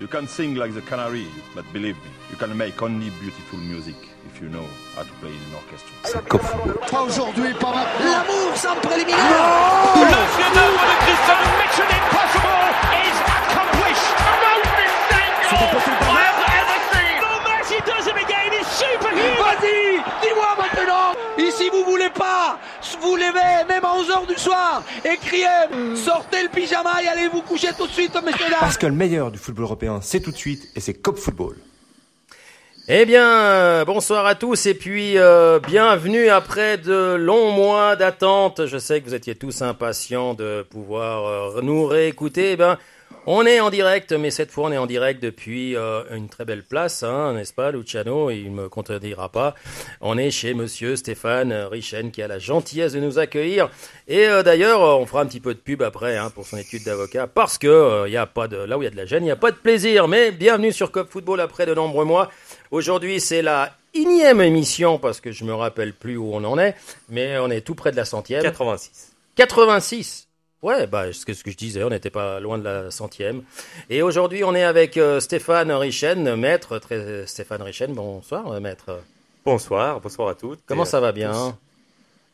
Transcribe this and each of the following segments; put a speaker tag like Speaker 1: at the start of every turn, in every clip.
Speaker 1: You can sing like the canary, but believe me, you can make only beautiful music if you know how to play in an orchestra.
Speaker 2: Pas aujourd'hui, pas maintenant.
Speaker 3: L'amour sans préliminaire
Speaker 4: Le chef-d'œuvre de Christian Mission Impossible is accomplished. No mercy does it again. He's superhuman.
Speaker 3: Vas-y Dis-moi maintenant Et si vous voulez pas vous levez même à 11h du soir et criez Sortez le pyjama et allez vous coucher tout de suite, messieurs dames
Speaker 5: Parce que le meilleur du football européen, c'est tout de suite et c'est Cop Football.
Speaker 6: Eh bien, euh, bonsoir à tous et puis euh, bienvenue après de longs mois d'attente. Je sais que vous étiez tous impatients de pouvoir euh, nous réécouter. Eh ben, on est en direct, mais cette fois on est en direct depuis euh, une très belle place, hein, n'est-ce pas, Luciano? Il me contredira pas. On est chez Monsieur Stéphane Richen qui a la gentillesse de nous accueillir. Et euh, d'ailleurs, on fera un petit peu de pub après hein, pour son étude d'avocat, parce que euh, y a pas de là où il y a de la gêne, il n'y a pas de plaisir. Mais bienvenue sur Cop Football après de nombreux mois. Aujourd'hui, c'est la énième émission parce que je me rappelle plus où on en est, mais on est tout près de la centième.
Speaker 7: 86.
Speaker 6: 86. Ouais, bah, ce que, ce que je disais, on n'était pas loin de la centième. Et aujourd'hui, on est avec euh, Stéphane Richen, maître. Très, Stéphane Richen, bonsoir, euh, maître.
Speaker 7: Bonsoir, bonsoir à toutes.
Speaker 6: Comment
Speaker 7: et
Speaker 6: ça va bien
Speaker 7: tous.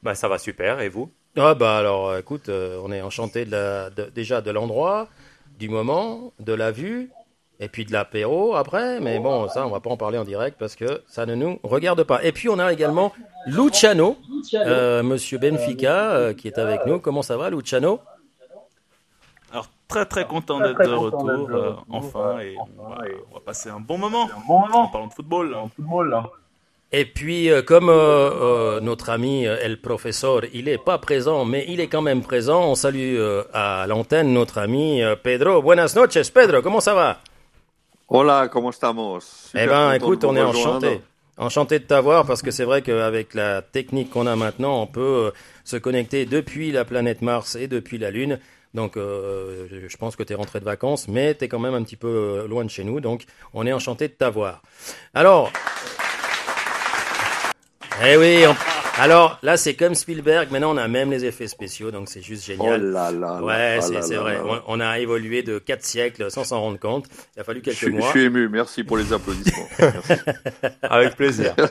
Speaker 7: Bah ça va super, et vous?
Speaker 6: Ah bah alors, euh, écoute, euh, on est enchanté de la, de- déjà de l'endroit, du moment, de la vue, et puis de l'apéro après. Mais bon, ça, on va pas en parler en direct parce que ça ne nous regarde pas. Et puis on a également Luciano, euh, Monsieur Benfica, euh, qui est avec nous. Comment ça va, Luciano?
Speaker 8: Très très content d'être de retour, euh, enfin, et on va, on va passer un bon moment, en parlant de football.
Speaker 6: Et puis, euh, comme euh, euh, notre ami El Professeur, il est pas présent, mais il est quand même présent, on salue euh, à l'antenne notre ami euh, Pedro. Buenas noches, Pedro, comment ça va?
Speaker 9: Hola, ¿cómo estamos?
Speaker 6: Eh
Speaker 9: Super
Speaker 6: ben,
Speaker 9: content
Speaker 6: écoute, on est enchanté. Enchanté de t'avoir parce que c'est vrai qu'avec la technique qu'on a maintenant, on peut se connecter depuis la planète Mars et depuis la Lune. Donc, euh, je- je pense que tu es rentré de vacances, mais tu es quand même un petit peu euh, loin de chez nous. Donc, on est enchanté de t'avoir. Alors, eh oui, on- alors là, c'est comme Spielberg. Maintenant, on a même les effets spéciaux, donc c'est juste
Speaker 9: Oh
Speaker 6: génial.
Speaker 9: là là.
Speaker 6: Ouais, c'est vrai.
Speaker 9: là.
Speaker 6: On, on a évolué de quatre siècles sans s'en rendre compte. Il a fallu
Speaker 9: Je
Speaker 6: quelques
Speaker 9: je
Speaker 6: mois.
Speaker 9: suis ému, merci pour les applaudissements. Merci.
Speaker 7: Avec plaisir.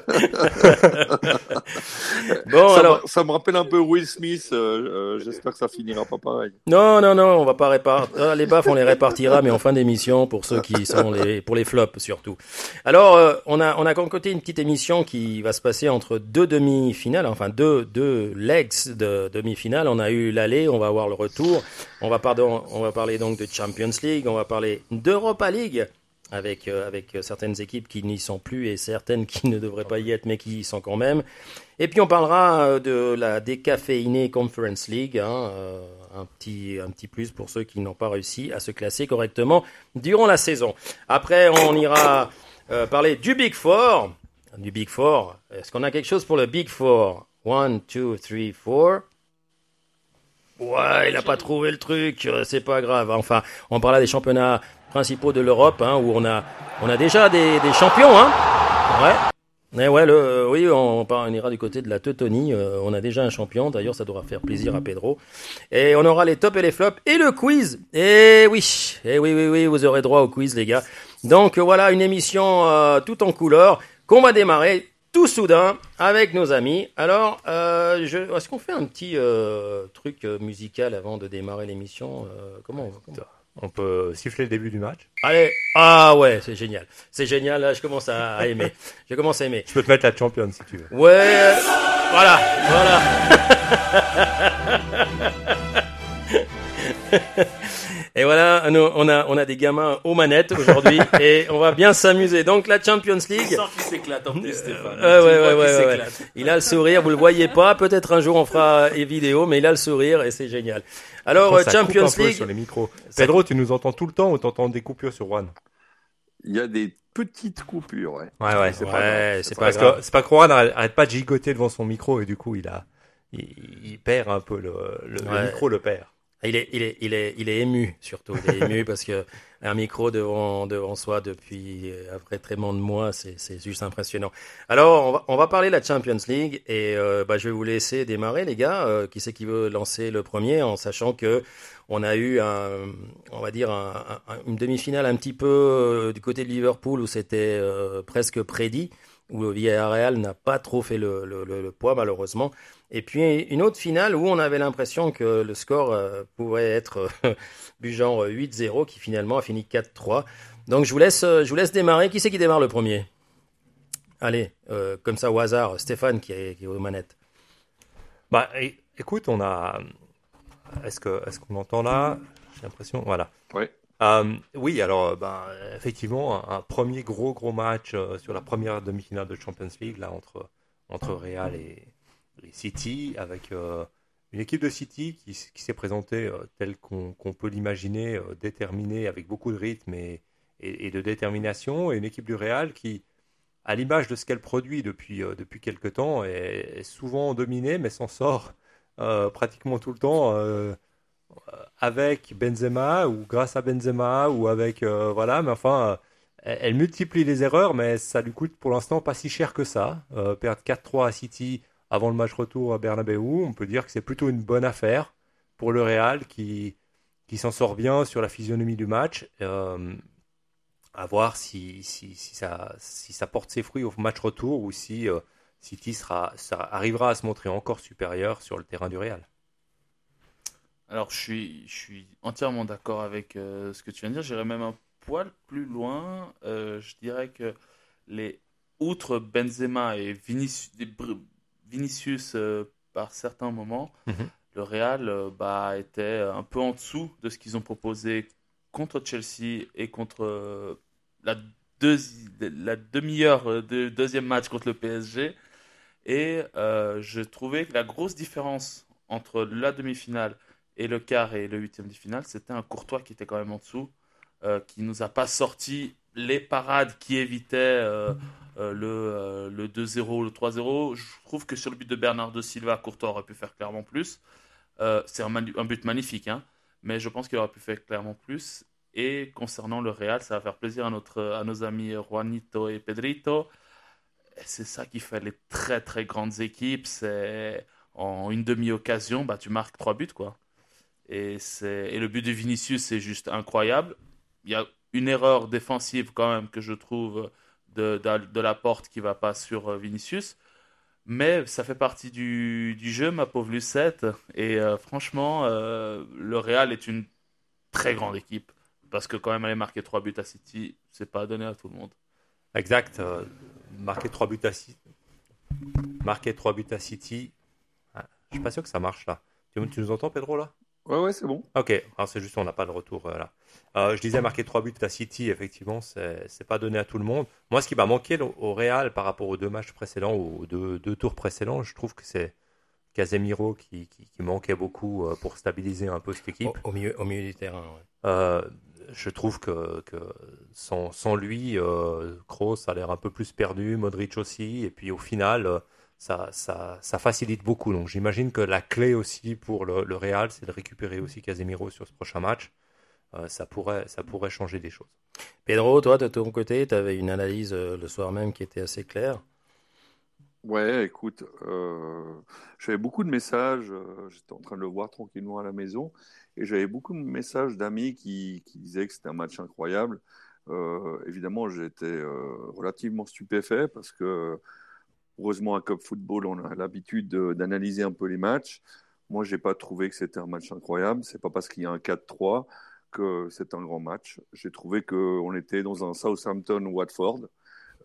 Speaker 6: Bon,
Speaker 9: ça,
Speaker 6: alors,
Speaker 9: me, ça me rappelle un peu Will Smith, euh, euh, j'espère que ça finira pas pareil.
Speaker 6: non, non, non, on va pas répartir. Ah, Les baffes, on les répartira, mais en fin d'émission pour ceux qui sont les, pour les flops surtout. Alors, euh, on a, on a concocté une petite émission qui va se passer entre deux demi-finales, enfin deux, deux legs de demi-finale. On a eu l'aller, on va avoir le retour. On va pardon, on va parler donc de Champions League, on va parler d'Europa League. Avec, euh, avec certaines équipes qui n'y sont plus et certaines qui ne devraient pas y être mais qui y sont quand même. Et puis on parlera euh, de la décaféinée Conference League, hein, euh, un, petit, un petit plus pour ceux qui n'ont pas réussi à se classer correctement durant la saison. Après, on ira euh, parler du Big Four. Du Big Four. Est-ce qu'on a quelque chose pour le Big Four? One, two, three, four. Ouais, il n'a pas trouvé le truc, euh, c'est pas grave. Enfin, on parlera des championnats principaux de l'Europe, hein, où on a, on a déjà des, champions, hein. Ouais. Mais ouais, le, euh, oui, on, ira du côté de la Teutonie. euh, on a déjà un champion. D'ailleurs, ça devra faire plaisir à Pedro. Et on aura les tops et les flops et le quiz. Et oui, et oui, oui, oui, vous aurez droit au quiz, les gars. Donc voilà, une émission euh, tout en couleur qu'on va démarrer tout soudain avec nos amis. Alors, euh, je, est-ce qu'on fait un petit euh, truc musical avant de démarrer l'émission Comment on va
Speaker 7: On peut siffler le début du match.
Speaker 6: Allez, ah ouais, c'est génial, c'est génial. Là, je commence à, à aimer. Je commence à aimer.
Speaker 7: Je peux te mettre la champion si tu veux.
Speaker 6: Ouais, voilà, voilà. Et voilà, nous, on a, on a des gamins aux manettes aujourd'hui et on va bien s'amuser. Donc la Champions League.
Speaker 8: Sans qu'il s'éclate en plus, Stéphane.
Speaker 6: Ouais,
Speaker 8: Tu
Speaker 6: ouais, ouais, ouais. Il a le sourire, vous le voyez pas. Peut-être un jour on fera les vidéos, mais il a le sourire et c'est génial. Alors euh, Champions League.
Speaker 7: sur les micros. Pedro, tu nous entends tout le temps ou t'entends des coupures sur One
Speaker 9: Il y a des petites coupures, ouais.
Speaker 7: Ouais, ouais.
Speaker 9: C'est pas
Speaker 6: c'est pas grave.
Speaker 7: que c'est pas que Juan arrête arrête pas de gigoter devant son micro et du coup il a, il, il perd un peu le, le, micro le perd.
Speaker 6: Il est, il est, il est, il est ému surtout. Il est ému parce que un micro devant, devant soi depuis euh, après tellement de mois, c'est, c'est juste impressionnant. Alors, on va, on va parler de la Champions League et euh, bah, je vais vous laisser démarrer, les gars. Euh, qui c'est qui veut lancer le premier, en sachant que on a eu un, on va dire un, un, une demi-finale un petit peu euh, du côté de Liverpool où c'était euh, presque prédit, où le Villarreal n'a pas trop fait le, le, le, le poids malheureusement. Et puis une autre finale où on avait l'impression que le score euh, pouvait être euh, du genre 8-0 qui finalement a fini 4-3. Donc je vous laisse, euh, je vous laisse démarrer. Qui c'est qui démarre le premier? Allez, euh, comme ça au hasard, Stéphane qui est, qui est aux manettes.
Speaker 7: Bah, écoute, on a. Est-ce que est-ce qu'on entend là? J'ai l'impression. Voilà. Euh, oui, alors, euh, ben, effectivement, un, un premier gros gros match euh, sur la première demi-finale de Champions League là entre entre Real et, City, avec euh, une équipe de City qui, s'est présentée euh, telle qu'on peut l'imaginer, euh, déterminée, avec beaucoup de rythme et, de détermination, et une équipe du Real qui, à l'image de ce qu'elle produit depuis, depuis quelques temps, est, souvent dominée, mais s'en sort pratiquement tout le temps avec Benzema ou grâce à Benzema ou avec voilà, mais enfin, elle, multiplie les erreurs, mais ça lui coûte pour l'instant pas si cher que ça. Perdre 4-3 à City avant le match retour à Bernabeu, on peut dire que c'est plutôt une bonne affaire pour le Real qui qui s'en sort bien sur la physionomie du match. Euh, à voir si, si, ça, si ça porte ses fruits au match retour ou si euh, City sera, ça arrivera à se montrer encore supérieur sur le terrain du Real.
Speaker 8: Alors, je suis, je suis entièrement d'accord avec euh, ce que tu viens de dire. J'irais même un poil plus loin. Euh, je dirais que les outre Benzema et Vinicius, Vinicius euh, par certains moments,
Speaker 7: Mhm.
Speaker 8: le Real euh, bah, était un peu en dessous de ce qu'ils ont proposé contre Chelsea et contre euh, la, deuxi- la demi-heure euh, de deuxième match contre le PSG. Et euh, je trouvais que la grosse différence entre la demi-finale et le quart et le huitième de finale, c'était un Courtois qui était quand même en dessous, euh, qui nous a pas sorti les parades qui évitaient euh, euh, le, euh, le 2-0, le 3-0. Je trouve que sur le but de Bernardo Silva, Courtois aurait pu faire clairement plus. C'est un, but magnifique, hein, mais je pense qu'il aurait pu faire clairement plus. Et concernant le Real, ça va faire plaisir à, notre, à nos amis Juanito et Pedrito. C'est ça qui fait les très très grandes équipes. C'est en une demi-occasion, bah, tu marques trois buts, quoi. Et, et le but de Vinicius, c'est juste incroyable. Il y a une erreur défensive quand même que je trouve de, de, de la porte qui va pas sur euh, Vinicius. Mais ça fait partie du, du jeu, ma pauvre Lucette. Et euh, franchement, euh, le Real est une très grande équipe. Parce que quand même aller marquer trois buts à City, c'est pas donné à tout le monde.
Speaker 7: Exact. euh, marquer trois buts à City. Marquer trois buts à City. Ah, je suis pas sûr que ça marche là. Tu, tu nous entends, Pedro, là?
Speaker 9: Ouais, ouais, c'est bon.
Speaker 7: Ok, alors c'est juste on n'a pas de retour euh, là. Euh, je disais marquer trois buts à City, effectivement, c'est pas donné à tout le monde. Moi, ce qui m'a manqué au Real par rapport aux deux matchs précédents, aux deux, deux tours précédents, je trouve que c'est Casemiro qui, qui, qui manquait beaucoup euh, pour stabiliser un peu cette équipe.
Speaker 6: Au, au milieu, au milieu du terrain. ouais.
Speaker 7: Euh, je trouve que, que sans, sans lui, euh, Kroos a l'air un peu plus perdu, Modric aussi, et puis au final, ça, ça, ça facilite beaucoup. Donc j'imagine que la clé aussi pour le, le Real, c'est de récupérer aussi Casemiro sur ce prochain match. Euh, ça, pourrait, ça pourrait changer des choses.
Speaker 6: Pedro, toi, de ton côté, tu avais une analyse euh, le soir même qui était assez claire.
Speaker 9: Ouais, écoute, euh, j'avais beaucoup de messages, j'étais en train de le voir tranquillement à la maison, et j'avais beaucoup de messages d'amis qui, disaient que c'était un match incroyable. Euh, évidemment, j'étais relativement stupéfait parce que, heureusement, à Cup Football, on a l'habitude de- d'analyser un peu les matchs. Moi, j'ai pas trouvé que c'était un match incroyable. C'est pas parce qu'il y a un 4-3 c'est un grand match. J'ai trouvé qu'on était dans un Southampton-Watford.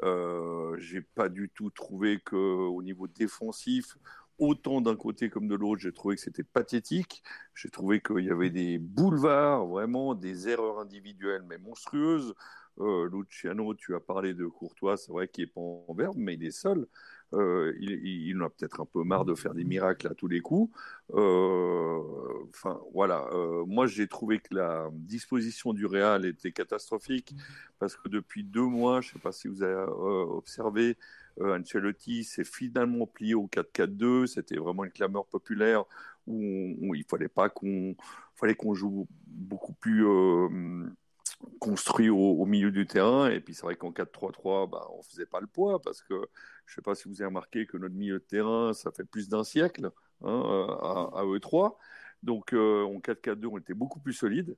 Speaker 9: Euh, j'ai pas du tout trouvé que au niveau défensif, autant d'un côté comme de l'autre, j'ai trouvé que c'était pathétique. J'ai trouvé qu'il y avait des boulevards, vraiment des erreurs individuelles, mais monstrueuses. Euh, Luciano, tu as parlé de Courtois, c'est vrai qu'il est pas en verbe, mais il est seul. Euh, il, en a peut-être un peu marre de faire des miracles à tous les coups. Euh, Enfin, voilà. Euh, moi, j'ai trouvé que la disposition du Real était catastrophique parce que depuis deux mois, je ne sais pas si vous avez observé, Ancelotti s'est finalement plié au 4-4-2. C'était vraiment une clameur populaire où, il fallait pas qu'on fallait qu'on joue beaucoup plus construit au, milieu du terrain. Et puis c'est vrai qu'en 4-3-3, bah, on faisait pas le poids parce que je sais pas si vous avez remarqué que notre milieu de terrain, ça fait plus d'un siècle hein, à, E3. Donc en 4-4-2, on était beaucoup plus solide.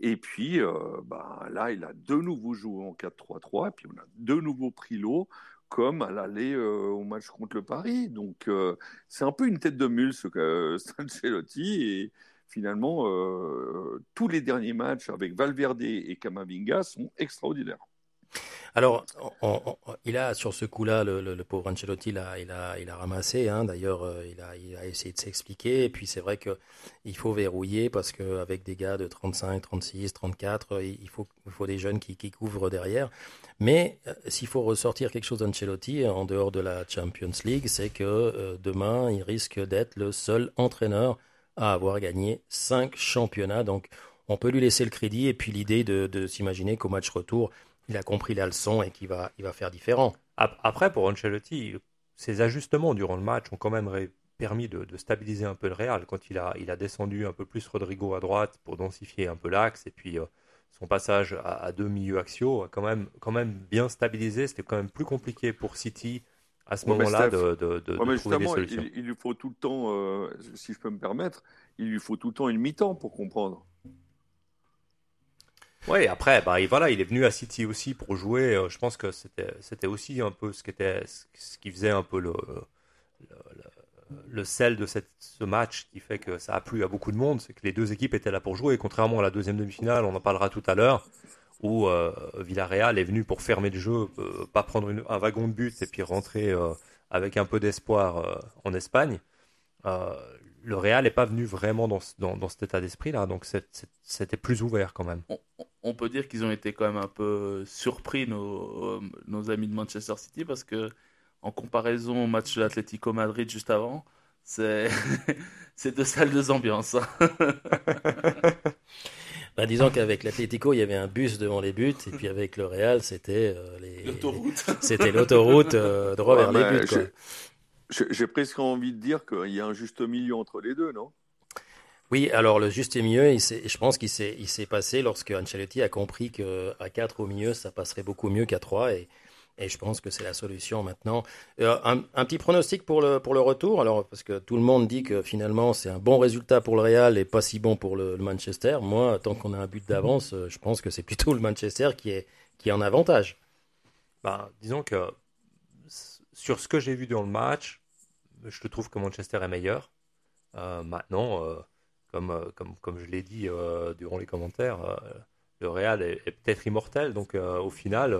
Speaker 9: Et puis bah, là, il a de nouveau joué en 4-3-3, et puis on a de nouveau pris l'eau comme à l'aller au match contre le Paris. Donc c'est un peu une tête de mule ce que Ancelotti et finalement tous les derniers matchs avec Valverde et Camavinga sont extraordinaires.
Speaker 6: Alors, il a sur ce coup-là, le, pauvre Ancelotti, il a, il a, ramassé. Hein, D'ailleurs, euh, il, a, il a essayé de s'expliquer. Et puis, c'est vrai que il faut verrouiller parce qu'avec des gars de 35, 36, 34, il faut, il faut des jeunes qui, qui couvrent derrière. Mais euh, s'il faut ressortir quelque chose d'Ancelotti en dehors de la Champions League, c'est que euh, demain, il risque d'être le seul entraîneur à avoir gagné cinq championnats. Donc, on peut lui laisser le crédit et puis l'idée de, de s'imaginer qu'au match retour, il a compris la leçon et qu'il va, il va faire différent.
Speaker 7: Après, pour Ancelotti, ses ajustements durant le match ont quand même permis de, stabiliser un peu le Real quand il a, il a descendu un peu plus Rodrigo à droite pour densifier un peu l'axe et puis euh, son passage à, deux milieux axiaux a quand même, quand même bien stabilisé. C'était quand même plus compliqué pour City à ce moment-là de, de, de trouver des solutions.
Speaker 9: Il, lui faut tout le temps, euh, si je peux me permettre, il lui faut tout le temps une mi-temps pour comprendre.
Speaker 7: Oui, après, bah, voilà, il est venu à City aussi pour jouer. Euh, je pense que c'était, aussi un peu ce qui, était, ce qui faisait un peu le, le, le sel de cette, ce match qui fait que ça a plu à beaucoup de monde. C'est que les deux équipes étaient là pour jouer. contrairement à la deuxième demi-finale, on en parlera tout à l'heure, où euh, Villarreal est venu pour fermer le jeu, euh, pas prendre un wagon de but et puis rentrer avec un peu d'espoir en Espagne le Real n'est pas venu vraiment dans, dans, cet état d'esprit-là, donc c'était plus ouvert quand même.
Speaker 8: On, peut dire qu'ils ont été quand même un peu surpris, nos, nos, amis de Manchester City, parce que en comparaison au match de l'Atlético Madrid juste avant, c'est deux salles, de ambiances.
Speaker 6: bah, disons qu'avec l'Atlético, il y avait un bus devant les buts, et puis avec le Real, c'était
Speaker 8: euh, l'autoroute.
Speaker 6: C'était l'autoroute euh, droit vers les buts. Quoi.
Speaker 9: J'ai presque envie de dire qu'il y a un juste milieu entre les deux, non?
Speaker 6: Oui, alors le juste milieu, je pense qu'il s'est passé lorsque Ancelotti a compris qu'à 4 au milieu, ça passerait beaucoup mieux qu'à 3 et, et, je pense que c'est la solution maintenant. Euh, un, petit pronostic pour le, pour le retour, alors parce que tout le monde dit que finalement c'est un bon résultat pour le Real et pas si bon pour le, Manchester. Moi, tant qu'on a un but d'avance, je pense que c'est plutôt le Manchester qui est, qui est en avantage.
Speaker 7: Ben, disons que sur ce que j'ai vu dans le match, je trouve que Manchester est meilleur. Euh, maintenant, euh, comme, euh, comme, comme je l'ai dit durant les commentaires, le Real est, peut-être immortel. Donc au final,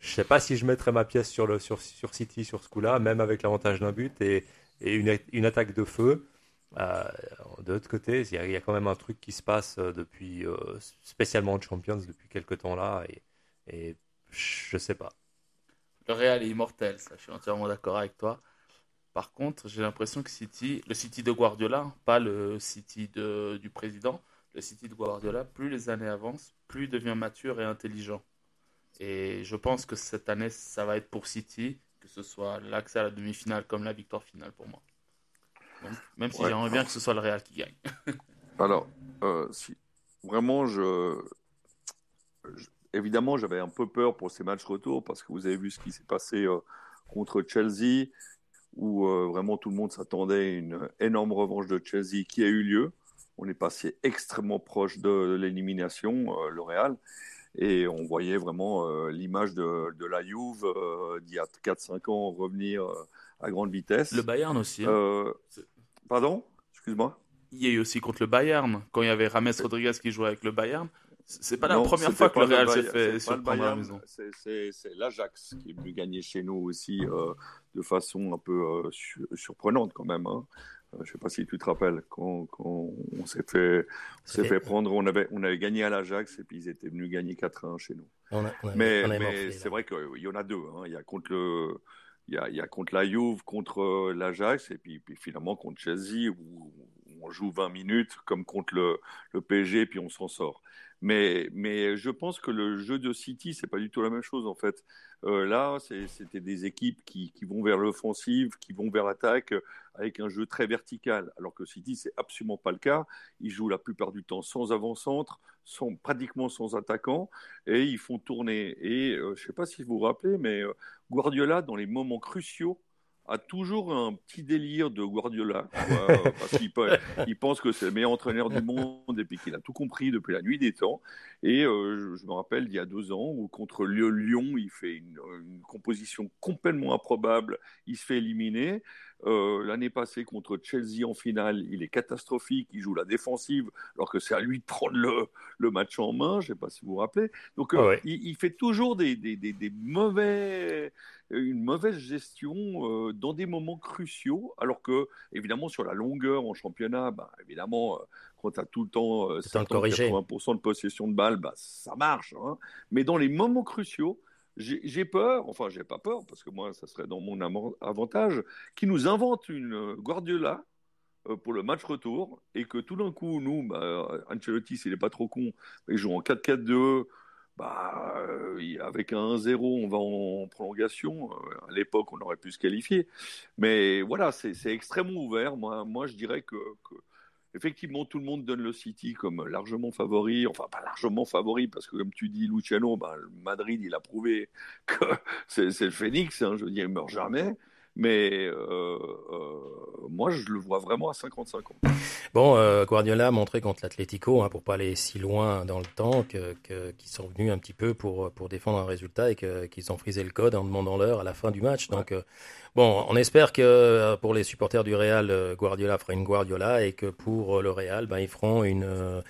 Speaker 7: je sais pas si je mettrais ma pièce sur, le, sur, sur City sur ce coup-là, même avec l'avantage d'un but et, une, une, attaque de feu. de l'autre côté, il y, a, quand même un truc qui se passe depuis, spécialement en Champions depuis quelques temps là, et, et je sais pas.
Speaker 8: Le Real est immortel, ça, je suis entièrement d'accord avec toi. Par contre, j'ai l'impression que City, le City de Guardiola, pas le City de, du président, le City de Guardiola, plus les années avancent, plus il devient mature et intelligent. Et je pense que cette année, ça va être pour City, que ce soit l'accès à la demi-finale comme la victoire finale pour moi. même si j'aimerais bien que ce soit le Real qui gagne.
Speaker 9: Alors, euh, si, vraiment, je, évidemment, j'avais un peu peur pour ces matchs retour parce que vous avez vu ce qui s'est passé euh, contre Chelsea où euh, vraiment tout le monde s'attendait à une énorme revanche de Chelsea qui a eu lieu. On est passé extrêmement proche de, l'élimination, euh, le Real, et on voyait vraiment euh, l'image de, de, la Juve d'il y a 4-5 ans revenir à grande vitesse.
Speaker 8: Le Bayern aussi. Hein.
Speaker 9: pardon? Excuse-moi.
Speaker 8: Il y a eu aussi contre le Bayern, quand il y avait Rames Rodriguez qui jouait avec le Bayern. C'est pas la première fois que le Real s'est fait surprendre à la maison.
Speaker 9: C'est l'Ajax qui est venu gagner chez nous aussi euh, de façon un peu euh, surprenante quand même. Hein. Euh, je sais pas si tu te rappelles quand, quand on s'est fait, s'est fait prendre, on avait, on avait gagné à l'Ajax et puis ils étaient venus gagner 4-1 chez nous. mais, mais c'est vrai qu'il y en a deux. Hein. Il y a contre le, il y a, il y a contre la Juve, contre l'Ajax et puis, puis, finalement contre Chelsea où on joue 20 minutes comme contre le, le PSG, puis on s'en sort. Mais, mais je pense que le jeu de City, c'est pas du tout la même chose en fait. Euh, là, c'était des équipes qui, qui vont vers l'offensive, qui vont vers l'attaque, avec un jeu très vertical. Alors que City, c'est absolument pas le cas. Ils jouent la plupart du temps sans avant-centre, sans, pratiquement sans attaquant, et ils font tourner. Et euh, je sais pas si vous vous rappelez, mais euh, Guardiola, dans les moments cruciaux, a toujours un petit délire de Guardiola, quoi, parce qu'il il pense que c'est le meilleur entraîneur du monde et puis qu'il a tout compris depuis la nuit des temps. Et euh, je, me rappelle il y a deux ans où contre Lyon, il fait une, une composition complètement improbable, il se fait éliminer. Euh, L'année passée contre Chelsea en finale, il est catastrophique, il joue la défensive alors que c'est à lui de prendre le, le, match en main, je ne sais pas si vous vous rappelez. Donc euh, ouais. il, il, fait toujours des, des, des, des mauvais une mauvaise gestion euh, dans des moments cruciaux, alors que, évidemment, sur la longueur en championnat, bah, évidemment, euh, quand tu as tout le temps euh, 80% de possession de balle, bah, ça marche. Hein. Mais dans les moments cruciaux, j'ai peur, enfin, j'ai pas peur, parce que moi, ça serait dans mon avantage, qui nous invente une Guardiola pour le match retour et que tout d'un coup, nous, bah, Ancelotti, s'il n'est pas trop con, il joue en 4-4-2 bah, euh, avec un 1-0, on va en prolongation. Euh, à l'époque, on aurait pu se qualifier. Mais voilà, c'est extrêmement ouvert. Moi, je dirais que, que, effectivement, tout le monde donne le City comme largement favori. Enfin, pas largement favori, parce que comme tu dis, Luciano, bah, Madrid, il a prouvé que c'est le phénix. Hein, je veux dire, il meurt jamais mais euh, euh, moi je le vois vraiment à 55 ans.
Speaker 6: Bon, euh, Guardiola a montré contre l'Atlético, hein, pour pas aller si loin dans le temps, qu'ils que, qu sont venus un petit peu pour, pour défendre un résultat et qu'ils ont frisé le code en demandant l'heure à la fin du match. Donc, bon, on espère que pour les supporters du Real, Guardiola fera une Guardiola et que pour le Real, ben, ils feront une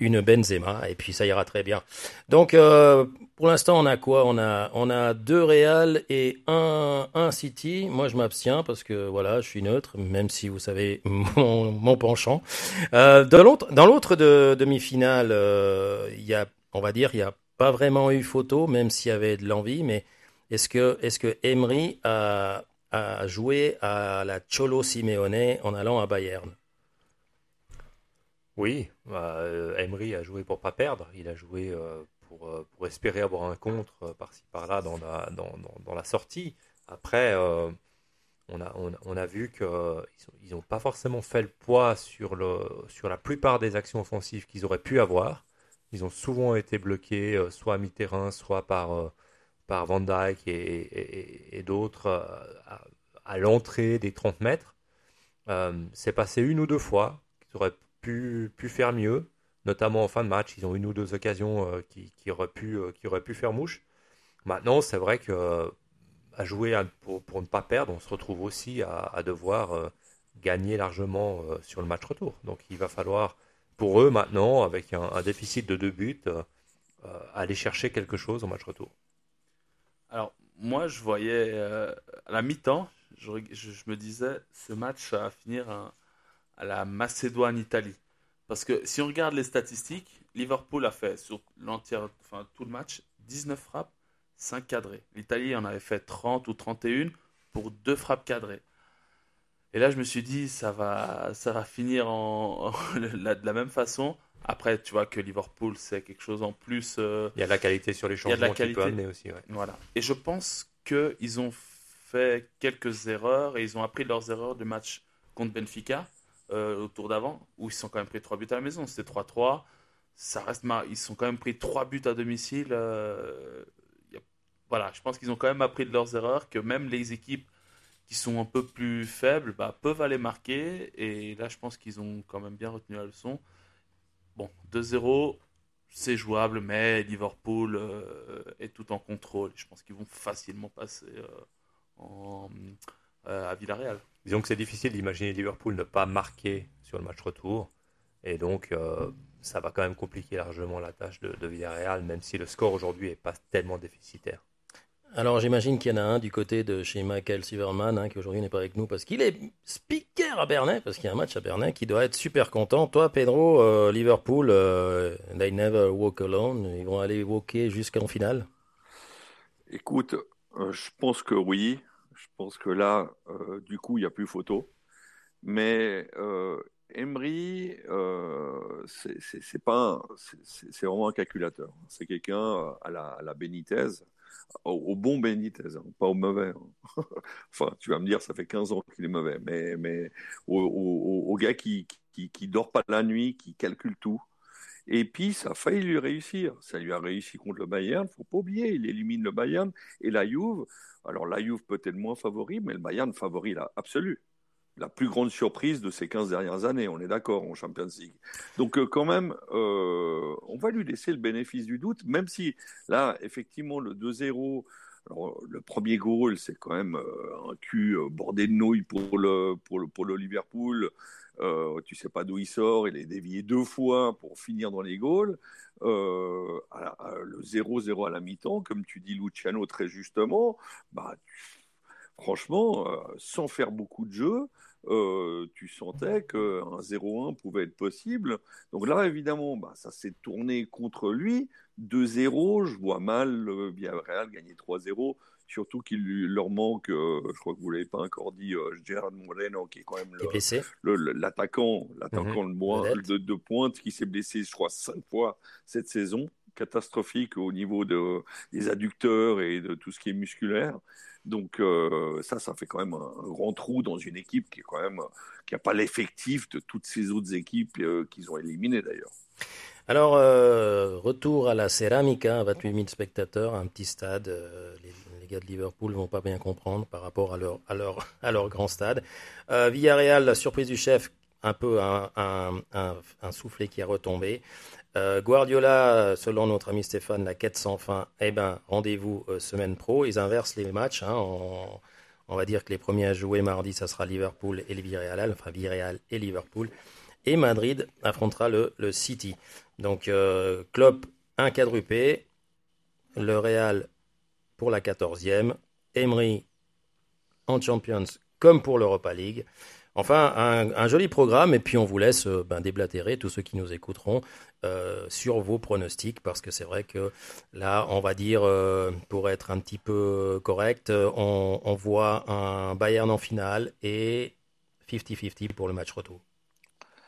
Speaker 6: une Benzema et puis ça ira très bien. Donc euh, pour l'instant on a quoi? On a on a deux Real et un un City. Moi je m'abstiens parce que voilà je suis neutre même si vous savez mon, mon penchant. Euh, dans l'autre dans l'autre de, demi-finale euh, il y a on va dire il y a pas vraiment eu photo même s'il y avait de l'envie mais est-ce que est-ce que Emery a a joué à la Cholo Simeone en allant à Bayern?
Speaker 7: Oui, bah, Emery a joué pour pas perdre. Il a joué euh, pour, euh, pour espérer avoir un contre euh, par-ci par-là dans la, sortie. Après, euh, on, a, vu qu'ils n'ont pas forcément fait le poids sur, la plupart des actions offensives qu'ils auraient pu avoir. Ils ont souvent été bloqués, soit à mi-terrain, soit par, Van Dyke et, d'autres à, à l'entrée des 30 mètres. C'est passé une ou deux fois qu'ils auraient pu, faire mieux, notamment en fin de match. Ils ont une ou deux occasions euh, qui, qui, auraient pu, euh, qui auraient pu faire mouche. Maintenant, c'est vrai que à jouer pour, pour, ne pas perdre, on se retrouve aussi à, devoir euh, gagner largement sur le match retour. Donc il va falloir, pour eux maintenant, avec un, déficit de deux buts, aller chercher quelque chose au match retour.
Speaker 8: Alors, moi, je voyais à la mi-temps, je, je, je, me disais, ce match va finir un, à la Macédoine-Italie. Parce que si on regarde les statistiques, Liverpool a fait sur l'entière, enfin tout le match, 19 frappes, 5 cadrés. L'Italie en avait fait 30 ou 31 pour 2 frappes cadrées. Et là, je me suis dit, ça va, ça va finir en, en la, de la même façon. Après, tu vois que Liverpool, c'est quelque chose en plus. Euh,
Speaker 7: il y a de la qualité sur les changements qui peut amener aussi. Ouais.
Speaker 8: Voilà. Et je pense qu'ils ont fait quelques erreurs et ils ont appris leurs erreurs du match contre Benfica euh, au tour d'avant, où ils se sont quand même pris 3 buts à la maison. C'était 3-3. Ça reste. Ils se sont quand même pris 3 buts à domicile. Euh... Voilà, je pense qu'ils ont quand même appris de leurs erreurs, que même les équipes qui sont un peu plus faibles bah, peuvent aller marquer. Et là, je pense qu'ils ont quand même bien retenu la leçon. Bon, 2-0, c'est jouable, mais Liverpool euh, est tout en contrôle. Je pense qu'ils vont facilement passer euh, à Villarreal.
Speaker 7: Disons que c'est difficile d'imaginer Liverpool ne pas marquer sur le match retour. Et donc, euh, ça va quand même compliquer largement la tâche de, de Villarreal, même si le score aujourd'hui n'est pas tellement déficitaire.
Speaker 6: Alors j'imagine qu'il y en a un du côté de chez Michael Silverman, hein, qui aujourd'hui n'est pas avec nous parce qu'il est speaker à Bernay, parce qu'il y a un match à Bernay qui doit être super content. Toi, Pedro, euh, Liverpool, euh, they never walk alone, ils vont aller walker jusqu'en finale?
Speaker 9: Écoute, euh, je pense que oui. Pense que là, euh, du coup, il n'y a plus photo. Mais euh, Emery, euh, c'est pas, c'est vraiment un calculateur. C'est quelqu'un à la, à au, bon Benitez, hein, pas au mauvais. Hein. enfin, tu vas me dire, ça fait 15 ans qu'il est mauvais, mais, mais au, au, gars qui, qui, qui dort pas la nuit, qui calcule tout. Et puis, ça a failli lui réussir. Ça lui a réussi contre le Bayern. faut pas oublier, il élimine le Bayern et la Juve. Alors, la Juve peut-être moins favori, mais le Bayern favori là, absolu la plus grande surprise de ces 15 dernières années, on est d'accord, en Champions League. Donc euh, quand même, euh, on va lui laisser le bénéfice du doute, même si là, effectivement, le 2-0, le premier goal, c'est quand même euh, un cul bordé de nouilles pour le, pour le, pour le Liverpool. Tu sais pas d'où il sort, il est dévié deux fois pour finir dans les goals. le 0-0 à la mi-temps, comme tu dis Luciano très justement, bah, franchement, sans faire beaucoup de jeu, euh, tu sentais qu'un 0-1 pouvait être possible. Donc là, évidemment, bah, ça s'est tourné contre lui. 2-0, je vois mal euh, Villarreal gagner 3-0, surtout qu'il leur manque, euh, je crois que vous ne l'avez pas encore dit, euh, Gérard Moreno, qui est quand même l'attaquant, l'attaquant mhm. de, de, pointe, qui s'est blessé, je crois, cinq fois cette saison catastrophique au niveau de, des adducteurs et de tout ce qui est musculaire. Donc euh, ça, ça fait quand même un, grand trou dans une équipe qui est quand même qui n'a pas l'effectif de toutes ces autres équipes euh, qu'ils ont éliminées d'ailleurs.
Speaker 6: Alors euh, retour à la Ceramica, 28 000 spectateurs, un petit stade. Les, gars de Liverpool vont pas bien comprendre par rapport à leur à leur à leur grand stade. Villarreal, la surprise du chef, un peu un, un, soufflet qui a retombé. Euh, Guardiola, selon notre ami Stéphane, la quête sans fin, eh ben, rendez-vous euh, semaine pro. Ils inversent les matchs. Hein. on, va dire que les premiers à jouer mardi, ça sera Liverpool et le Villarreal, enfin Villarreal et Liverpool. Et Madrid affrontera le, City. Donc, euh, Klopp, un quadrupé. Le Real pour la 14e. Emery en Champions comme pour l'Europa League. Enfin, un, joli programme, et puis on vous laisse euh, ben, déblatérer tous ceux qui nous écouteront euh, sur vos pronostics, parce que c'est vrai que là, on va dire, euh, pour être un petit peu correct, on, on voit un Bayern en finale et 50-50 pour le match retour.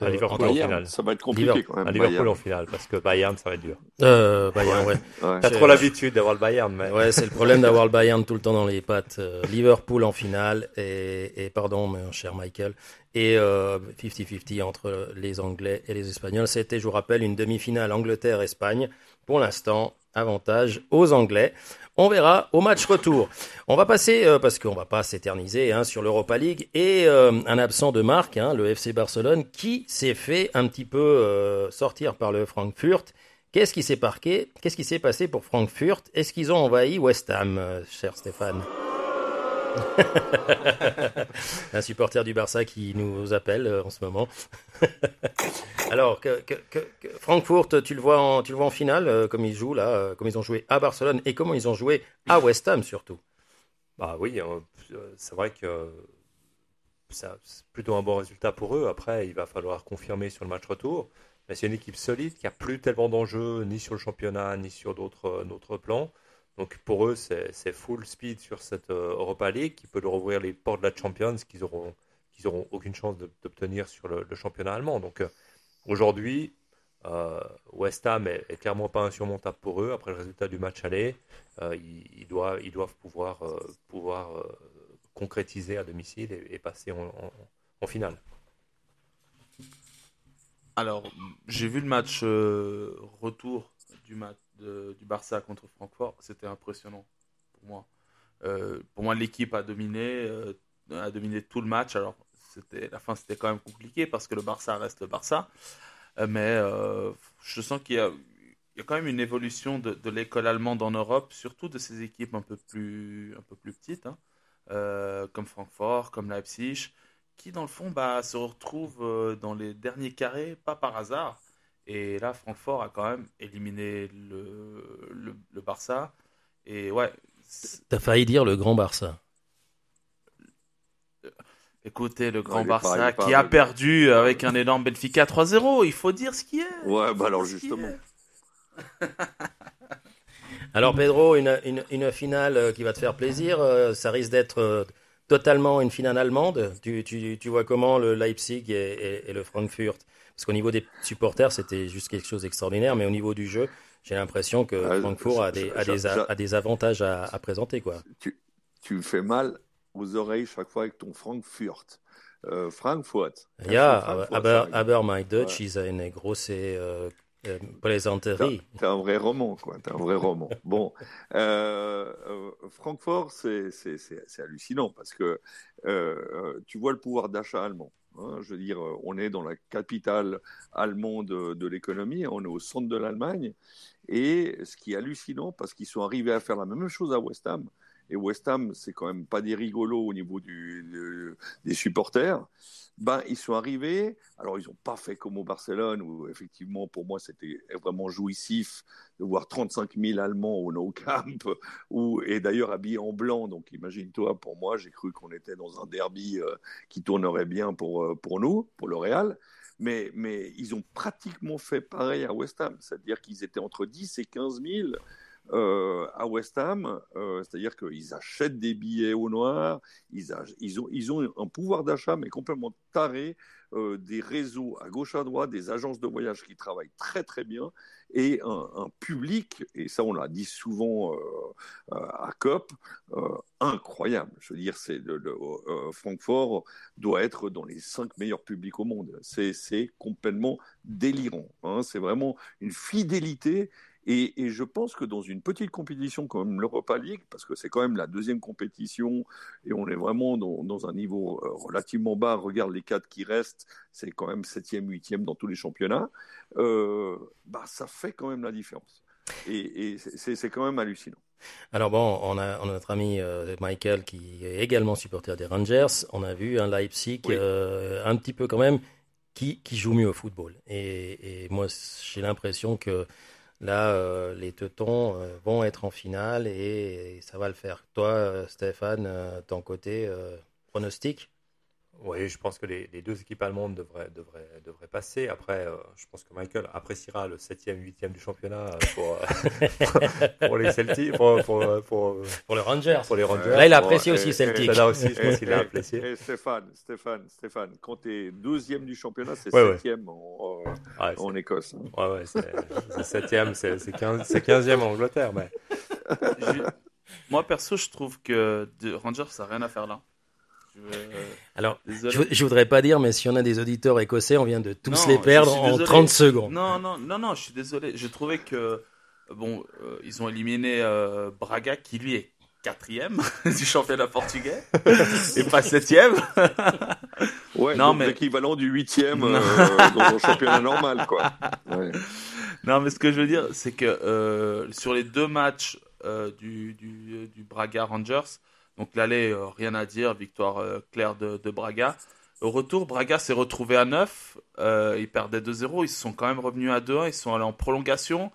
Speaker 7: À Liverpool en finale.
Speaker 9: Ça va être compliqué quand même.
Speaker 7: À Liverpool en finale, parce que Bayern, ça va être dur.
Speaker 6: Euh, Bayern, ouais.
Speaker 7: T'as trop l'habitude d'avoir le Bayern, mais.
Speaker 6: Ouais, c'est le problème d'avoir le Bayern tout le temps dans les pattes. Euh, Liverpool en finale, et, et pardon, mon cher Michael, et 50-50 euh, entre les Anglais et les Espagnols. C'était, je vous rappelle, une demi-finale Angleterre-Espagne. Pour l'instant, avantage aux Anglais. On verra au match retour. On va passer, euh, parce qu'on va pas s'éterniser hein, sur l'Europa League, et euh, un absent de marque, hein, le FC Barcelone, qui s'est fait un petit peu euh, sortir par le Frankfurt. Qu'est-ce qui s'est parqué? Qu'est-ce qui s'est passé pour Frankfurt? Est-ce qu'ils ont envahi West Ham, cher Stéphane? un supporter du Barça qui nous appelle euh, en ce moment. Alors, que, Francfort, tu le vois en, tu le vois en finale, euh, comme ils jouent là, euh, comme ils ont joué à Barcelone et comment ils ont joué à West Ham surtout?
Speaker 7: Bah oui, c'est vrai que c'est plutôt un bon résultat pour eux. Après, il va falloir confirmer sur le match retour. Mais c'est une équipe solide qui a plus tellement d'enjeux ni sur le championnat ni sur d'autres plans. Donc pour eux, c'est full speed sur cette euh, Europa League qui peut leur ouvrir les portes de la Champions qu'ils auront, qu'ils auront aucune chance d'obtenir sur le, championnat allemand. Donc euh, aujourd'hui, euh, West Ham est, clairement pas insurmontable pour eux. Après le résultat du match aller, ils doivent pouvoir, pouvoir concrétiser à domicile et, passer en, finale.
Speaker 8: Alors, j'ai vu le match retour du match du Barça contre Francfort, c'était impressionnant pour moi. Euh, pour moi, l'équipe a dominé, euh, a dominé tout le match. Alors, c'était la fin, c'était quand même compliqué parce que le Barça reste le Barça. Euh, mais je sens qu'il y y a quand même une évolution de, de l'école allemande en Europe, surtout de ces équipes un peu plus, un peu plus petites, hein. comme Francfort, comme Leipzig, qui dans le fond bah, se retrouvent dans les derniers carrés, pas par hasard. Et là, Francfort a quand même éliminé le, le, Barça. Et ouais.
Speaker 6: T'as failli dire le grand Barça.
Speaker 8: Écoutez, le grand Barça qui a perdu avec un énorme Benfica 3-0, il faut dire ce qui est.
Speaker 9: Ouais, bah alors justement.
Speaker 6: alors Pedro, une, une, une, finale euh, qui va te faire plaisir, euh, ça risque d'être euh, totalement une finale allemande. Tu, tu, tu vois comment le Leipzig et, et- et le Frankfurt Parce qu'au niveau des supporters, c'était juste quelque chose d'extraordinaire, mais au niveau du jeu, j'ai l'impression que Francfort a des,
Speaker 9: je-
Speaker 6: a des,
Speaker 9: je-
Speaker 6: a, a des avantages à, à présenter. Quoi.
Speaker 9: Tu, tu me fais mal aux oreilles chaque fois avec ton Frankfurt. Euh, Frankfurt.
Speaker 6: Ja,
Speaker 9: Frankfurt,
Speaker 6: aber, aber, mein Deutsch
Speaker 9: Ouais.
Speaker 6: ist eine große äh,
Speaker 9: T'es
Speaker 6: Plaisanterie.
Speaker 9: t'es un vrai roman, quoi. T'es un vrai roman. Bon, euh, euh, Francfort, c'est hallucinant parce que euh, euh, tu vois le pouvoir d'achat allemand. Hein. je veux dire, euh, on est dans la capitale allemande de, de l'économie, on est au centre de l'Allemagne. Et ce qui est hallucinant, parce qu'ils sont arrivés à faire la même chose à West Ham. Et West Ham, c'est quand même pas des rigolos au niveau des supporters. Ben, ils sont arrivés. Alors, ils n'ont pas fait comme au Barcelone, où effectivement, pour moi, c'était vraiment jouissif de voir 35 000 Allemands au No Camp, où, et d'ailleurs habillés en blanc. Donc, imagine-toi, pour moi, j'ai cru qu'on était dans un derby euh, qui tournerait bien pour, euh, pour nous, pour le Real. Mais, mais ils ont pratiquement fait pareil à West Ham, c'est-à-dire qu'ils étaient entre 10 et 15 000 euh, à West Ham, euh, c'est-à-dire qu'ils achètent des billets au noir, ils, ont, un pouvoir d'achat mais complètement taré, euh, des réseaux à gauche à droite, des agences de voyage qui travaillent très très bien et un, public, et ça on l'a dit souvent à COP, incroyable. Je veux dire, c'est le, Francfort doit être dans les cinq meilleurs publics au monde. C'est c'est complètement délirant. hein. C'est vraiment une fidélité. Et, et je pense que dans une petite compétition comme l'Europa League, parce que c'est quand même la deuxième compétition et on est vraiment dans, dans un niveau euh, relativement bas, regarde les quatre qui restent, c'est quand même septième, huitième dans tous les championnats, euh, bah, ça fait quand même la différence. Et, et c'est c'est quand même hallucinant.
Speaker 6: Alors bon, on a, on a notre ami euh, Michael qui est également supporter des Rangers. On a vu un Leipzig
Speaker 9: Oui.
Speaker 6: euh, un petit peu quand même qui, qui joue mieux au football. Et, et moi, j'ai l'impression que là, euh, les Teutons euh, vont être en finale et, et ça va le faire. Toi, euh, Stéphane, ton côté pronostic?
Speaker 7: Oui, je pense que les, les deux équipes allemandes devraient, devraient, devraient passer. Après, euh, je pense que Michael appréciera le 7e, 8e du championnat euh, pour, euh, pour les Celtics, pour, pour, euh, pour,
Speaker 6: pour les Rangers.
Speaker 7: pour les Rangers.
Speaker 6: Là, il a apprécié
Speaker 9: et-
Speaker 6: aussi
Speaker 9: et-
Speaker 6: Celtic.
Speaker 7: Celle-là aussi, je pense qu'il a
Speaker 9: Et-
Speaker 7: apprécié.
Speaker 9: et Stéphane, Stéphane, Stéphane, quand tu es deuxième du championnat, c'est
Speaker 7: Ouais, ouais.
Speaker 9: septième en, en-
Speaker 7: Ouais,
Speaker 9: en Écosse.
Speaker 7: Ouais, ouais, c'est c'est 7e, c'est c'est 15 c'est 15e en Angleterre. Mais...
Speaker 8: Moi, perso, je trouve que Rangers, ça n'a rien à faire là. Je, euh,
Speaker 6: Alors,
Speaker 8: désolé.
Speaker 6: je, je voudrais pas dire, mais si on a des auditeurs écossais, on vient de tous
Speaker 8: Non,
Speaker 6: les perdre en
Speaker 8: désolé.
Speaker 6: 30 secondes.
Speaker 8: Non, non, non, non, je suis désolé. Je trouvais que, bon, euh, ils ont éliminé euh, Braga, qui lui est quatrième du championnat portugais, et pas septième.
Speaker 9: Ouais,
Speaker 8: Non,
Speaker 9: donc
Speaker 8: mais-
Speaker 9: l'équivalent du huitième euh, dans un championnat normal, quoi. Ouais.
Speaker 8: Non, mais ce que je veux dire, c'est que euh, sur les deux matchs euh, du, du, du Braga Rangers, donc l'aller, euh, rien à dire, victoire euh, claire de, Braga. Au retour, Braga s'est retrouvé à 9, euh, ils perdaient 2-0, ils sont quand même revenus à 2-1, ils sont allés en prolongation.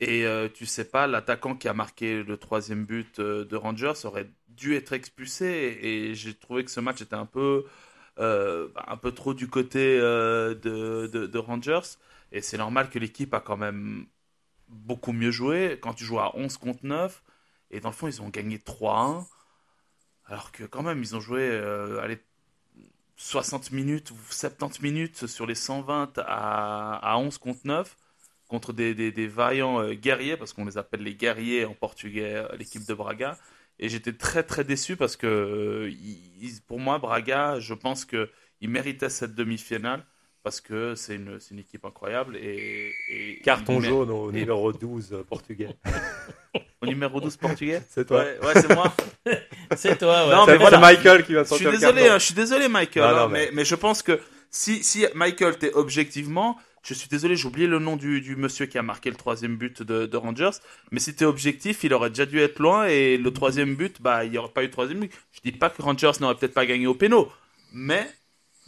Speaker 8: Et tu sais pas, l'attaquant qui a marqué le troisième but de Rangers aurait dû être expulsé. Et, j'ai trouvé que ce match était un peu, bah, un peu trop du côté de, de, de Rangers. Et c'est normal que l'équipe a quand même beaucoup mieux joué. Quand tu joues à 11 contre 9, et dans le fond, ils ont gagné 3-1. Alors que quand même, ils ont joué euh, allez, 60 minutes ou 70 minutes sur les 120 à, à 11 contre 9 contre des, des, des vaillants euh, guerriers, parce qu'on les appelle les guerriers en portugais, euh, l'équipe de Braga. Et j'étais très très déçu parce que euh, pour moi, Braga, je pense que il méritait cette demi-finale parce que c'est une, une équipe incroyable. Et, et
Speaker 7: Carton jaune au
Speaker 8: et-
Speaker 7: numéro 12 euh, portugais.
Speaker 8: Au numéro 12 portugais
Speaker 7: C'est toi.
Speaker 8: Ouais, ouais, c'est moi.
Speaker 6: C'est toi, ouais.
Speaker 8: Non,
Speaker 7: C'est
Speaker 8: mais voilà.
Speaker 7: c'est Michael qui va
Speaker 8: Je suis
Speaker 7: sortir
Speaker 8: désolé, hein, je suis désolé, Michael.
Speaker 7: Non, non,
Speaker 8: hein,
Speaker 7: mais-
Speaker 8: mais... mais je pense que si, si Michael, t'es objectivement, je suis désolé, j'ai oublié le nom du, du monsieur qui a marqué le troisième but de, de Rangers. Mais si t'es objectif, il aurait déjà dû être loin et le troisième but, bah, il n'y aurait pas eu de troisième but. Je dis pas que Rangers n'aurait peut-être pas gagné au péno, mais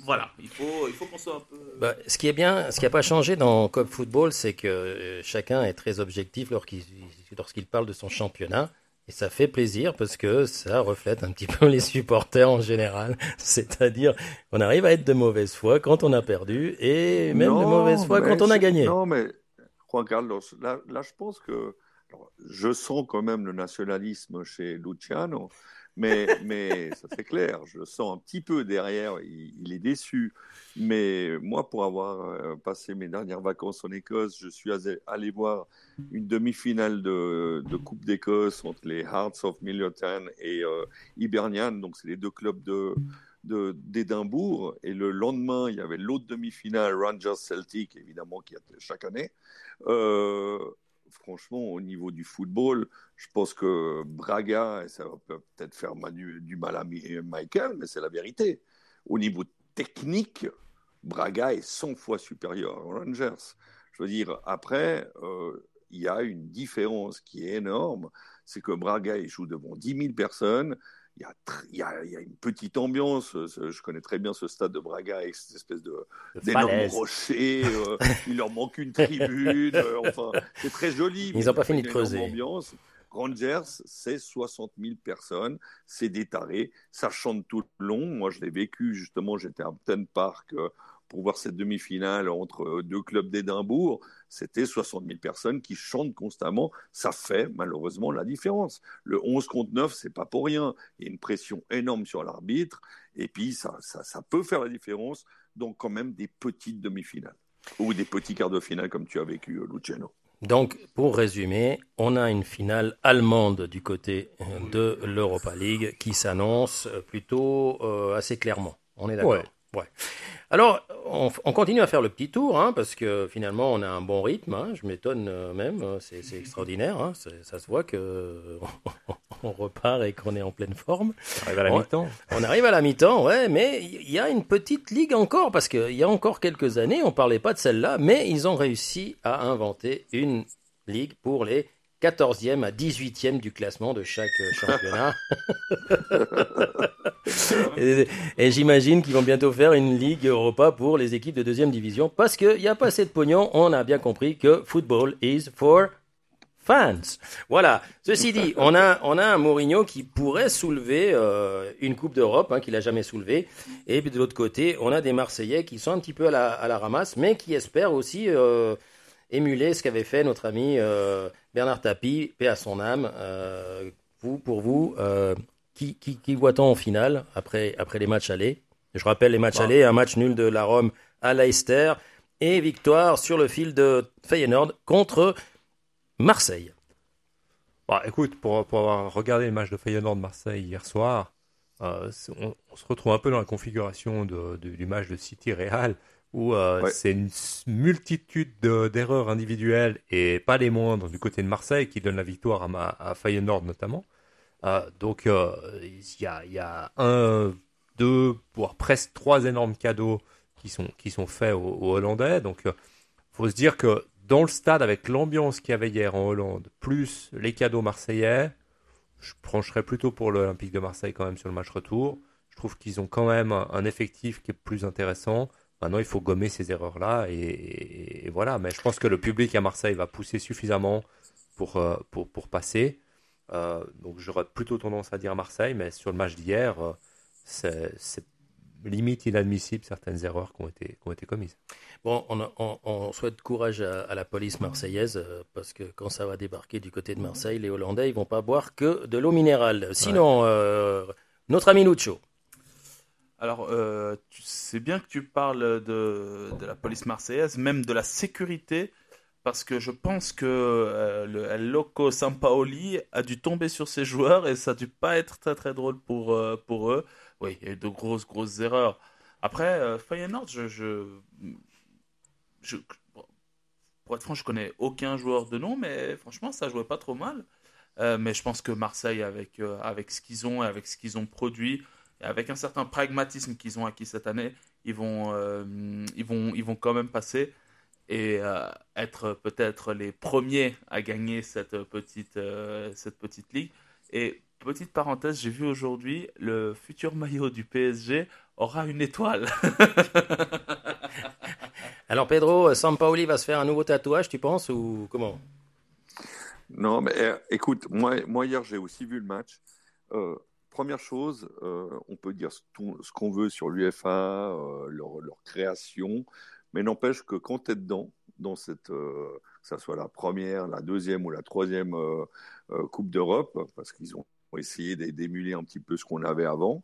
Speaker 8: voilà, il faut, il faut qu'on soit un peu.
Speaker 6: Bah, ce qui est bien, ce qui n'a pas changé dans Cop Football, c'est que euh, chacun est très objectif lorsqu'il lorsqu'il parle de son championnat. Et ça fait plaisir parce que ça reflète un petit peu les supporters en général. C'est-à-dire, on arrive à être de mauvaise foi quand on a perdu et même de mauvaise foi quand on a gagné.
Speaker 9: Non, mais Juan Carlos, là, là je pense que alors, je sens quand même le nationalisme chez Luciano, Mais, mais ça c'est clair, je sens un petit peu derrière, il, est déçu. Mais moi, pour avoir euh, passé mes dernières vacances en Écosse, je suis allé voir une demi-finale de, Coupe d'Écosse entre les Hearts of Milliotan et euh, Hibernian, donc c'est les deux clubs de d'Édimbourg. Et le lendemain, il y avait l'autre demi-finale, Rangers Celtic, évidemment, qui a chaque année. Euh, franchement, au niveau du football, je pense que Braga, et ça va peut-être faire du mal à Michael, mais c'est la vérité. Au niveau technique, Braga est 100 fois supérieur aux Rangers. Je veux dire, après, euh, il y a une différence qui est énorme, c'est que Braga, joue devant 10 000 personnes, il y, a, une petite ambiance. Je connais très bien ce stade de Braga avec cette espèce de d'énormes rochers. Euh, il leur manque une tribune. Euh, enfin, c'est très joli.
Speaker 6: Ils n'ont pas fini de creuser.
Speaker 9: Ambiance. Rangers, c'est 60 000 personnes, c'est des tarés, ça chante tout le long. Moi, je l'ai vécu justement, j'étais à Upton Park euh, pour voir cette demi-finale entre deux clubs d'Édimbourg c'était 60 000 personnes qui chantent constamment. Ça fait malheureusement la différence. Le 11 contre 9, c'est pas pour rien. Il y a une pression énorme sur l'arbitre. Et puis, ça, ça, ça, peut faire la différence. Donc, quand même, des petites demi-finales. Ou des petits quarts de finale, comme tu as vécu, euh, Luciano.
Speaker 6: Donc, pour résumer, on a une finale allemande du côté euh, de l'Europa League qui s'annonce euh, plutôt assez clairement. On est d'accord Ouais. Alors, on, continue à faire le petit tour, hein, parce que finalement, on a un bon rythme. Hein, je m'étonne euh, même, euh, c'est extraordinaire. Hein, ça se voit que on repart et qu'on est en pleine forme.
Speaker 7: On arrive à la mi-temps.
Speaker 6: On arrive à la mi-temps, ouais, mais il y a une petite ligue encore, parce qu'il y a encore quelques années, on parlait pas de celle-là, mais ils ont réussi à inventer une ligue pour les 14e à 18e du classement de chaque euh, championnat. et, j'imagine qu'ils vont bientôt faire une Ligue Europa pour les équipes de deuxième division parce qu'il n'y a pas assez de pognon. On a bien compris que football is for fans. Voilà. Ceci dit, on a, on a un Mourinho qui pourrait soulever euh, une Coupe d'Europe, hein, qu'il n'a jamais soulevé. Et puis de l'autre côté, on a des Marseillais qui sont un petit peu à la, à la ramasse, mais qui espèrent aussi euh, émuler ce qu'avait fait notre ami euh, Bernard Tapie, paix à son âme. Euh, vous, pour vous, euh, qui, qui, qui voit-on en finale après, après les matchs allés? Je rappelle les matchs allés, un match nul de la Rome à Leicester et victoire sur le fil de Feyenoord contre Marseille.
Speaker 7: Bah, écoute, pour, pour avoir regardé le match de Feyenoord-Marseille hier soir, on, se retrouve un peu dans la configuration de, du match de City-Real où euh, c'est une multitude d'erreurs individuelles et pas les moindres du côté de Marseille qui donne la victoire à, à Feyenoord notamment. Euh, donc euh, il y, a, y, a, un, deux, voire presque trois énormes cadeaux qui sont, qui sont faits aux, Hollandais. Donc il faut se dire que dans le stade, avec l'ambiance qu'il y avait hier en Hollande, plus les cadeaux marseillais, je pencherais plutôt pour l'Olympique de Marseille quand même sur le match retour. Je trouve qu'ils ont quand même un effectif qui est plus intéressant. Maintenant, il faut gommer ces erreurs-là et, voilà. Mais je pense que le public à Marseille va pousser suffisamment pour, euh, pour, passer. Euh, donc, j'aurais plutôt tendance à dire Marseille, mais sur le match d'hier, euh, c'est limite inadmissible certaines erreurs qui ont été, qui ont été commises.
Speaker 6: Bon, on, on, souhaite courage à, la police marseillaise parce que quand ça va débarquer du côté de Marseille, les Hollandais ils vont pas boire que de l'eau minérale. Sinon, notre ami Lucho.
Speaker 8: Alors, euh, c'est bien que tu parles de, la police marseillaise, même de la sécurité, parce que je pense que euh, le El Loco Sampaoli a dû tomber sur ses joueurs et ça a dû pas être très très drôle pour, euh, pour eux. Oui, il y a eu de grosses grosses erreurs. Après, Feyenoord, je, je, pour être franc, je connais aucun joueur de nom, mais franchement, ça jouait pas trop mal. mais je pense que Marseille, avec, avec ce qu'ils ont et avec ce qu'ils ont produit, avec un certain pragmatisme qu'ils ont acquis cette année, ils vont, euh, ils vont, ils vont quand même passer et euh, être peut-être les premiers à gagner cette petite, euh, cette petite ligue. Et petite parenthèse, j'ai vu aujourd'hui le futur maillot du PSG aura une étoile.
Speaker 6: Alors Pedro, Sampaoli va se faire un nouveau tatouage, tu penses, ou comment?
Speaker 9: Non, mais écoute, moi, moi hier j'ai aussi vu le match première chose, euh, on peut dire ce, qu'on veut sur l'UFA, euh, leur, création, mais n'empêche que quand tu es dedans, dans cette, euh, que ce soit la première, la deuxième ou la troisième Coupe d'Europe, parce qu'ils ont pour essayer d'émuler un petit peu ce qu'on avait avant.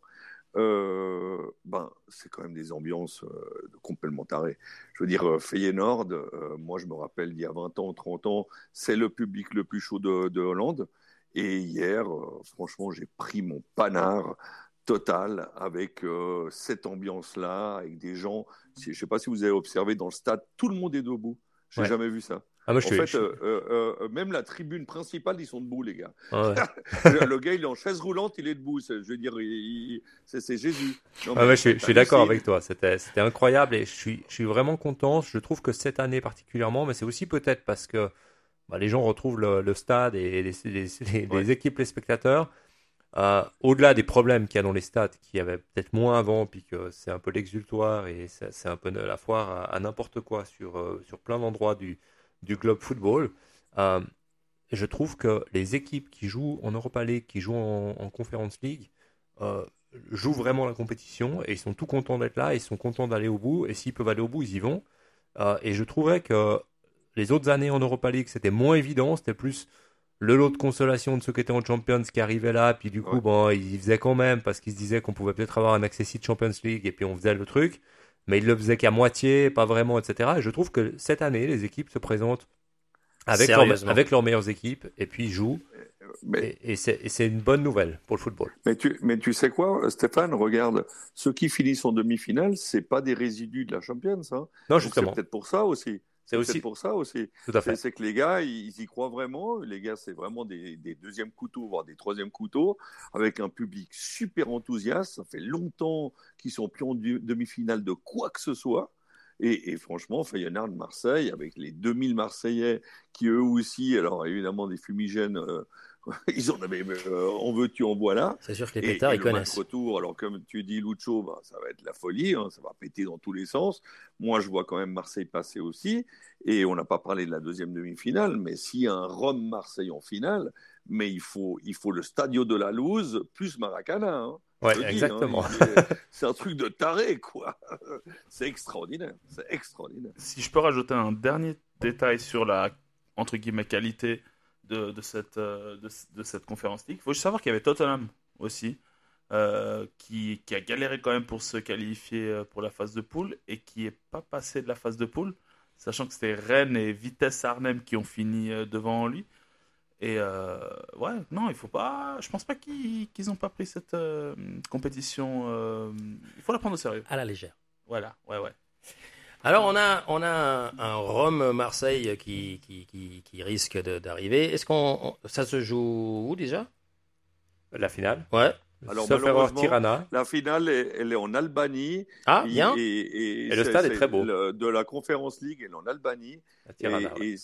Speaker 9: Euh, ben, c'est quand même des ambiances euh, complètement tarées. Je veux dire, euh, Feyenoord, euh, moi je me rappelle d'il y a 20 ans, 30 ans, c'est le public le plus chaud de, de Hollande. Et hier, franchement, j'ai pris mon panard total avec cette ambiance-là, avec des gens. Je ne sais pas si vous avez observé dans le stade, tout le monde est debout. J'ai
Speaker 7: Ouais.
Speaker 9: jamais vu ça.
Speaker 7: Ah, moi, je
Speaker 9: en
Speaker 7: suis-
Speaker 9: fait,
Speaker 7: je-
Speaker 9: euh, euh, euh, même la tribune principale, ils sont debout, les gars.
Speaker 7: Ah ouais.
Speaker 9: le, gars, il est en chaise roulante, il est debout. Je veux dire, c'est Jésus. Non,
Speaker 7: Ah
Speaker 9: mais
Speaker 7: ouais, je suis, d'accord avec toi. C'était, incroyable et je suis, je suis vraiment content. Je trouve que cette année particulièrement, mais c'est aussi peut-être parce que bah, les gens retrouvent le, le stade et les, les- les- les équipes, les spectateurs. Euh, au-delà des problèmes qu'il y a dans les stades, qu'il y avait peut-être moins avant, puis que c'est un peu l'exultoire et c'est, un peu la foire à, à n'importe quoi sur, sur plein d'endroits du, du globe football. Euh, je trouve que les équipes qui jouent en Europa League, qui jouent en, en Conference League, euh, jouent vraiment la compétition et ils sont tout contents d'être là, ils sont contents d'aller au bout et s'ils peuvent aller au bout, ils y vont. Euh, et je trouverais que les autres années en Europa League, c'était moins évident, c'était plus le lot de consolation de ceux qui étaient en Champions qui arrivaient là, puis du coup, bon, ils y faisaient quand même parce qu'ils se disaient qu'on pouvait peut-être avoir un accessit Champions League et puis on faisait le truc, mais ils le faisaient qu'à moitié, pas vraiment, etc. Et je trouve que cette année, les équipes se présentent avec, leur-
Speaker 6: Sérieusement.
Speaker 7: avec leurs meilleures équipes et puis jouent.
Speaker 9: Mais-
Speaker 7: Et, et c'est une bonne nouvelle pour le football.
Speaker 9: Mais tu, mais tu sais quoi, Stéphane, regarde, ceux qui finissent en demi-finale, c'est pas des résidus de la Champions. Hein.
Speaker 7: Non, justement.
Speaker 9: C'est peut-être pour ça aussi.
Speaker 7: C'est aussi-
Speaker 9: pour ça aussi.
Speaker 7: Tout à fait.
Speaker 9: C'est que les gars, ils y croient vraiment. Les gars, c'est vraiment des, des deuxièmes couteaux, voire des troisièmes couteaux, avec un public super enthousiaste. Ça fait longtemps qu'ils sont plus en demi-finale de quoi que ce soit. Et, et franchement, Feyenoord Marseille, avec les 2000 Marseillais qui eux aussi, alors évidemment des fumigènes, euh, ils en avaient, euh, en veux-tu, en voilà.
Speaker 6: C'est sûr que les
Speaker 9: Et-
Speaker 6: pétards,
Speaker 9: et
Speaker 6: ils
Speaker 9: le
Speaker 6: connaissent.
Speaker 9: match retour, alors comme tu dis, Lucho, bah, ça va être la folie, hein, ça va péter dans tous les sens. Moi, je vois quand même Marseille passer aussi. Et on n'a pas parlé de la deuxième demi-finale, mais s'il y a un Rome-Marseille en finale, mais il faut, il faut le Stadio de la Louse plus Maracana. hein.
Speaker 7: Ouais, exactement.
Speaker 9: hein, il est- c'est un truc de taré, quoi. C'est extraordinaire. C'est extraordinaire.
Speaker 8: Si je peux rajouter un dernier détail sur la entre guillemets qualité de, de cette euh, de, de cette conférence league, il faut juste savoir qu'il y avait Tottenham aussi euh, qui, qui a galéré quand même pour se qualifier euh, pour la phase de poule et qui n'est pas passé de la phase de poule, sachant que c'était Rennes et Vitesse Arnhem qui ont fini devant lui. Et euh, ouais, non, il faut pas. Je pense pas qu'ils qu'ils ont pas pris cette euh, compétition. il faut la prendre au sérieux.
Speaker 6: À la légère.
Speaker 8: Voilà, ouais, ouais.
Speaker 6: Alors on a on a un, un Rome Marseille qui qui, qui, qui risque d'arriver. Est-ce qu'on on- ça se joue où déjà?
Speaker 7: La finale.
Speaker 6: Ouais.
Speaker 9: Alors,
Speaker 7: Sauf erreur Tirana.
Speaker 9: La finale, est- elle est en Albanie.
Speaker 6: Ah, bien.
Speaker 9: Et, et-
Speaker 7: Et le stade est très beau.
Speaker 9: le- de la Conférence League, elle est en Albanie.
Speaker 7: Tirana,
Speaker 9: et,
Speaker 7: ouais.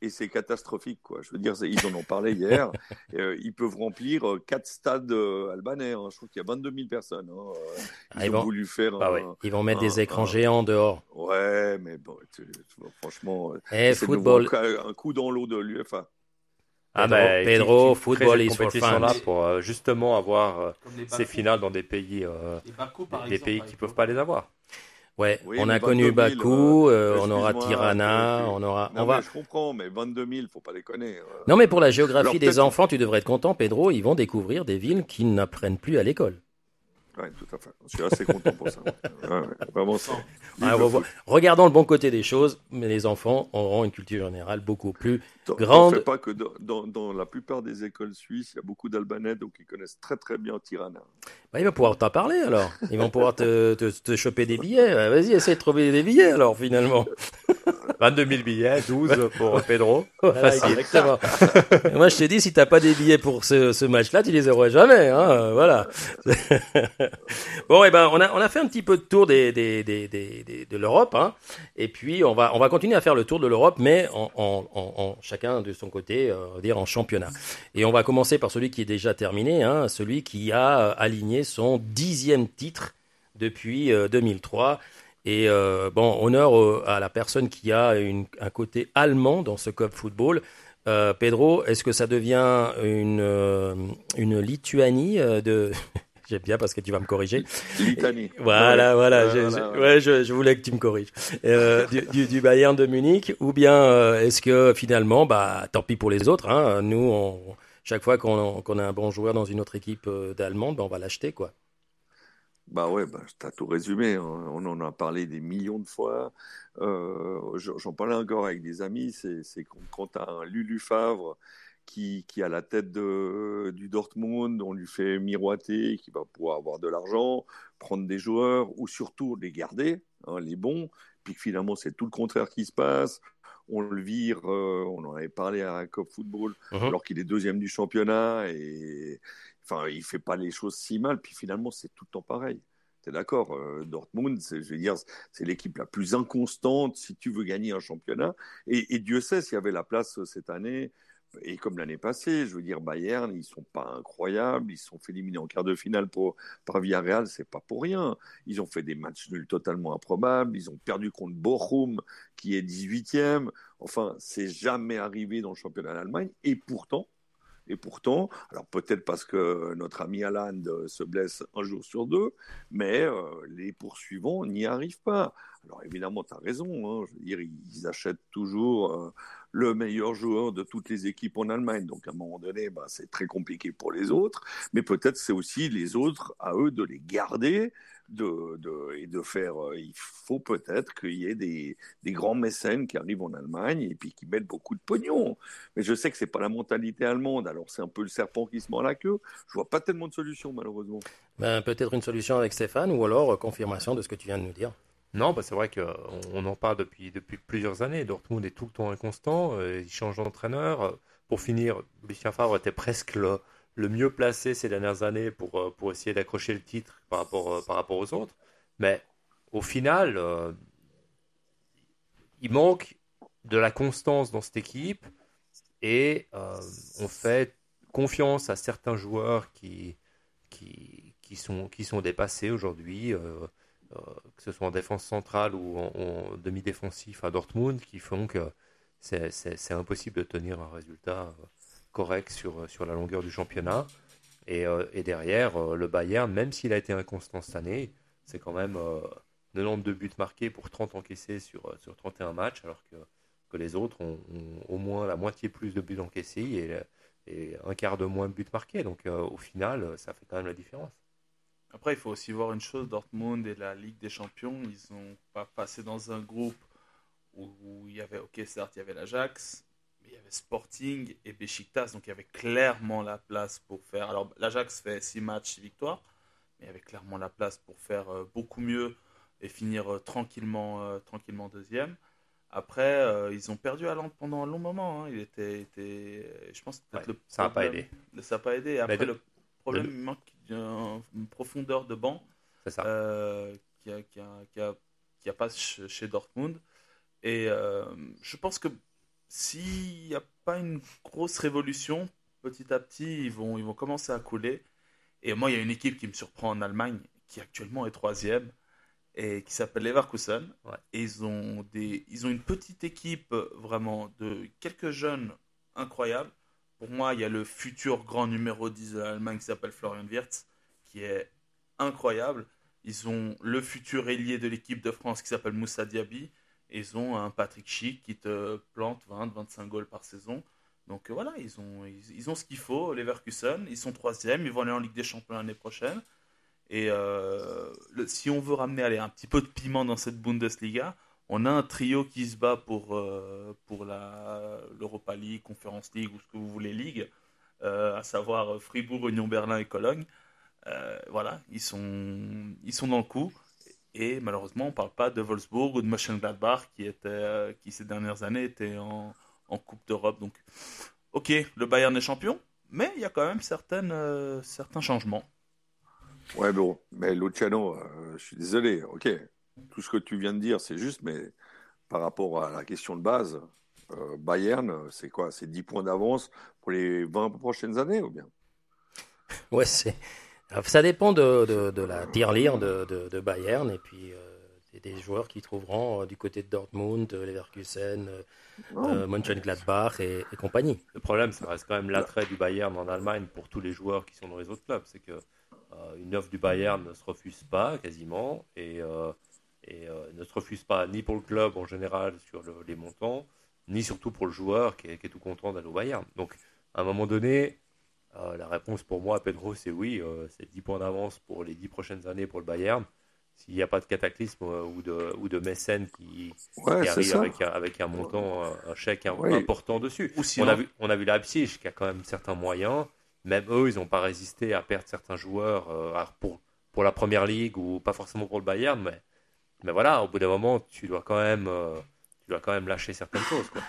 Speaker 9: et c'est- catastrophique, quoi. Je veux dire, ils en ont parlé hier. Euh, ils peuvent remplir euh, quatre stades euh, albanais. hein. Je trouve qu'il y a 22 000 personnes. hein. Ils
Speaker 6: Ah, ils
Speaker 9: ont
Speaker 6: vont-
Speaker 9: voulu faire.
Speaker 6: Bah
Speaker 9: un-
Speaker 6: ouais. Ils vont mettre
Speaker 9: un-
Speaker 6: des écrans
Speaker 9: un-
Speaker 6: géants dehors.
Speaker 9: Ouais, mais bon, tu- tu vois, franchement,
Speaker 6: Eh, football.
Speaker 9: un coup dans l'eau de l'UFA.
Speaker 7: Ah,
Speaker 6: Pedro-
Speaker 7: bah,
Speaker 6: Pedro,
Speaker 7: qui- qui
Speaker 6: football is for fun.
Speaker 7: pour euh, justement avoir euh,
Speaker 8: les
Speaker 7: ces finales dans des pays, euh,
Speaker 8: Les
Speaker 7: des pays qui
Speaker 8: exemple.
Speaker 7: peuvent pas les avoir.
Speaker 6: Ouais,
Speaker 9: Oui,
Speaker 6: on a connu
Speaker 9: 22 000,
Speaker 6: Bakou, on aura Tirana, on aura.
Speaker 9: Non,
Speaker 6: on va.
Speaker 9: mais je comprends, mais 22 000, faut pas déconner. euh.
Speaker 6: Non, mais pour la géographie
Speaker 9: Alors,
Speaker 6: des enfants, tu devrais être content, Pedro. Ils vont découvrir des villes qu'ils n'apprennent plus à l'école.
Speaker 9: Ouais, tout à fait. Je suis assez content pour ça. Ouais, vraiment,
Speaker 6: Ah. Regardons le bon côté des choses, mais les enfants auront une culture générale beaucoup plus grande.
Speaker 9: fais pas que dans, dans- dans la plupart des écoles suisses, il y a beaucoup d'Albanais, donc ils connaissent très très bien Tirana.
Speaker 6: Bah, ils vont pouvoir t'en parler alors. Ils vont pouvoir te, te, te choper des billets. Vas-y, essaie de trouver des billets alors finalement.
Speaker 7: 22 000 billets, 12 pour Pedro.
Speaker 6: Voilà,
Speaker 7: Facile.
Speaker 6: exactement. Moi, je te dis, si t'as pas des billets pour ce, ce match-là, tu les aurais jamais. Hein, voilà. bon, et ben, on a, on a fait un petit peu de tour des, des, des, des, de l'Europe, hein, et puis on va, on va continuer à faire le tour de l'Europe, mais en, en, en, en chacun de son côté, euh, dire en championnat. Et on va commencer par celui qui est déjà terminé, hein, celui qui a euh, aligné son dixième titre depuis euh, 2003. Et euh, bon, honneur euh, à la personne qui a une- un côté allemand dans ce club football. Euh, Pedro, est-ce que ça devient une, euh, une Lituanie euh, de... J'aime bien parce que tu vas me corriger. Voilà, voilà,
Speaker 9: voilà,
Speaker 6: je-
Speaker 9: ouais.
Speaker 6: je, je voulais que tu me corriges. Euh, du, du, du Bayern de Munich, ou bien euh, est-ce que finalement, bah, tant pis pour les autres, hein, nous, on, chaque fois qu'on a un bon joueur dans une autre équipe euh, d'allemande, ben, on va l'acheter, quoi.
Speaker 9: Bah ouais, bah, t'as tout résumé. hein. On en a parlé des millions de fois. Euh, j'en parlais encore avec des amis. C'est quand, quand t'as un Lulu Favre qui, qui a la tête de, du Dortmund, on lui fait miroiter qu'il va pouvoir avoir de l'argent, prendre des joueurs ou surtout les garder, hein, les bons. Puis finalement, c'est tout le contraire qui se passe. On le vire, euh, on en avait parlé à Cop Football,
Speaker 6: Mhm.
Speaker 9: alors qu'il est deuxième du championnat et enfin, il fait pas les choses si mal. Puis finalement, c'est tout le temps pareil. T'es d'accord euh, Dortmund, c'est, je veux dire, c'est l'équipe la plus inconstante si tu veux gagner un championnat. Et, et Dieu sait s'il y avait la place euh, cette année. Et comme l'année passée, je veux dire, Bayern, ils sont pas incroyables. Ils sont fait éliminer en quart de finale pour, par Villarreal, c'est pas pour rien. Ils ont fait des matchs nuls totalement improbables. Ils ont perdu contre Bochum, qui est 18e. Enfin, c'est jamais arrivé dans le championnat d'Allemagne. Et pourtant, et pourtant, alors peut-être parce que notre ami Alan euh, se blesse un jour sur deux, mais euh, les poursuivants n'y arrivent pas. Alors évidemment, tu as raison, hein, ils achètent toujours euh, le meilleur joueur de toutes les équipes en Allemagne. Donc à un moment donné, bah, c'est très compliqué pour les autres, mais peut-être c'est aussi les autres à eux de les garder de, de, et de faire. euh, il faut peut-être qu'il y ait des, grands mécènes qui arrivent en Allemagne et puis qui mettent beaucoup de pognon. Mais je sais que c'est pas la mentalité allemande, alors c'est un peu le serpent qui se mord la queue. Je vois pas tellement de solutions malheureusement.
Speaker 6: Ben, Peut-être une solution avec Stéphane ou alors euh, confirmation de ce que tu viens de nous dire.
Speaker 7: Non, bah c'est vrai qu'on on en parle depuis, depuis plusieurs années. Dortmund est tout le temps inconstant, euh, il change d'entraîneur. Pour finir, Lucien Favre était presque le, le mieux placé ces dernières années pour, euh, pour essayer d'accrocher le titre par rapport, euh, par rapport aux autres. Mais au final, il manque de la constance dans cette équipe et on fait confiance à certains joueurs qui, qui, qui, sont, qui sont dépassés aujourd'hui. Que ce soit en défense centrale ou en, en demi-défensif à Dortmund, qui font que c'est- impossible de tenir un résultat euh, correct sur, sur la longueur du championnat. Et, euh, derrière, euh, le Bayern, même s'il a été inconstant cette année, c'est quand même euh, 92 buts marqués pour 30 encaissés sur, euh, sur 31 matchs, alors que, que les autres ont, au moins la moitié plus de buts encaissés et, et un quart de moins de buts marqués. Donc euh, au final, ça fait quand même la différence.
Speaker 8: Après, il faut aussi voir une chose, Dortmund et la Ligue des Champions, ils ont pas passé dans un groupe où, où il y avait, ok, certes, il y avait l'Ajax, mais il y avait Sporting et Besiktas, donc il y avait clairement la place pour faire. Alors, l'Ajax fait 6 matchs, 6 victoires, mais il y avait clairement la place pour faire euh, beaucoup mieux et finir euh, tranquillement, euh, tranquillement deuxième. Après, ils ont perdu Haaland pendant un long moment. hein. Il était, était- je pense, que peut-être
Speaker 7: Ouais,
Speaker 8: le
Speaker 7: ça n'a pas aidé.
Speaker 8: Ça n'a pas aidé. Après, le problème, il manque une profondeur de banc
Speaker 7: ça.
Speaker 8: euh, qui a, qui a- qui a- qui a pas ch- chez Dortmund. Et euh, je pense que s'il n'y a pas une grosse révolution, petit à petit, ils vont, ils vont commencer à couler. Et moi, il y a une équipe qui me surprend en Allemagne, qui actuellement est troisième, et qui s'appelle Leverkusen.
Speaker 7: Ouais.
Speaker 8: Et ils ont, des, ils ont une petite équipe vraiment de quelques jeunes incroyables. Pour moi, il y a le futur grand numéro 10 de l'Allemagne qui s'appelle Florian Wirtz, qui est incroyable. Ils ont le futur ailier de l'équipe de France qui s'appelle Moussa Diaby. Et ils ont un Patrick Schick qui te plante 20-25 goals par saison. Donc euh, voilà, ils ont, ils, ont ce qu'il faut, Leverkusen. Ils sont troisième, ils vont aller en Ligue des Champions l'année prochaine. Et euh, si on veut ramener allez, un petit peu de piment dans cette Bundesliga, on a un trio qui se bat pour, euh, pour l'Europa League, Conference League ou ce que vous voulez, Ligue, euh, à savoir Fribourg, Union Berlin et Cologne. Euh, voilà, ils sont, ils sont dans le coup. Et malheureusement, on ne parle pas de Wolfsburg ou de Mönchengladbach qui, était, qui ces dernières années étaient en, en Coupe d'Europe. Donc, ok, le Bayern est champion, mais il y a quand même certaines, certains changements.
Speaker 9: Ouais, bon, mais Luciano, je suis désolé, ok, tout ce que tu viens de dire, c'est juste, mais par rapport à la question de base, euh, Bayern, c'est quoi? C'est 10 points d'avance pour les 20 prochaines années ou bien?
Speaker 6: Ouais, c'est. Ça dépend de, de, de la tirelire de, de, de Bayern et puis euh, des joueurs qui trouveront euh, du côté de Dortmund, Leverkusen, euh, euh, Mönchengladbach et, et compagnie.
Speaker 7: Le problème, ça reste quand même l'attrait du Bayern en Allemagne pour tous les joueurs qui sont dans les autres clubs. C'est que euh, une offre du Bayern ne se refuse pas quasiment et, euh, et euh, ne se refuse pas ni pour le club en général sur le- les montants, ni surtout pour le joueur qui est, qui est tout content d'aller au Bayern. Donc, à un moment donné, Euh, la réponse pour moi, Pedro, c'est oui. Euh, c'est 10 points d'avance pour les 10 prochaines années pour le Bayern. S'il n'y a pas de cataclysme euh, ou, de, ou de mécène qui,
Speaker 9: Ouais,
Speaker 7: qui
Speaker 9: c'est
Speaker 7: arrive avec un, avec un montant, un chèque un-
Speaker 9: Oui.
Speaker 7: important dessus.
Speaker 8: Ou sinon-
Speaker 7: On a vu, on a vu Leipzig qui a quand même certains moyens. Même eux, ils n'ont pas résisté à perdre certains joueurs euh, pour, pour la première ligue ou pas forcément pour le Bayern. Mais, mais voilà, au bout d'un moment, tu dois quand même, euh, tu dois quand même lâcher certaines choses. Quoi.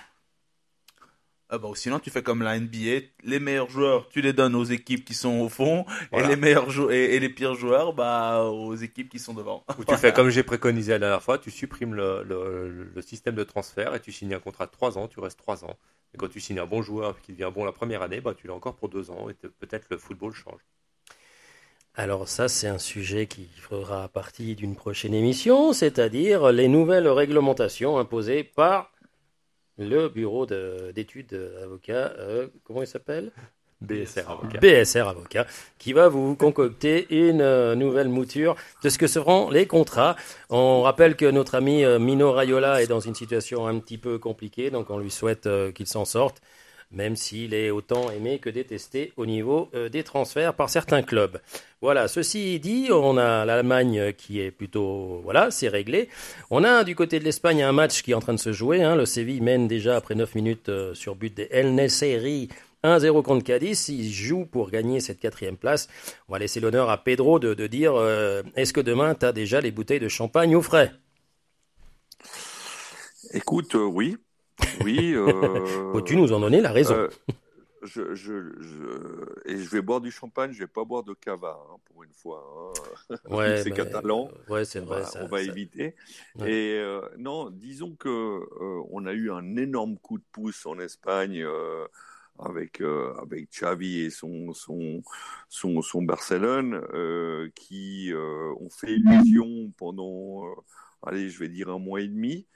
Speaker 8: Ah bah, sinon, tu fais comme la NBA, les meilleurs joueurs, tu les donnes aux équipes qui sont au fond,
Speaker 7: Voilà.
Speaker 8: et les meilleurs et, et les pires joueurs, bah, aux équipes qui sont devant.
Speaker 7: Ou tu fais comme j'ai préconisé la dernière fois, tu supprimes le, le- le système de transfert et tu signes un contrat de 3 ans, tu restes 3 ans. Et quand tu signes un bon joueur qui devient bon la première année, bah, tu l'as encore pour 2 ans et peut-être le football change.
Speaker 6: Alors ça, c'est un sujet qui fera partie d'une prochaine émission, c'est-à-dire les nouvelles réglementations imposées par le bureau de- d'études avocats, euh, comment il s'appelle?
Speaker 7: BSR avocat.
Speaker 6: BSR Avocat, qui va vous concocter une euh, nouvelle mouture de ce que seront les contrats. On rappelle que notre ami euh, Mino Raiola est dans une situation un petit peu compliquée, donc on lui souhaite qu'il s'en sorte, même s'il est autant aimé que détesté au niveau euh, des transferts par certains clubs. Voilà, ceci dit, on a l'Allemagne qui est plutôt... Voilà, c'est réglé. On a du côté de l'Espagne un match qui est en train de se jouer. hein. Le Séville mène déjà après 9 minutes euh, sur but des El Nesseri 1-0 contre Cadiz. Il joue pour gagner cette quatrième place. On va laisser l'honneur à Pedro de, de dire euh, est-ce que demain tu as déjà les bouteilles de champagne au frais?
Speaker 9: Écoute, euh, oui. Oui. euh,
Speaker 6: Peux-tu nous en donner la raison
Speaker 9: euh, je, je, je- et je vais boire du champagne, je vais pas boire de cava hein, pour une fois. hein.
Speaker 6: Ouais,
Speaker 9: c'est catalan.
Speaker 6: Ouais, c'est
Speaker 9: on
Speaker 6: vrai.
Speaker 9: va,
Speaker 6: ça-
Speaker 9: on va
Speaker 6: ça-
Speaker 9: éviter.
Speaker 6: Ouais.
Speaker 9: Et euh, non, disons que euh, on a eu un énorme coup de pouce en Espagne euh, avec euh, avec Xavi et son son son, son Barcelone euh, qui euh, ont fait illusion pendant euh, allez je vais dire un mois et demi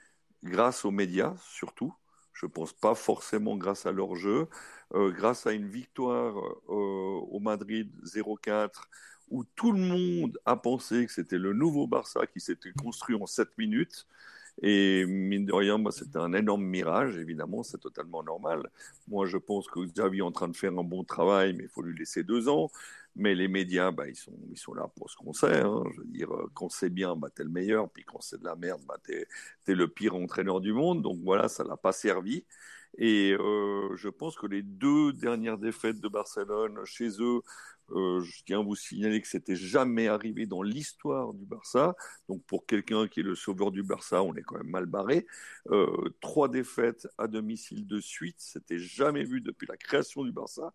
Speaker 9: grâce aux médias surtout. Je pense pas forcément grâce à leur jeu, euh, grâce à une victoire euh, au Madrid 0-4 où tout le monde a pensé que c'était le nouveau Barça qui s'était construit en 7 minutes. Et mine de rien, bah, c'était un énorme mirage, évidemment, c'est totalement normal. Moi, je pense que Xavi est en train de faire un bon travail, mais il faut lui laisser deux ans. Mais les médias, bah, ils, sont, ils sont là pour ce qu'on sait. Hein. Je veux dire, euh, quand c'est bien, bah, t'es le meilleur, puis quand c'est de la merde, bah, t'es es le pire entraîneur du monde. Donc voilà, ça l'a pas servi. Et euh, je pense que les deux dernières défaites de Barcelone chez eux, je tiens à vous signaler que c'était jamais arrivé dans l'histoire du Barça. Donc pour quelqu'un qui est le sauveur du Barça, on est quand même mal barré. Euh, trois défaites à domicile de suite, c'était jamais vu depuis la création du Barça.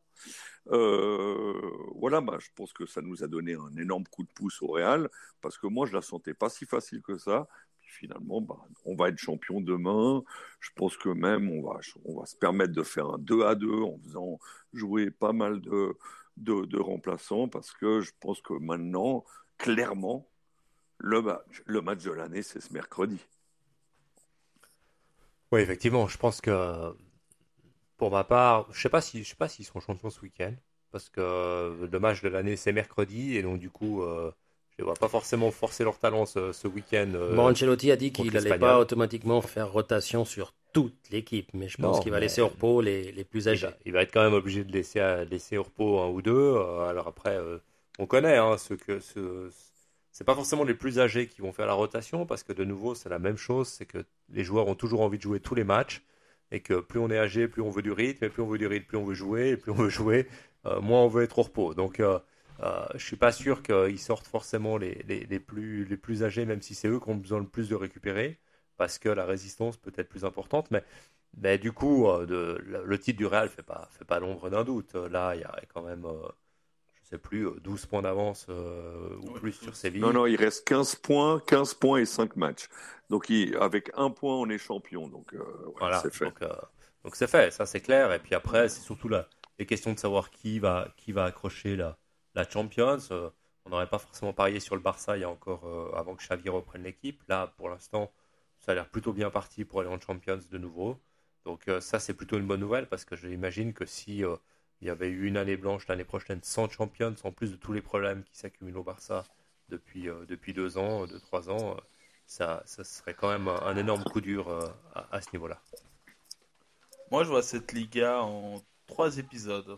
Speaker 9: Euh, voilà, bah, je pense que ça nous a donné un énorme coup de pouce au Real, parce que moi je la sentais pas si facile que ça. Finalement, bah, on va être champion demain. Je pense que même on va, on va se permettre de faire un 2 à 2 en faisant jouer pas mal de, de, remplaçants, parce que je pense que maintenant, clairement, le match, le match de l'année, c'est ce mercredi.
Speaker 7: Oui, effectivement, je pense que pour ma part, je sais pas si je sais pas s'ils seront champions ce week-end parce que le match de l'année c'est mercredi et donc du coup euh, je les vois pas forcément forcer leur talent ce, ce week-end. euh,
Speaker 6: Bon, Ancelotti a dit qu'il n'allait pas automatiquement faire rotation sur toute l'équipe, mais je pense qu'il va laisser au repos les, les plus
Speaker 7: il
Speaker 6: âgés.
Speaker 7: va, il va être quand même obligé de laisser laisser au repos un ou deux. euh, alors après, euh, on connaît hein, ce que ce, c'est pas forcément les plus âgés qui vont faire la rotation parce que de nouveau c'est la même chose, c'est que les joueurs ont toujours envie de jouer tous les matchs et que plus on est âgé, plus on veut du rythme, et plus on veut du rythme, plus on veut jouer, et plus on veut jouer, euh, moins on veut être au repos. Donc euh, euh, je suis pas sûr qu'ils sortent forcément les, les, les plus, les plus âgés, même si c'est eux qui ont besoin le plus de récupérer, parce que la résistance peut être plus importante. Mais, mais du coup, euh, de, le, titre du Real fait pas, fait pas l'ombre d'un doute. Là, il y a quand même, euh, je sais plus, euh, 12 points d'avance euh, ou plus sur Séville.
Speaker 9: Non, non, il reste 15 points, 15 points et 5 matchs. Donc il- avec un point, on est champion. Donc euh, ouais,
Speaker 7: Voilà,
Speaker 9: c'est fait.
Speaker 7: donc euh, donc c'est fait, ça c'est clair. Et puis après, c'est surtout la, les questions de savoir qui va, qui va accrocher la, la Champions. Euh, on n'aurait pas forcément parié sur le Barça il y a encore euh, avant que Xavi reprenne l'équipe. Là, pour l'instant, ça a l'air plutôt bien parti pour aller en Champions de nouveau. Donc euh, ça, c'est plutôt une bonne nouvelle parce que j'imagine que si il y avait eu une année blanche l'année prochaine sans Champions, en plus de tous les problèmes qui s'accumulent au Barça depuis, euh, depuis deux ans, deux, trois ans, ça, ça serait quand même un, énorme coup dur à, à ce niveau-là.
Speaker 8: Moi, je vois cette Liga en trois épisodes.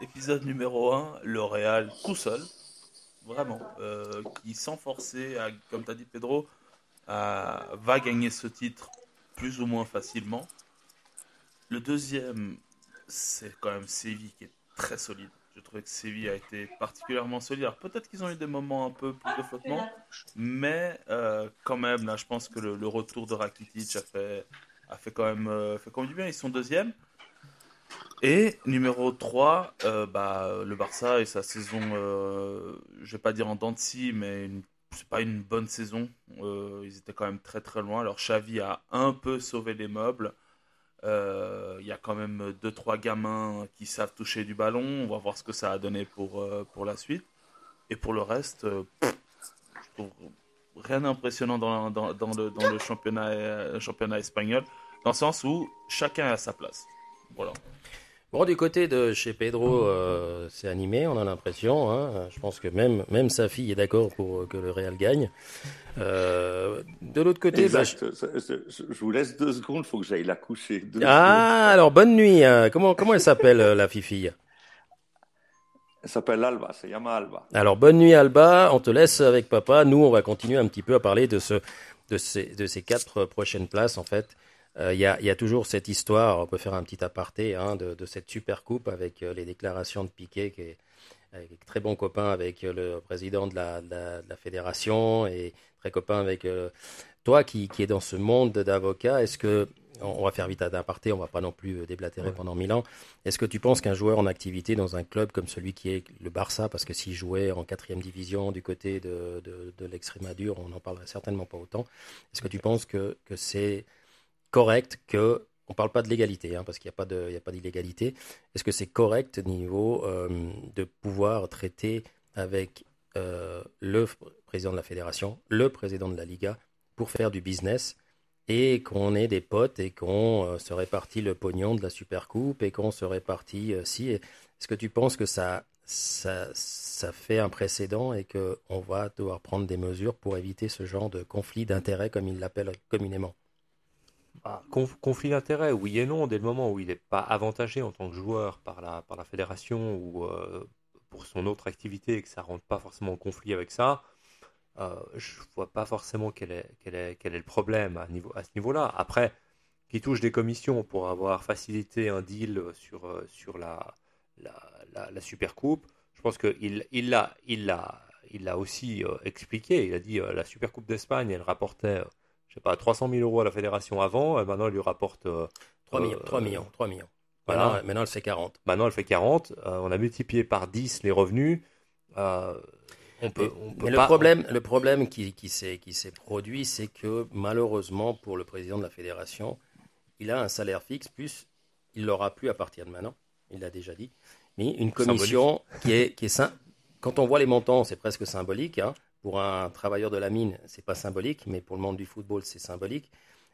Speaker 8: Épisode numéro 1, le Real tout seul, vraiment, euh, qui sans forcer, comme tu as dit Pedro, à- va gagner ce titre plus ou moins facilement. Le deuxième, c'est quand même Séville qui est très solide. Je trouvais que Séville a été particulièrement solide. Alors peut-être qu'ils ont eu des moments un peu plus de flottement, mais euh, quand même, là, je pense que le, retour de Rakitic a fait, a fait quand même, euh, fait quand même du bien. Ils sont deuxième. Et numéro 3, euh, bah, le Barça et sa saison, euh, je vais pas dire en dents de scie, mais c'est pas une bonne saison. Euh, ils étaient quand même très très loin. Alors Xavi a un peu sauvé les meubles. Euh, Il y a quand même deux trois gamins qui savent toucher du ballon. On va voir ce que ça a donné pour, pour la suite. Et pour le reste, pff, je trouve rien d'impressionnant dans, dans, le, dans le championnat, championnat espagnol, dans le sens où chacun a sa place. Voilà.
Speaker 6: Bon, du côté de chez Pedro, euh, c'est animé, on a l'impression. hein. Je pense que même, même sa fille est d'accord pour que le Real gagne. Euh, de l'autre côté, bah, je-
Speaker 9: Exact. Je, je- je vous laisse deux secondes, il faut que j'aille la coucher. Deux
Speaker 6: ah, alors bonne nuit. hein. Comment, comment elle s'appelle euh, la fifille?
Speaker 9: Elle s'appelle Alba, se llama Alba.
Speaker 6: Alors bonne nuit Alba, on te laisse avec papa. Nous, on va continuer un petit peu à parler de ce, de ces, de ces quatre prochaines places en fait. Euh, Il y, a, il y a toujours cette histoire, on peut faire un petit aparté, hein, de, de cette super coupe avec euh, les déclarations de Piquet, qui est avec très bon copain avec euh, le président de la, de la, de la fédération et très copain avec euh, toi qui, qui est dans ce monde d'avocats. Est-ce que on va faire vite à d'aparté, on va pas non plus euh, déblatérer pendant mille ans. Est-ce que tu penses qu'un joueur en activité dans un club comme celui qui est le Barça, parce que s'il jouait en quatrième division du côté de, de, de on n'en parlerait certainement pas autant. Est-ce que tu penses que, que c'est correct que on parle pas de l'égalité, hein, parce qu'il n'y a pas d'illégalité. Est-ce que c'est correct au niveau euh, de pouvoir traiter avec euh, le président de la fédération, le président de la Liga, pour faire du business et qu'on ait des potes et qu'on euh, se répartit le pognon de la Super Coupe et qu'on se répartit si. Est-ce que tu penses que ça, ça, ça fait un précédent et qu'on va devoir prendre des mesures pour éviter ce genre de conflit d'intérêts, comme ils l'appellent communément?
Speaker 7: Ah, conf- conflit d'intérêts, oui et non, dès le moment où il n'est pas avantagé en tant que joueur par la, par la fédération ou euh, pour son autre activité et que ça rentre pas forcément en conflit avec ça, euh, je vois pas forcément quel est, quel est, quel est le problème à, niveau, à ce niveau-là. Après, qui touche des commissions pour avoir facilité un deal sur, euh, sur la, la, la, la Super Coupe, je pense qu'il il l'a il l'a il l'a aussi expliqué. Il a dit euh, la Super Coupe d'Espagne, elle rapportait, je sais pas, 300 000 euros à la fédération avant, et maintenant elle lui rapporte. euh,
Speaker 6: 3 millions,
Speaker 7: euh,
Speaker 6: 3 millions, 3 millions.
Speaker 7: voilà.
Speaker 6: Maintenant, maintenant, elle fait 40.
Speaker 7: Maintenant, elle fait 40. euh, on a multiplié par 10 les revenus. euh, on peut, on peut
Speaker 6: Mais
Speaker 7: pas-
Speaker 6: le problème, le problème qui, qui s'est qui s'est produit, c'est que malheureusement pour le président de la fédération, il a un salaire fixe, plus il l'aura plus à partir de maintenant. Il l'a déjà dit. Mais une commission qui est qui est quand on voit les montants, c'est presque symbolique. hein. Pour un travailleur de la mine, c'est pas symbolique, mais pour le monde du football, c'est symbolique.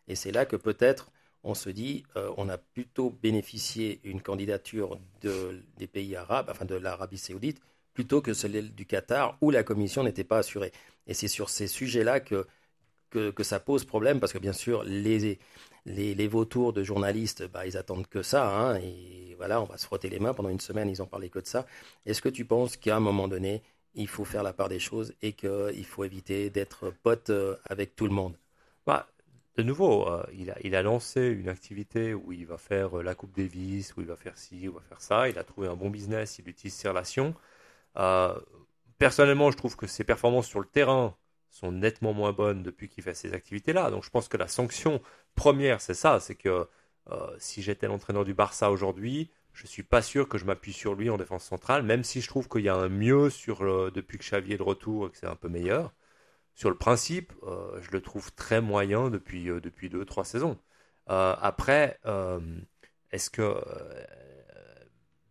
Speaker 6: Et c'est là que peut-être on se dit, euh, on a plutôt bénéficié une candidature de, des pays arabes, enfin de l'Arabie saoudite, plutôt que celle du Qatar, où la commission n'était pas assurée. Et c'est sur ces sujets-là que, que, ça pose problème, parce que bien sûr, les, les, vautours de journalistes, bah, ils attendent que ça, hein, et voilà, on va se frotter les mains pendant une semaine, ils ont parlé que de ça. Est-ce que tu penses qu'à un moment donné, il faut faire la part des choses et qu'il faut éviter d'être pote euh, avec tout le monde
Speaker 7: Bah, de nouveau, euh, il, a, lancé une activité où il va faire euh, la Coupe Davis, où il va faire ci, où il va faire ça. Il a trouvé un bon business, il utilise ses relations. Personnellement, je trouve que ses performances sur le terrain sont nettement moins bonnes depuis qu'il fait ces activités-là. Donc je pense que la sanction première, c'est ça, c'est que si j'étais l'entraîneur du Barça aujourd'hui, je suis pas sûr que je m'appuie sur lui en défense centrale, même si je trouve qu'il y a un mieux sur depuis que Xavier est de retour et que c'est un peu meilleur. Sur le principe, euh, je le trouve très moyen depuis euh, depuis deux trois saisons. Euh, après, euh, est-ce que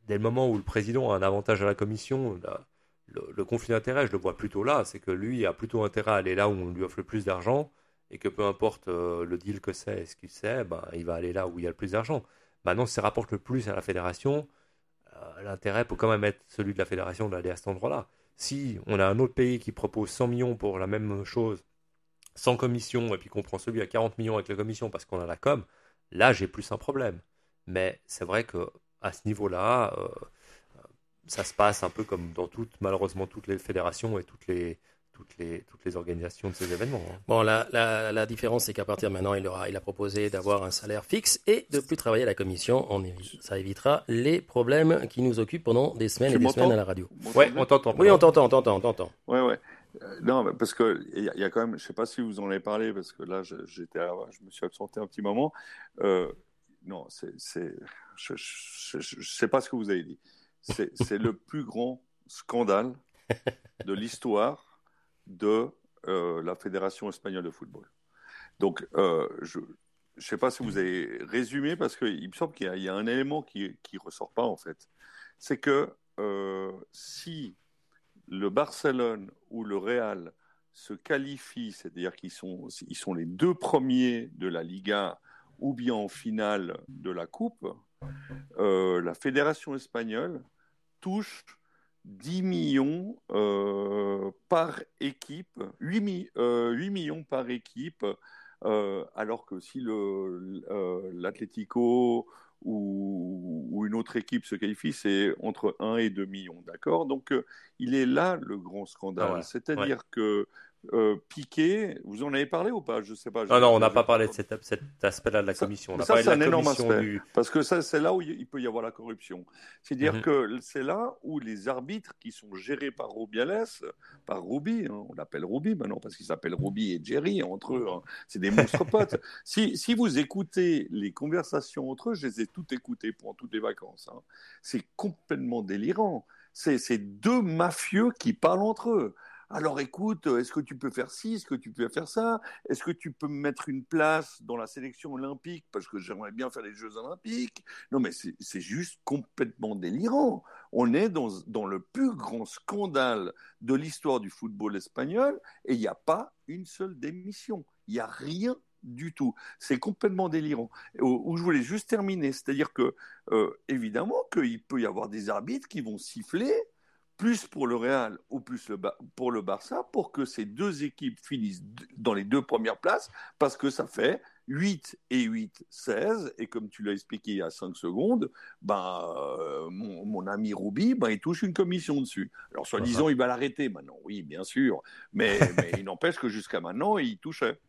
Speaker 7: dès le moment où le président a un avantage à la commission, le, conflit d'intérêt, je le vois plutôt là, c'est que lui a plutôt intérêt à aller là où on lui offre le plus d'argent et que peu importe le deal que c'est et ce qu'il sait, ben, il va aller là où il y a le plus d'argent. Maintenant, si ça rapporte le plus à la fédération, euh, l'intérêt peut quand même être celui de la fédération d'aller à cet endroit-là. Si on a un autre pays qui propose 100 millions pour la même chose, sans commission, et puis qu'on prend celui à 40 millions avec la commission parce qu'on a la com, là j'ai plus un problème. Mais c'est vrai que à ce niveau-là, euh, ça se passe un peu comme dans toutes, malheureusement, toutes les fédérations et toutes les, toutes les, toutes les organisations de ces événements. hein.
Speaker 6: Bon, la, la, la différence, c'est qu'à partir de maintenant, il, aura, il a proposé d'avoir un salaire fixe et de plus travailler à la commission. On évi- ça évitera les problèmes qui nous occupent pendant des semaines
Speaker 9: Tu
Speaker 6: et des semaines à la radio.
Speaker 7: Ouais, on t'entend.
Speaker 6: Oui, on t'entend, on t'entend, on t'entend.
Speaker 9: Ouais, ouais. Euh, non, parce que il y, a- il y a quand même, je sais pas si vous en avez parlé, parce que là, je- j'étais, à- je me suis absenté un petit moment. Euh, non, c'est, c'est, je, je, je- je sais pas ce que vous avez dit. C'est, c'est le plus grand scandale de l'histoire de euh, la Fédération espagnole de football. Donc, euh, je ne sais pas si vous avez résumé, parce qu'il me semble qu'il y a, un élément qui qui ressort pas, en fait. C'est que euh, si le Barcelone ou le Real se qualifient, c'est-à-dire qu'ils sont, ils sont les deux premiers de la Liga ou bien en finale de la Coupe, la Fédération espagnole touche 10 millions euh, par équipe, 8, mi- euh, 8 millions par équipe, euh, alors que si euh, l'Atlético ou, ou une autre équipe se qualifie, c'est entre 1 et 2 millions, d'accord? Donc euh, il est là le grand scandale,
Speaker 7: Ah ouais,
Speaker 9: c'est-à-dire que euh, Piqué, vous en avez parlé ou pas? Je sais pas.
Speaker 7: Non, non, on n'a
Speaker 9: Je-
Speaker 7: pas parlé de cet, cet aspect-là de la
Speaker 9: Ça-
Speaker 7: commission. On a
Speaker 9: ça,
Speaker 7: parlé de
Speaker 9: un énorme aspect.
Speaker 7: du.
Speaker 9: Parce que ça, c'est là où il peut y avoir la corruption. C'est-à-dire
Speaker 7: Mhm.
Speaker 9: que c'est là où les arbitres qui sont gérés par Rubiales, par Ruby, hein, on l'appelle Ruby maintenant parce qu'il s'appelle Ruby et Jerry entre eux, hein, c'est des monstres potes. Si, si vous écoutez les conversations entre eux, je les ai toutes écoutées pendant toutes les vacances. hein. C'est complètement délirant. C'est deux mafieux qui parlent entre eux. Alors écoute, est-ce que tu peux faire ci, est-ce que tu peux faire ça? Est-ce que tu peux me mettre une place dans la sélection olympique? Parce que j'aimerais bien faire les Jeux olympiques Non mais c'est juste complètement délirant. On est dans, le plus grand scandale de l'histoire du football espagnol et il n'y a pas une seule démission. Il n'y a rien du tout. C'est complètement délirant. Où je voulais juste terminer, c'est-à-dire que euh, évidemment qu'il peut y avoir des arbitres qui vont siffler plus pour le Real ou plus le pour le Barça pour que ces deux équipes finissent dans les deux premières places parce que ça fait 8 et 8, 16 et comme tu l'as expliqué il y a 5 secondes, ben, euh, mon, mon ami Roubi, ben, il touche une commission dessus. Alors soi-disant il va l'arrêter maintenant, oui bien sûr, mais, mais il n'empêche que jusqu'à maintenant il touchait.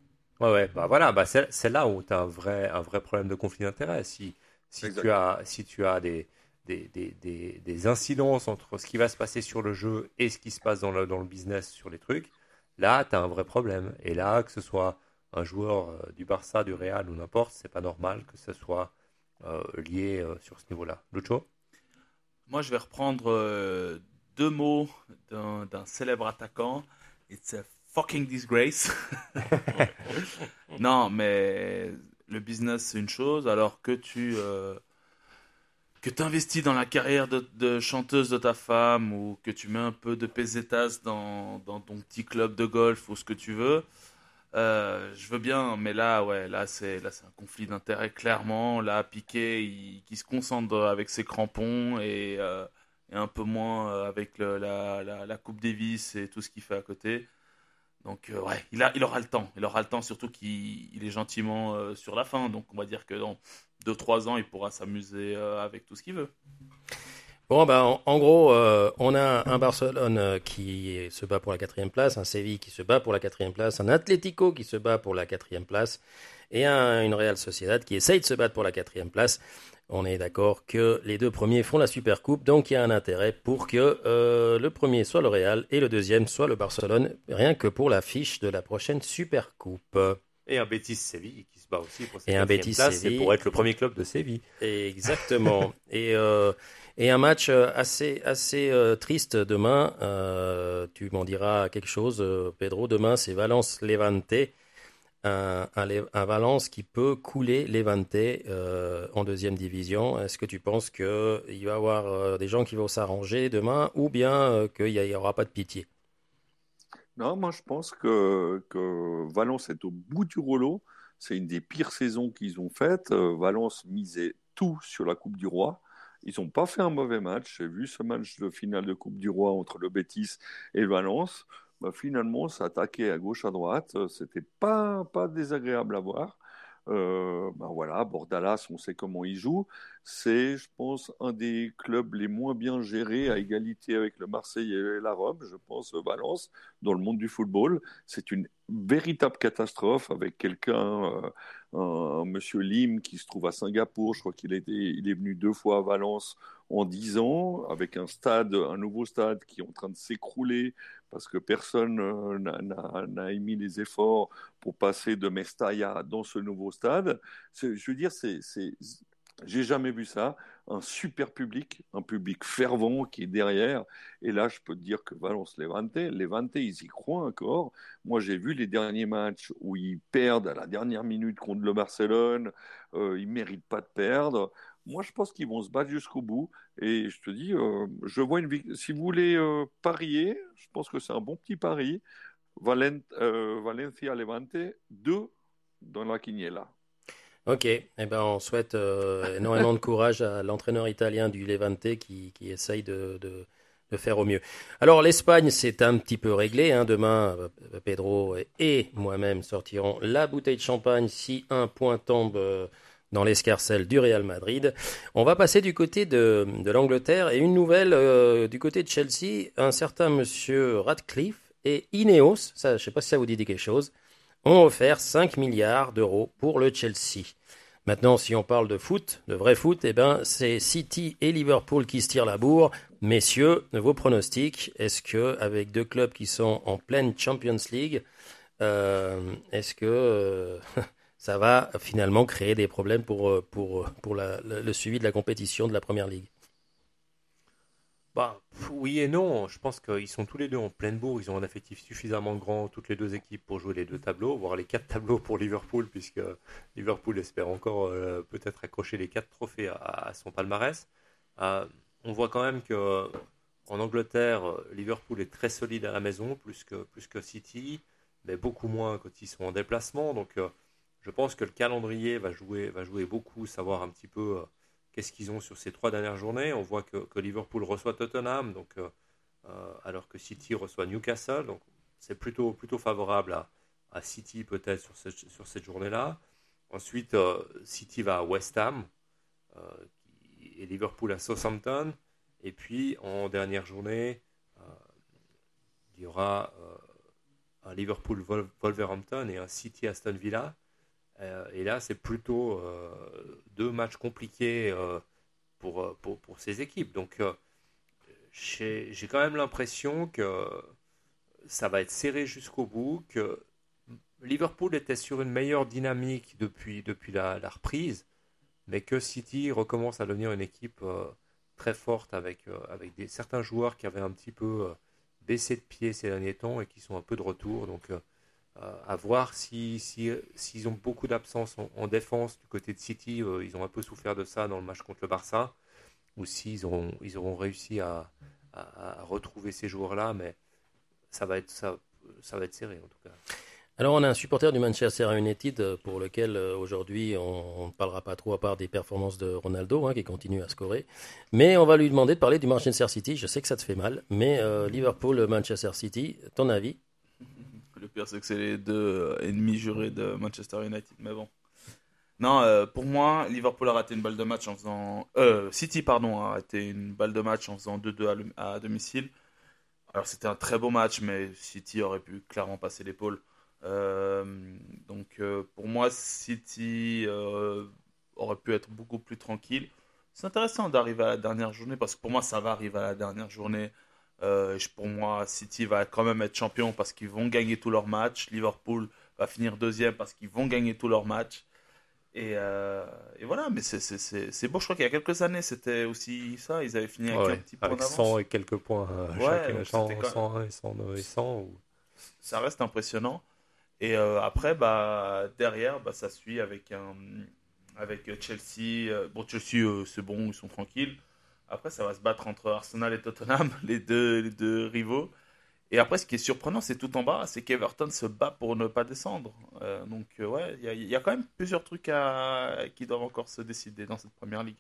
Speaker 7: Ouais, ouais, bah voilà, bah c'est là où tu as un vrai, un vrai problème de conflit d'intérêts. Si, si,
Speaker 9: Exact.
Speaker 7: tu as, si tu as des, des, des, des, des incidences entre ce qui va se passer sur le jeu et ce qui se passe dans le, dans le business sur les trucs, là, tu as un vrai problème. Et là, que ce soit un joueur euh, du Barça, du Real ou n'importe, c'est pas normal que ce soit euh, lié euh, sur ce niveau-là. Lucho?
Speaker 8: Moi, je vais reprendre deux mots d'un d'un célèbre attaquant. It's a fucking disgrace. non, mais le business, c'est une chose, alors que tu que investis dans la carrière de, chanteuse de ta femme ou que tu mets un peu de pesetas dans, ton petit club de golf ou ce que tu veux. euh, je veux bien, mais là, ouais, là c'est un conflit d'intérêts clairement. Là, Piqué, il, se concentre avec ses crampons et, euh, un peu moins euh, avec la, Coupe Davis et tout ce qu'il fait à côté. Donc ouais, il a, il aura le temps. Il aura le temps, surtout qu'il il est gentiment sur la fin. Donc on va dire que dans 2-3 ans, il pourra s'amuser euh, avec tout ce qu'il veut.
Speaker 6: Bon, ben, en, en gros, euh, on a un Barcelone euh, qui se bat pour la quatrième place, un Séville qui se bat pour la quatrième place, un Atlético qui se bat pour la quatrième place, et un- une Real Sociedad qui essaye de se battre pour la quatrième place. On est d'accord que les deux premiers font la Super Coupe, donc il y a un intérêt pour que euh, le premier soit le Real et le deuxième soit le Barcelone, rien que pour l'affiche de la prochaine Super Coupe.
Speaker 7: Et un Betis Séville qui se bat aussi pour cette
Speaker 6: Et un Betis
Speaker 7: place, c'est
Speaker 6: Séville.
Speaker 7: pour être le premier club de Séville.
Speaker 6: Exactement. et, euh, et un match euh, assez, assez euh, triste demain. Euh, tu m'en diras quelque chose, Pedro. Demain, c'est Valence-Levante. Un, un, Le- un Valence qui peut couler Levante euh, en deuxième division. Est-ce que tu penses qu'il va y avoir euh, des gens qui vont s'arranger demain ou bien euh, qu'il n'y aura pas de pitié?
Speaker 9: Non, moi je pense que, que Valence est au bout du rouleau. C'est une des pires saisons qu'ils ont faites. Euh, Valence misait tout sur la Coupe du Roi. Ils n'ont pas fait un mauvais match. J'ai vu ce match de finale de Coupe du Roi entre le Betis et le Valence. Bah, finalement, ça attaquait à gauche, à droite. C'était pas, pas désagréable à voir. Euh, bah voilà, Bordalas, on sait comment il joue. C'est, je pense, un des clubs les moins bien gérés à égalité avec le Marseille et la Rome, je pense, Valence, dans le monde du football. C'est une véritable catastrophe avec quelqu'un, euh, un, monsieur Lim qui se trouve à Singapour. Je crois qu'il il est venu deux fois à Valence en dix ans, avec un stade, un nouveau stade qui est en train de s'écrouler parce que personne euh, n'a émis les efforts pour passer de Mestalla dans ce nouveau stade. Je veux dire, c'est j'ai jamais vu ça. Un super public, un public fervent qui est derrière. Et là, je peux te dire que Valence Levante, Levante, ils y croient encore. Moi, j'ai vu les derniers matchs où ils perdent à la dernière minute contre le Barcelone. Euh, ils méritent pas de perdre. Moi, je pense qu'ils vont se battre jusqu'au bout. Et je te dis, euh, je vois une si vous voulez euh, parier, je pense que c'est un bon petit pari. Valent, euh, Valencia Levante 2 dans la quiniela.
Speaker 6: Ok, eh ben, on souhaite euh, énormément de courage à l'entraîneur italien du Levante qui, qui essaye de, de, de, faire au mieux. Alors l'Espagne, c'est un petit peu réglé. Hein. Demain, euh, Pedro et moi-même sortirons la bouteille de champagne si un point tombe euh, dans l'escarcelle du Real Madrid. On va passer du côté de, de l'Angleterre et une nouvelle du côté de Chelsea. Un certain monsieur Radcliffe et Ineos, ça, je ne sais pas si ça vous dit quelque chose, ont offert 5 milliards d'euros pour le Chelsea. Maintenant, si on parle de foot, de vrai foot, eh ben, c'est City et Liverpool qui se tirent la bourre. Messieurs, vos pronostics, est-ce que avec deux clubs qui sont en pleine Champions League, euh, est-ce que euh, ça va finalement créer des problèmes pour, pour le suivi de la compétition de la Première Ligue?
Speaker 7: Bah, oui et non. Je pense qu'ils sont tous les deux en pleine bourre. Ils ont un effectif suffisamment grand, toutes les deux équipes, pour jouer les deux tableaux, voire les quatre tableaux pour Liverpool, puisque Liverpool espère encore euh, peut-être accrocher les quatre trophées à, son palmarès. Euh, on voit quand même que en Angleterre, Liverpool est très solide à la maison, plus que, plus que City, mais beaucoup moins quand ils sont en déplacement. Donc, euh, je pense que le calendrier va jouer, va jouer beaucoup, savoir un petit peu qu'est-ce qu'ils ont sur ces trois dernières journées? On voit que, Liverpool reçoit Tottenham, euh, euh, alors que City reçoit Newcastle. C'est plutôt, plutôt favorable à, City peut-être sur, sur cette journée-là. Ensuite, euh, City va à West Ham et Liverpool à Southampton. Et puis en dernière journée, il y aura un Liverpool-Wolverhampton et un City-Aston Villa. Euh, et là, c'est plutôt euh, deux matchs compliqués euh, pour, pour, pour, ces équipes. Donc, j'ai quand même l'impression que ça va être serré jusqu'au bout, que Liverpool était sur une meilleure dynamique depuis, depuis la, reprise, mais que City recommence à devenir une équipe très forte avec, avec des, certains joueurs qui avaient un petit peu baissé de pied ces derniers temps et qui sont un peu de retour. Donc, à voir s'ils si, s'ils ont beaucoup d'absence en, défense du côté de City, euh, ils ont un peu souffert de ça dans le match contre le Barça, ou s'ils auront, ils auront réussi à, retrouver ces joueurs-là, mais ça va, être, ça, va être serré en tout cas.
Speaker 6: Alors on a un supporter du Manchester United euh, pour lequel aujourd'hui on ne parlera pas trop à part des performances de Ronaldo hein, qui continue à scorer, mais on va lui demander de parler du Manchester City. Je sais que ça te fait mal, mais Liverpool, Manchester City, ton avis?
Speaker 8: Le pire, c'est que c'est les deux euh, ennemis jurés de Manchester United. Mais bon. Non, euh, pour moi, Liverpool a raté une balle de match en faisant. Euh, City, pardon, a raté une balle de match en faisant 2-2 à, domicile. Alors, c'était un très beau match, mais City aurait pu clairement passer l'épaule. donc, pour moi, City aurait pu être beaucoup plus tranquille. C'est intéressant d'arriver à la dernière journée parce que pour moi, ça va arriver à la dernière journée. Euh, pour moi, City va quand même être champion parce qu'ils vont gagner tous leurs matchs. Liverpool va finir deuxième parce qu'ils vont gagner tous leurs matchs. Et, euh, et voilà, mais c'est beau. Je crois qu'il y a quelques années, c'était aussi ça. Ils avaient fini avec un petit
Speaker 7: point d'avance. 100 et quelques points.
Speaker 8: ouais, 100, 100, et 100, Ça reste impressionnant. Et euh, après, bah, derrière, bah, ça suit avec, un, avec Chelsea. Bon, Chelsea, c'est bon, ils sont tranquilles. Après, ça va se battre entre Arsenal et Tottenham, les deux, les deux rivaux. Et après, ce qui est surprenant, c'est tout en bas, c'est qu'Everton se bat pour ne pas descendre. Euh, donc, euh, ouais, il y, a quand même plusieurs trucs à, qui doivent encore se décider dans cette première ligue.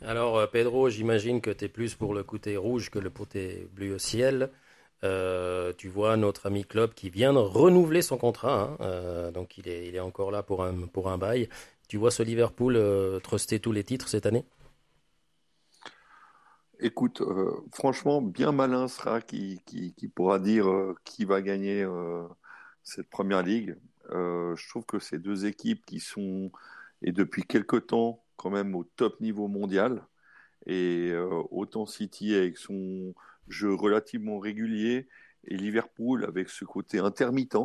Speaker 6: Alors, euh, Pedro, j'imagine que tu es plus pour le côté rouge que le côté bleu au ciel. tu vois notre ami Club qui vient de renouveler son contrat, hein. donc il est, il est encore là pour un, pour un bail. Tu vois ce Liverpool truster tous les titres cette année?
Speaker 9: Écoute, euh, franchement, bien malin sera qui, pourra dire euh, qui va gagner euh, cette première ligue. Je trouve que ces deux équipes qui sont, et depuis quelque temps, quand même au top niveau mondial, et autant City avec son jeu relativement régulier, et Liverpool avec ce côté intermittent,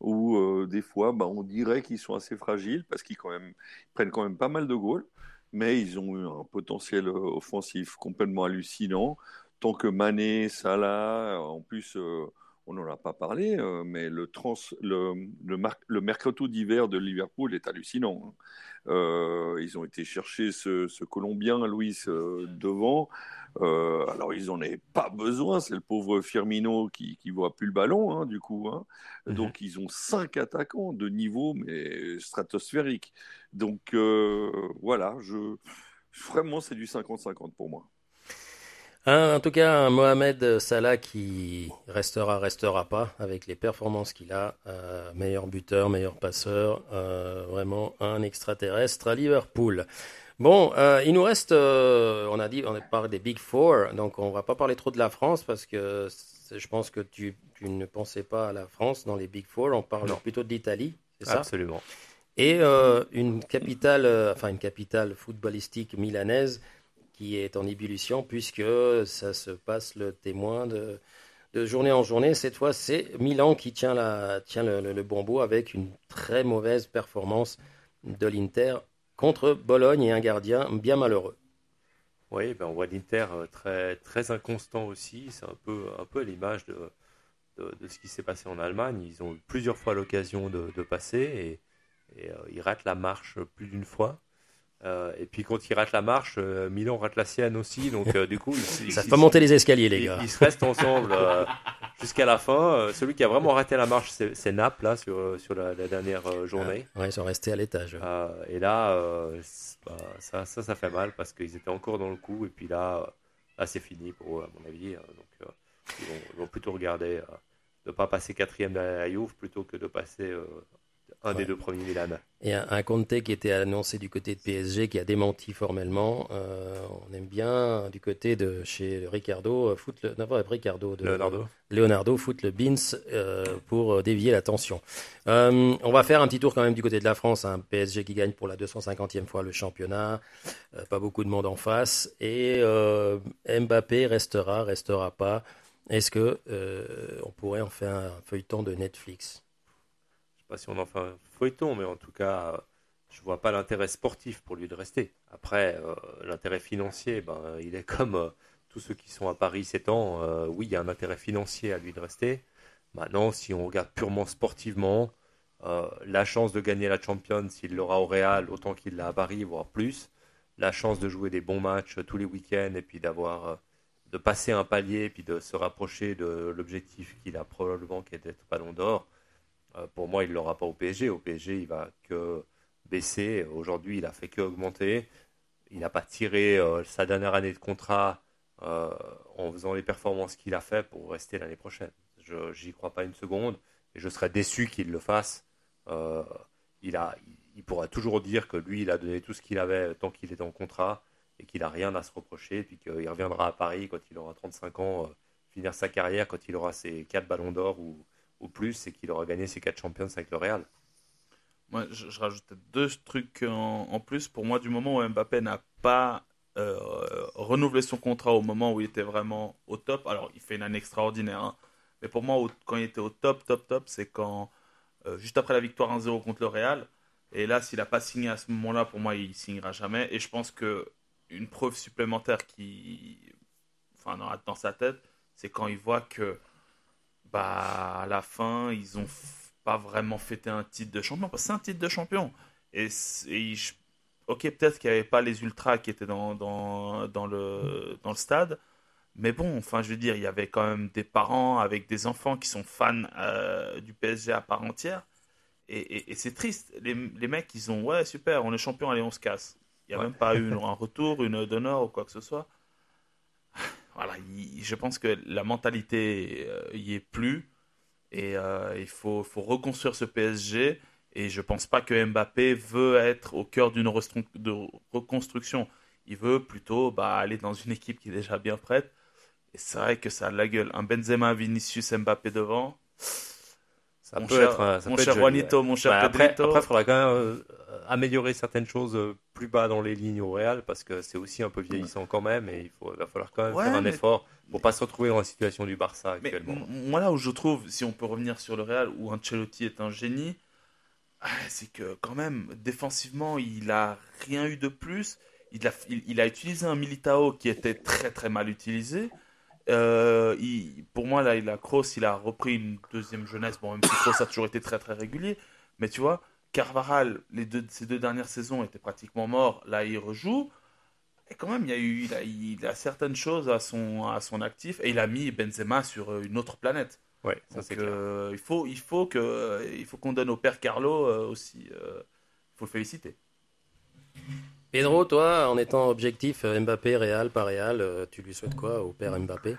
Speaker 9: où des fois, bah, on dirait qu'ils sont assez fragiles, parce qu'ils prennent quand même pas mal de goals mais ils ont eu un potentiel euh, offensif complètement hallucinant. Tant que Mané, Salah, en plus, euh, on n'en a pas parlé, euh, mais le, trans, le, le, le mercato d'hiver de Liverpool est hallucinant. hein. Euh, ils ont été chercher ce, ce Colombien, Luis, euh, devant. Euh, alors, ils n'en avaient pas besoin. C'est le pauvre Firmino qui ne voit plus le ballon, hein, du coup. hein.
Speaker 7: Mhm.
Speaker 9: Donc, ils ont cinq attaquants de niveau, mais stratosphérique. Donc, euh, voilà, je... vraiment, c'est du 50-50 pour moi.
Speaker 6: En tout cas, Mohamed Salah qui restera, restera pas avec les performances qu'il a. euh, meilleur buteur, meilleur passeur. euh, vraiment un extraterrestre à Liverpool. Bon, euh, il nous reste, euh, on a dit, on a parlé des Big Four, donc on va pas parler trop de la France parce que je pense que tu, tu ne pensais pas à la France dans les Big Four, on parle
Speaker 7: Non.
Speaker 6: plutôt de l'Italie, c'est ça?
Speaker 7: Absolument.
Speaker 6: Et euh, une capitale, enfin une capitale footballistique milanaise qui est en ébullition puisque ça se passe le témoin de, de journée en journée. Cette fois, c'est Milan qui tient, la, tient le, le, le bon bout avec une très mauvaise performance de l'Inter contre Bologne et un gardien bien malheureux.
Speaker 7: Oui, ben on voit l'Inter euh, très, très inconstant aussi. C'est un peu, un peu à l'image de, de, de ce qui s'est passé en Allemagne. Ils ont eu plusieurs fois l'occasion de, de passer et, et euh, ils ratent la marche plus d'une fois. Euh, et puis quand ils ratent la marche, euh, Milan rate la sienne aussi. Donc du coup, ils, ils-
Speaker 6: Ça
Speaker 7: ils-
Speaker 6: fait monter les escaliers, les gars.
Speaker 7: Ils, se restent ensemble jusqu'à la fin. Euh, celui qui a vraiment raté la marche, c'est Naples là sur, euh, sur la, la dernière euh, journée.
Speaker 6: Ouais, ils sont restés à l'étage.
Speaker 7: Euh, et là, euh, bah, ça, ça, ça fait mal parce qu'ils étaient encore dans le coup. Et puis là, là c'est fini pour eux, à mon avis. Euh, Donc, euh, ils, vont, ils vont plutôt regarder de ne pas passer quatrième de la Juve plutôt que de passer euh, un des deux premiers Milan.
Speaker 6: Et un, un Conte qui était annoncé du côté de PSG, qui a démenti formellement. Euh, on aime bien du côté de chez Ricardo, euh, foutre le, non, pas Ricardo, de,
Speaker 7: Leonardo.
Speaker 6: Leonardo foutre le Beans euh, pour euh, dévier l'attention. Euh, on va faire un petit tour quand même du côté de la France. Un PSG qui gagne pour la 250e fois le championnat. Euh, pas beaucoup de monde en face. Et euh, Mbappé restera, restera pas. Est-ce que euh, on pourrait en faire un feuilleton de Netflix?
Speaker 7: Pas si on en fait un feuilleton, mais en tout cas, euh, je vois pas l'intérêt sportif pour lui de rester. Après, euh, l'intérêt financier, ben, il est comme euh, tous ceux qui sont à Paris ces. Euh, oui, il y a un intérêt financier à lui de rester. Maintenant, si on regarde purement sportivement, la chance de gagner la Champions, s'il l'aura au Real, autant qu'il l'a à Paris, voire plus. La chance de jouer des bons matchs tous les week-ends et puis d'avoir, de passer un palier et puis de se rapprocher de l'objectif qu'il a probablement qui est d'être Ballon d'Or. Euh, pour moi, il ne l'aura pas au PSG. Au PSG, il va que baisser. Aujourd'hui, il a fait que augmenter. Il n'a pas tiré euh, sa dernière année de contrat euh, en faisant les performances qu'il a fait pour rester l'année prochaine. Je j'y crois pas une seconde et je serais déçu qu'il le fasse. Il pourra toujours dire que lui, il a donné tout ce qu'il avait tant qu'il est en contrat et qu'il n'a rien à se reprocher, puis qu'il reviendra à Paris quand il aura 35 ans, finir sa carrière quand il aura ses 4 ballons d'or ou, ou plus et qu'il aura gagné ses 4 champions avec le Real.
Speaker 8: Moi, je, je rajoutais deux trucs en, plus. Pour moi, du moment où Mbappé n'a pas euh, renouvelé son contrat au moment où il était vraiment au top, alors il fait une année extraordinaire, hein. mais pour moi, au- quand il était au top, top, top, c'est quand, euh, juste après la victoire 1-0 contre le Real, et là, s'il n'a pas signé à ce moment-là, pour moi, il signera jamais. Et je pense que une preuve supplémentaire qui, enfin, dans, dans sa tête, c'est quand il voit que, bah, à la fin, ils ont pas vraiment fêté un titre de champion. Que c'est un titre de champion. Et, ok, peut-être qu'il n'y avait pas les ultras qui étaient dans, dans, dans le, dans le stade. Mais bon, enfin, je veux dire, il y avait quand même des parents avec des enfants qui sont fans euh, du PSG à part entière. Et, et- et c'est triste. Les, les mecs, ils ont, ouais, super, on est champion, allez, on se casse. Il n'y a
Speaker 7: Ouais.
Speaker 8: même pas eu un retour, une d'honneur ou quoi que ce soit. Voilà, il- je pense que la mentalité euh, y est plus. Et euh, il faut, faut reconstruire ce PSG. Et je pense pas que Mbappé veut être au cœur d'une reconstruction. Il veut plutôt bah, aller dans une équipe qui est déjà bien prête. Et c'est vrai que ça a la gueule. Un Benzema, Vinicius, Mbappé devant.
Speaker 7: Ça
Speaker 8: mon
Speaker 7: peut
Speaker 8: cher,
Speaker 7: être, ça
Speaker 8: mon
Speaker 7: peut
Speaker 8: cher
Speaker 7: être joli,
Speaker 8: Juanito,
Speaker 7: ouais.
Speaker 8: mon cher
Speaker 7: Bah, après,
Speaker 8: Pedrito.
Speaker 7: après, il faudra quand même euh, améliorer certaines choses euh, plus bas dans les lignes au Real parce que c'est aussi un peu vieillissant quand même et il faut, va falloir quand même
Speaker 8: Ouais,
Speaker 7: faire un
Speaker 8: mais-
Speaker 7: effort pour pas se retrouver dans la situation du Barça actuellement.
Speaker 8: moi, là où je trouve, si on peut revenir sur le Real, où Ancelotti est un génie, ah, c'est que quand même, défensivement, il a rien eu de plus. Il a, il, il a utilisé un Militao qui était très très mal utilisé. Euh, il- pour moi, là, il a Kroos, il a repris une deuxième jeunesse. Bon, même si Kroos a toujours été très très régulier. Mais tu vois, Carvaral, les deux, ces deux dernières saisons étaient pratiquement morts. Là, il rejoue. Et quand même, il, y a eu, il, a, il a certaines choses à son, à son actif. Et il a mis Benzema sur euh, une autre planète.
Speaker 7: Ouais, ça c'est
Speaker 8: euh, il faut, il faut que, euh, il faut qu'on donne au père Carlo euh, aussi. Il faut le féliciter.
Speaker 6: Pedro, toi, en étant objectif euh, Mbappé, Real, pas Real, euh, tu lui souhaites quoi au père Mbappé?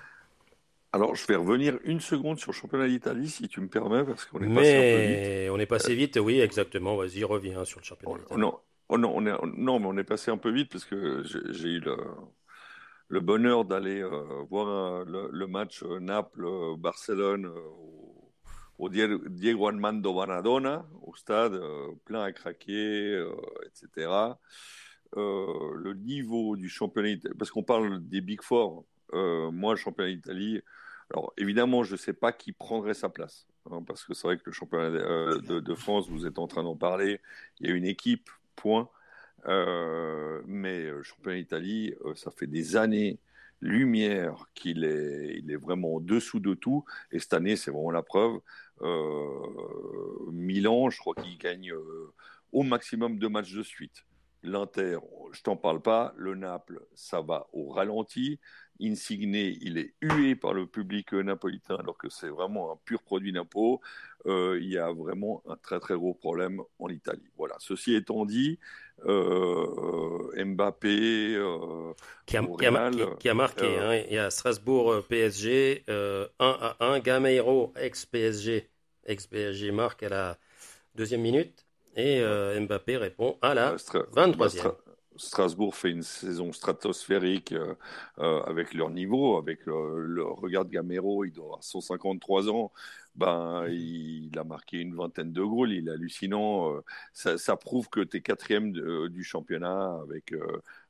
Speaker 9: Alors, je vais revenir une seconde sur le championnat d'Italie, si tu me permets, parce qu'on est passé un peu vite.
Speaker 6: Mais on est passé vite, oui, exactement. Vas-y, reviens sur le championnat.
Speaker 9: Oh,
Speaker 6: d'Italie.
Speaker 9: non, oh non, on est, non, mais on est passé un peu vite parce que j'ai eu le, le bonheur d'aller euh, voir un- le, le match Naples-Barcelone au, au Die- Diego Armando Maradona, au stade, euh, plein à craquer, euh, etc. Euh, le niveau du championnat, parce qu'on parle des Big Four, euh, moi, le championnat d'Italie, alors évidemment, je ne sais pas qui prendrait sa place, hein, parce que c'est vrai que le championnat euh, de, France, vous êtes en train d'en parler, il y a une équipe, point. Mais le championnat d'Italie, ça fait des années lumière qu'il est, est vraiment en dessous de tout. Et cette année, c'est vraiment la preuve. Milan, je crois qu'il gagne au maximum deux matchs de suite. L'Inter, je t'en parle pas. Le Naples, ça va au ralenti. Insigne, il est hué par le public napolitain alors que c'est vraiment un pur produit d'impôt. Euh, il y a vraiment un très très gros problème en Italie. Voilà. Ceci étant dit, euh, Mbappé, euh,
Speaker 6: Qui a,
Speaker 9: au
Speaker 6: qui a-
Speaker 9: Real,
Speaker 6: qui- qui a marqué.
Speaker 9: euh,
Speaker 6: hein. Il y a Strasbourg euh, PSG, euh, 1 à 1. Gameiro, ex-PSG, ex-PSG marque à la deuxième minute. Et euh, Mbappé répond à la
Speaker 9: Euh, Stra-
Speaker 6: 23e.
Speaker 9: bah, Stra- Strasbourg fait une saison stratosphérique euh, euh, avec leur niveau, avec le, le regard de Gamero, il doit avoir 153 ans, ben il, a marqué une vingtaine de goals, il est hallucinant. euh, ça, ça prouve que tu es quatrième de- du championnat avec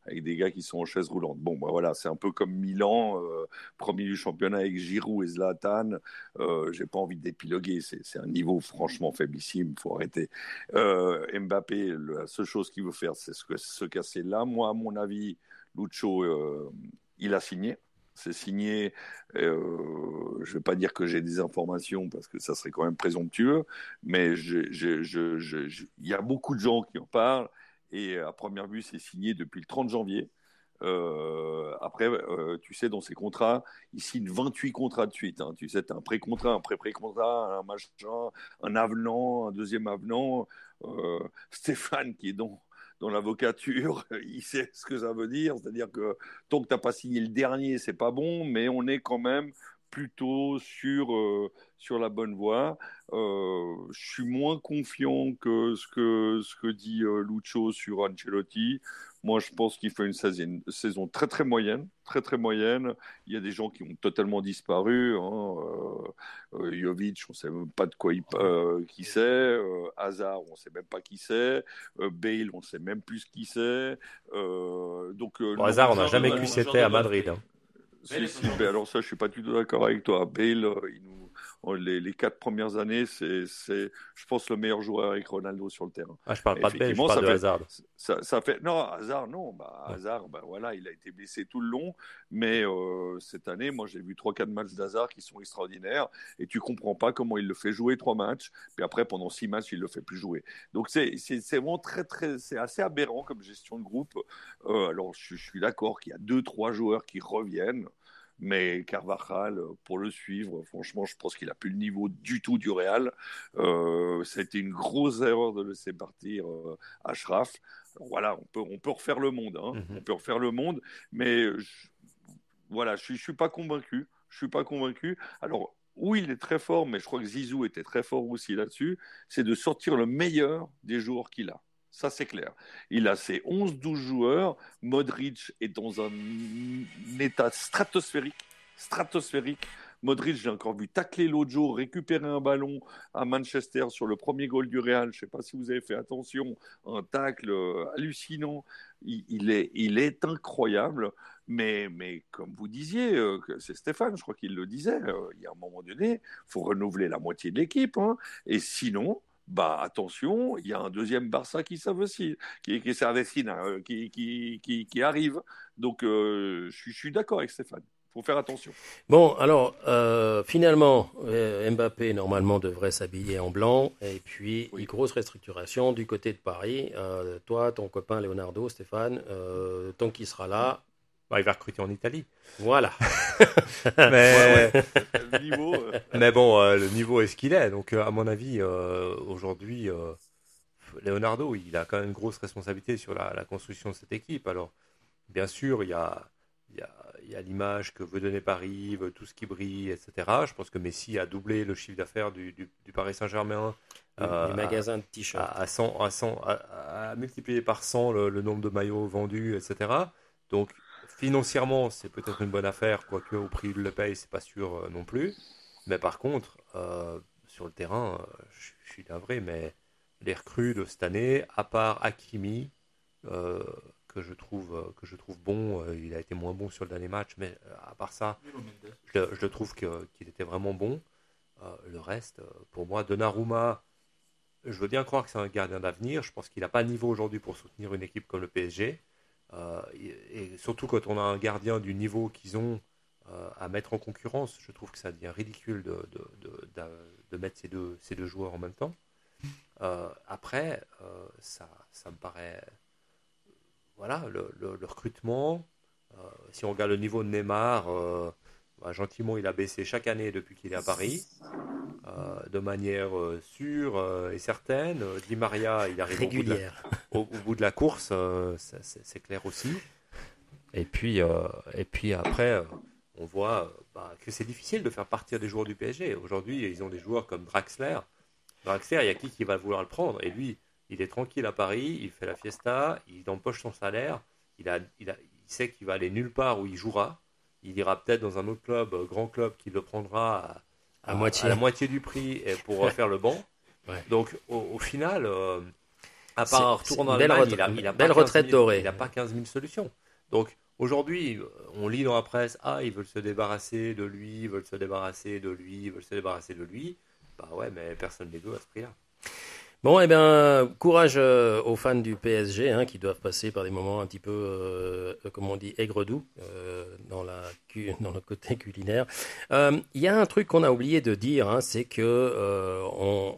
Speaker 9: avec des gars qui sont en chaise roulante. Bon, ben voilà, c'est un peu comme Milan, euh, premier du championnat avec Giroud et Zlatan. Euh, J'ai pas envie d'épiloguer, c'est un niveau franchement faiblissime, faut arrêter. Euh, Mbappé, la seule chose qu'il veut faire, c'est se, se casser là. Moi, à mon avis, Lucho, euh, il a signé. C'est signé. Je ne vais pas dire que j'ai des informations parce que ça serait quand même présomptueux, mais il y a beaucoup de gens qui en parlent. Et à première vue, c'est signé depuis le 30 janvier. Euh, après, euh, tu sais, dans ces contrats, ils signent 28 contrats de suite. hein. Tu sais, tu as un pré-contrat, un pré-pré-contrat, un machin, un avenant, un deuxième avenant. Euh, Stéphane, qui est dans, dans l'avocature, il sait ce que ça veut dire. C'est-à-dire que tant que tu n'as pas signé le dernier, c'est pas bon, mais on est quand même plutôt sur, euh, sur la bonne voie. Euh, je suis moins confiant que ce que, ce que dit euh, Lucho sur Ancelotti. Moi, je pense qu'il fait une saison, saison très très moyenne, très très moyenne. Il y a des gens qui ont totalement disparu. Hein. Euh, Jovic, on ne sait même pas de quoi il, euh, qui c'est. Euh, Hazard, on ne sait même pas qui c'est. Euh, Bale, on ne sait même plus qui c'est. Euh, donc, euh,
Speaker 7: Bon,
Speaker 9: non,
Speaker 7: hasard, on n'a jamais
Speaker 8: de
Speaker 7: à Madrid. hein.
Speaker 9: Si,
Speaker 8: Bale
Speaker 9: si,
Speaker 8: un
Speaker 9: ben alors ça, je suis pas du tout d'accord avec toi. Bale, euh, il nous, les, les quatre premières années, c'est, je pense, le meilleur joueur avec Ronaldo sur le terrain.
Speaker 7: Ah, je parle pas de Bale, je parle
Speaker 9: ça
Speaker 7: de
Speaker 9: fait-
Speaker 7: Hazard.
Speaker 9: Ça, ça fait non, Hazard, non, bah,
Speaker 7: Ouais.
Speaker 9: Hazard, bah, voilà, il a été blessé tout le long, mais euh, cette année, moi, j'ai vu trois, quatre matchs d'Hazard qui sont extraordinaires, et tu comprends pas comment il le fait jouer trois matchs, puis après, pendant six matchs, il le fait plus jouer. Donc c'est, vraiment très, très, c'est assez aberrant comme gestion de groupe. Euh, alors, je, je suis d'accord qu'il y a deux, trois joueurs qui reviennent. Mais Carvajal, pour le suivre, franchement, je pense qu'il a plus le niveau du tout du Real. Euh, ça a été une grosse erreur de laisser partir euh, Ashraf. Alors voilà, on peut, on peut refaire le monde. Hein.
Speaker 7: Mhm.
Speaker 9: On peut refaire le monde. Mais je- voilà, je ne suis pas convaincu. Je suis pas convaincu. Alors, où il est très fort, mais je crois que Zizou était très fort aussi là-dessus, c'est de sortir le meilleur des joueurs qu'il a. Ça, c'est clair. Il a ses 11-12 joueurs. Modric est dans un état stratosphérique. Stratosphérique. Modric, j'ai encore vu tacler l'autre jour, récupérer un ballon à Manchester sur le premier goal du Real. Je ne sais pas si vous avez fait attention. Un tacle euh, hallucinant. Il, est, il est incroyable. Mais, mais comme vous disiez, euh, c'est Stéphane, je crois qu'il le disait, euh, il y a un moment donné, il faut renouveler la moitié de l'équipe. Hein. et sinon, bah attention, il y a un deuxième Barça qui s'avecine, qui, hein, qui, qui, qui, qui, arrive. Donc euh, je suis, je suis d'accord avec Stéphane. Il faut faire attention.
Speaker 6: Bon, alors euh, finalement, euh, Mbappé normalement devrait s'habiller en blanc et puis une grosse restructuration du côté de Paris. Euh, toi, ton copain Leonardo, Stéphane, euh, tant qu'il sera là,
Speaker 7: bah, il va recruter en Italie.
Speaker 6: Voilà.
Speaker 7: mais,
Speaker 9: Le niveau, euh,
Speaker 7: mais bon, euh, le niveau est ce qu'il est. Donc, euh, à mon avis, aujourd'hui, Leonardo, il a quand même une grosse responsabilité sur la, la construction de cette équipe. Alors, bien sûr, il y a, il y a, il y a l'image que veut donner Paris, veut tout ce qui brille, etc. Je pense que Messi a doublé le chiffre d'affaires du, du, du Paris Saint-Germain.
Speaker 6: les
Speaker 7: euh,
Speaker 6: magasins de t-shirts.
Speaker 7: à, à 100, à 100, à, à multiplier par 100 le, le nombre de maillots vendus, etc. Donc financièrement, c'est peut-être une bonne affaire, quoique au prix où il le paye, c'est pas sûr euh, non plus. Mais par contre, euh, sur le terrain, euh, je suis navré, mais les recrues de cette année, à part Hakimi, que je trouve que je trouve bon, il a été moins bon sur le dernier match, mais à part ça, je, le trouve qu'il était vraiment bon. Le reste, pour moi, Donnarumma, je veux bien croire que c'est un gardien d'avenir. Je pense qu'il n'a pas le niveau aujourd'hui pour soutenir une équipe comme le PSG. Euh, et, surtout quand on a un gardien du niveau qu'ils ont euh, à mettre en concurrence, je trouve que ça devient ridicule de, de, de, mettre ces deux, ces deux joueurs en même temps. Euh, après, ça, ça me paraît. Voilà, le, recrutement. si on regarde le niveau de Neymar, bah, gentiment, il a baissé chaque année depuis qu'il est à Paris, euh, de manière euh, sûre euh, et certaine. Di Maria, il arrive au bout de la, au, au bout de la course, c'est clair aussi. Et puis, et puis après, on voit bah, que c'est difficile de faire partir des joueurs du PSG. Aujourd'hui, ils ont des joueurs comme Draxler. Draxler, il y a qui qui va vouloir le prendre? Et lui, il est tranquille à Paris, il fait la fiesta, il empoche son salaire, il, a, il, a, il sait qu'il va aller nulle part où il jouera. Il ira peut-être dans un autre club, euh, grand club, qui le prendra à,
Speaker 6: À moitié.
Speaker 7: la moitié du prix pour euh, faire le banc.
Speaker 6: Ouais.
Speaker 7: Donc, au, au final, euh, à part un retour en
Speaker 6: belle
Speaker 7: Allemagne,
Speaker 6: retra-
Speaker 7: il a, il a
Speaker 6: belle
Speaker 7: pas 15
Speaker 6: retraite
Speaker 7: 000
Speaker 6: dorée.
Speaker 7: Il n'a pas 15 000 solutions. Donc, aujourd'hui, on lit dans la presse, ah, ils veulent se débarrasser de lui, ils veulent se débarrasser de lui, ils veulent se débarrasser de lui. Bah ouais, mais personne ne les veut à ce prix-là.
Speaker 6: Bon, eh bien, courage euh, aux fans du PSG hein, qui doivent passer par des moments un petit peu, euh, comme on dit, aigre-doux euh, dans, le côté culinaire. Euh, Il y a un truc qu'on a oublié de dire, hein, c'est que euh,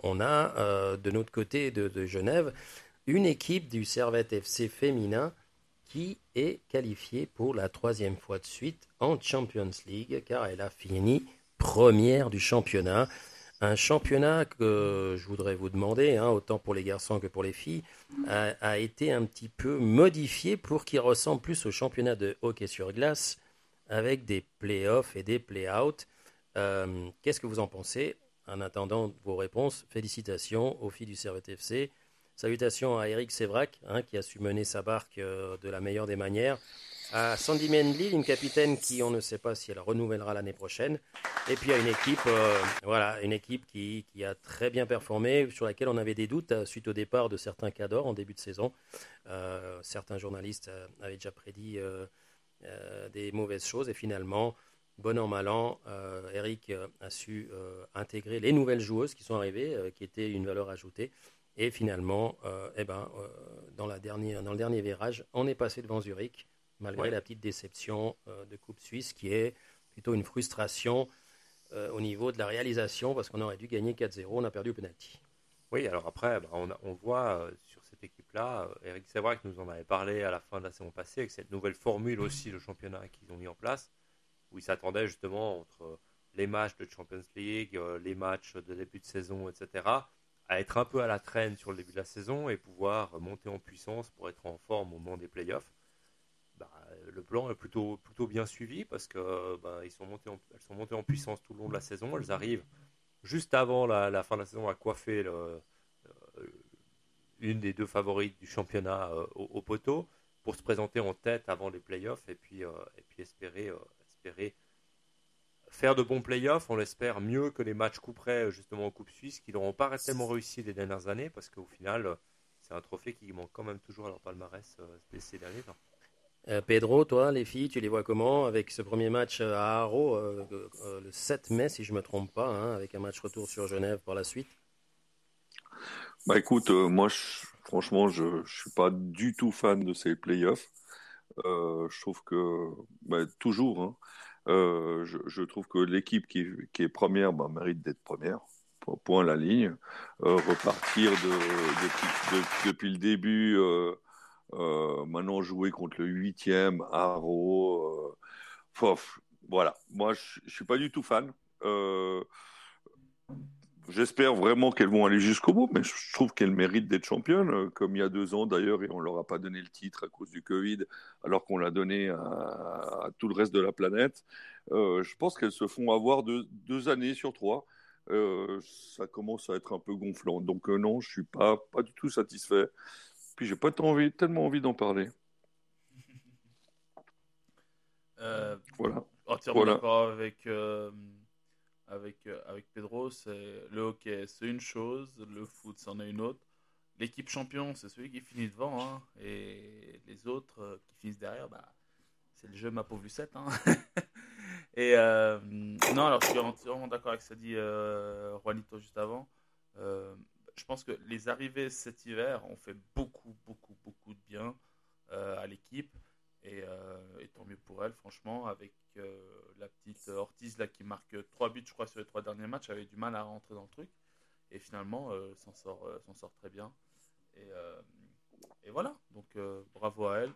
Speaker 6: on, a euh, de notre côté de, de Genève une équipe du Servette FC féminin qui est qualifiée pour la troisième fois de suite en Champions League, car elle a fini première du championnat. Un championnat que je voudrais vous demander, hein, autant pour les garçons que pour les filles, a, été un petit peu modifié pour qu'il ressemble plus au championnat de hockey sur glace, avec des play-offs et des play-out. Euh, Qu'est-ce que vous en pensez? En attendant vos réponses, félicitations aux filles du Servette. Salutations à Eric Sévrac, hein, qui a su mener sa barque euh, de la meilleure des manières. À Sandy Menley, une capitaine qui, on ne sait pas si elle renouvellera l'année prochaine. Et puis à une équipe, euh, voilà, une équipe qui, a très bien performé, sur laquelle on avait des doutes euh, suite au départ de certains cadors en début de saison. Euh, certains journalistes avaient déjà prédit des mauvaises choses et finalement, bon an mal an, Eric a su intégrer les nouvelles joueuses qui sont arrivées, qui étaient une valeur ajoutée. Et finalement, eh ben, dans le dernier virage, on est passé devant Zurich, malgré
Speaker 7: Ouais.
Speaker 6: la petite déception euh, de Coupe Suisse, qui est plutôt une frustration euh, au niveau de la réalisation, parce qu'on aurait dû gagner 4-0, on a perdu au penalty.
Speaker 7: Oui, alors après, bah, on, a- on voit euh, sur cette équipe-là, Eric Sévrac nous en avait parlé à la fin de la saison passée, avec cette nouvelle formule aussi de championnat qu'ils ont mis en place, où ils s'attendaient justement entre les matchs de Champions League, les matchs de début de saison, etc., à être un peu à la traîne sur le début de la saison et pouvoir monter en puissance pour être en forme au moment des playoffs. Le plan est plutôt, plutôt bien suivi parce que ils sont elles sont montées en puissance tout le long de la saison. Elles arrivent juste avant la, fin de la saison à coiffer une des deux favorites du championnat au, poteau pour se présenter en tête avant les playoffs et puis, et puis espérer, espérer faire de bons playoffs, on l'espère mieux que les matchs couperets justement en Coupe Suisse, qui n'auront pas tellement réussi les dernières années, parce qu'au final, c'est un trophée qui manque quand même toujours à leur palmarès euh, ces derniers temps.
Speaker 6: Euh, Pedro, toi, les filles, tu les vois comment avec ce premier match à Haro euh, le 7 mai, si je ne me trompe pas, hein, avec un match retour sur Genève pour la suite?
Speaker 9: Bah écoute, moi, franchement, je ne suis pas du tout fan de ces playoffs. je trouve que, bah, toujours, hein, euh, je, trouve que l'équipe qui, est première bah, mérite d'être première. Point la ligne. Euh, repartir de, depuis le début, euh, maintenant jouer contre le huitième, Haro. voilà. Moi, je ne suis pas du tout fan. J'espère vraiment qu'elles vont aller jusqu'au bout, mais je trouve qu'elles méritent d'être championnes, euh, comme il y a deux ans d'ailleurs, et on leur a pas donné le titre à cause du Covid, alors qu'on l'a donné à, tout le reste de la planète. Euh, je pense qu'elles se font avoir deux, années sur trois. Euh, ça commence à être un peu gonflant. Donc non, je suis pas, pas du tout satisfait. Puis j'ai pas envie, tellement envie d'en parler.
Speaker 8: voilà. Entièrement voilà. d'accord avec avec, euh, avec Pedro, c'est le hockey, c'est une chose, le foot, c'en est une autre. L'équipe champion, c'est celui qui finit devant, hein, et les autres euh, qui finissent derrière, bah, c'est le jeu ma pauvre Lucette. Hein. et euh, non, alors je suis entièrement d'accord avec ce qu'a dit Juanito juste avant. Je pense que les arrivées cet hiver ont fait beaucoup, beaucoup, beaucoup de bien à l'équipe. Et, et, tant mieux pour elle, franchement, avec la petite Ortiz là qui marque 3 buts, je crois, sur les trois derniers matchs, avait du mal à rentrer dans le truc. Et finalement, euh, s'en sort, euh, s'en sort très bien. Et, euh, voilà, donc bravo à elle.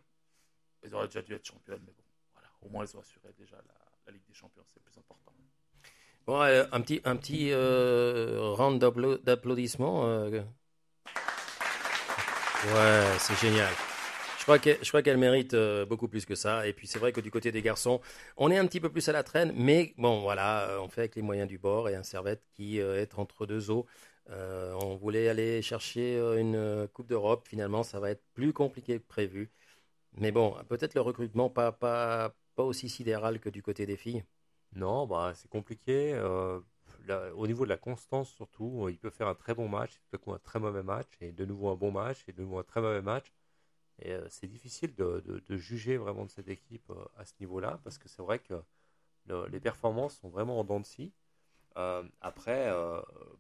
Speaker 8: Elles auraient déjà dû être championnes, mais bon, voilà, au moins elles ont assuré déjà la, Ligue des Champions, c'est le plus important.
Speaker 6: Bon, un petit, un petit round d'applaudissements. Ouais, c'est génial. Je crois qu'elle mérite euh, beaucoup plus que ça. Et puis c'est vrai que du côté des garçons, on est un petit peu plus à la traîne, mais bon, voilà, euh, on fait avec les moyens du bord et un servette qui euh, est entre deux eaux. on voulait aller chercher une Coupe d'Europe. Finalement, ça va être plus compliqué que prévu. Mais bon, peut-être le recrutement pas, pas, pas aussi sidéral que du côté des filles.
Speaker 7: Non, bah, c'est compliqué. au niveau de la constance, surtout, il peut faire un très bon match, à coup un très mauvais match, et de nouveau un bon match, et de nouveau un très mauvais match. Et euh, c'est difficile de, de, juger vraiment de cette équipe euh, à ce niveau-là, parce que c'est vrai que les performances sont vraiment en dents de scie. Euh, après,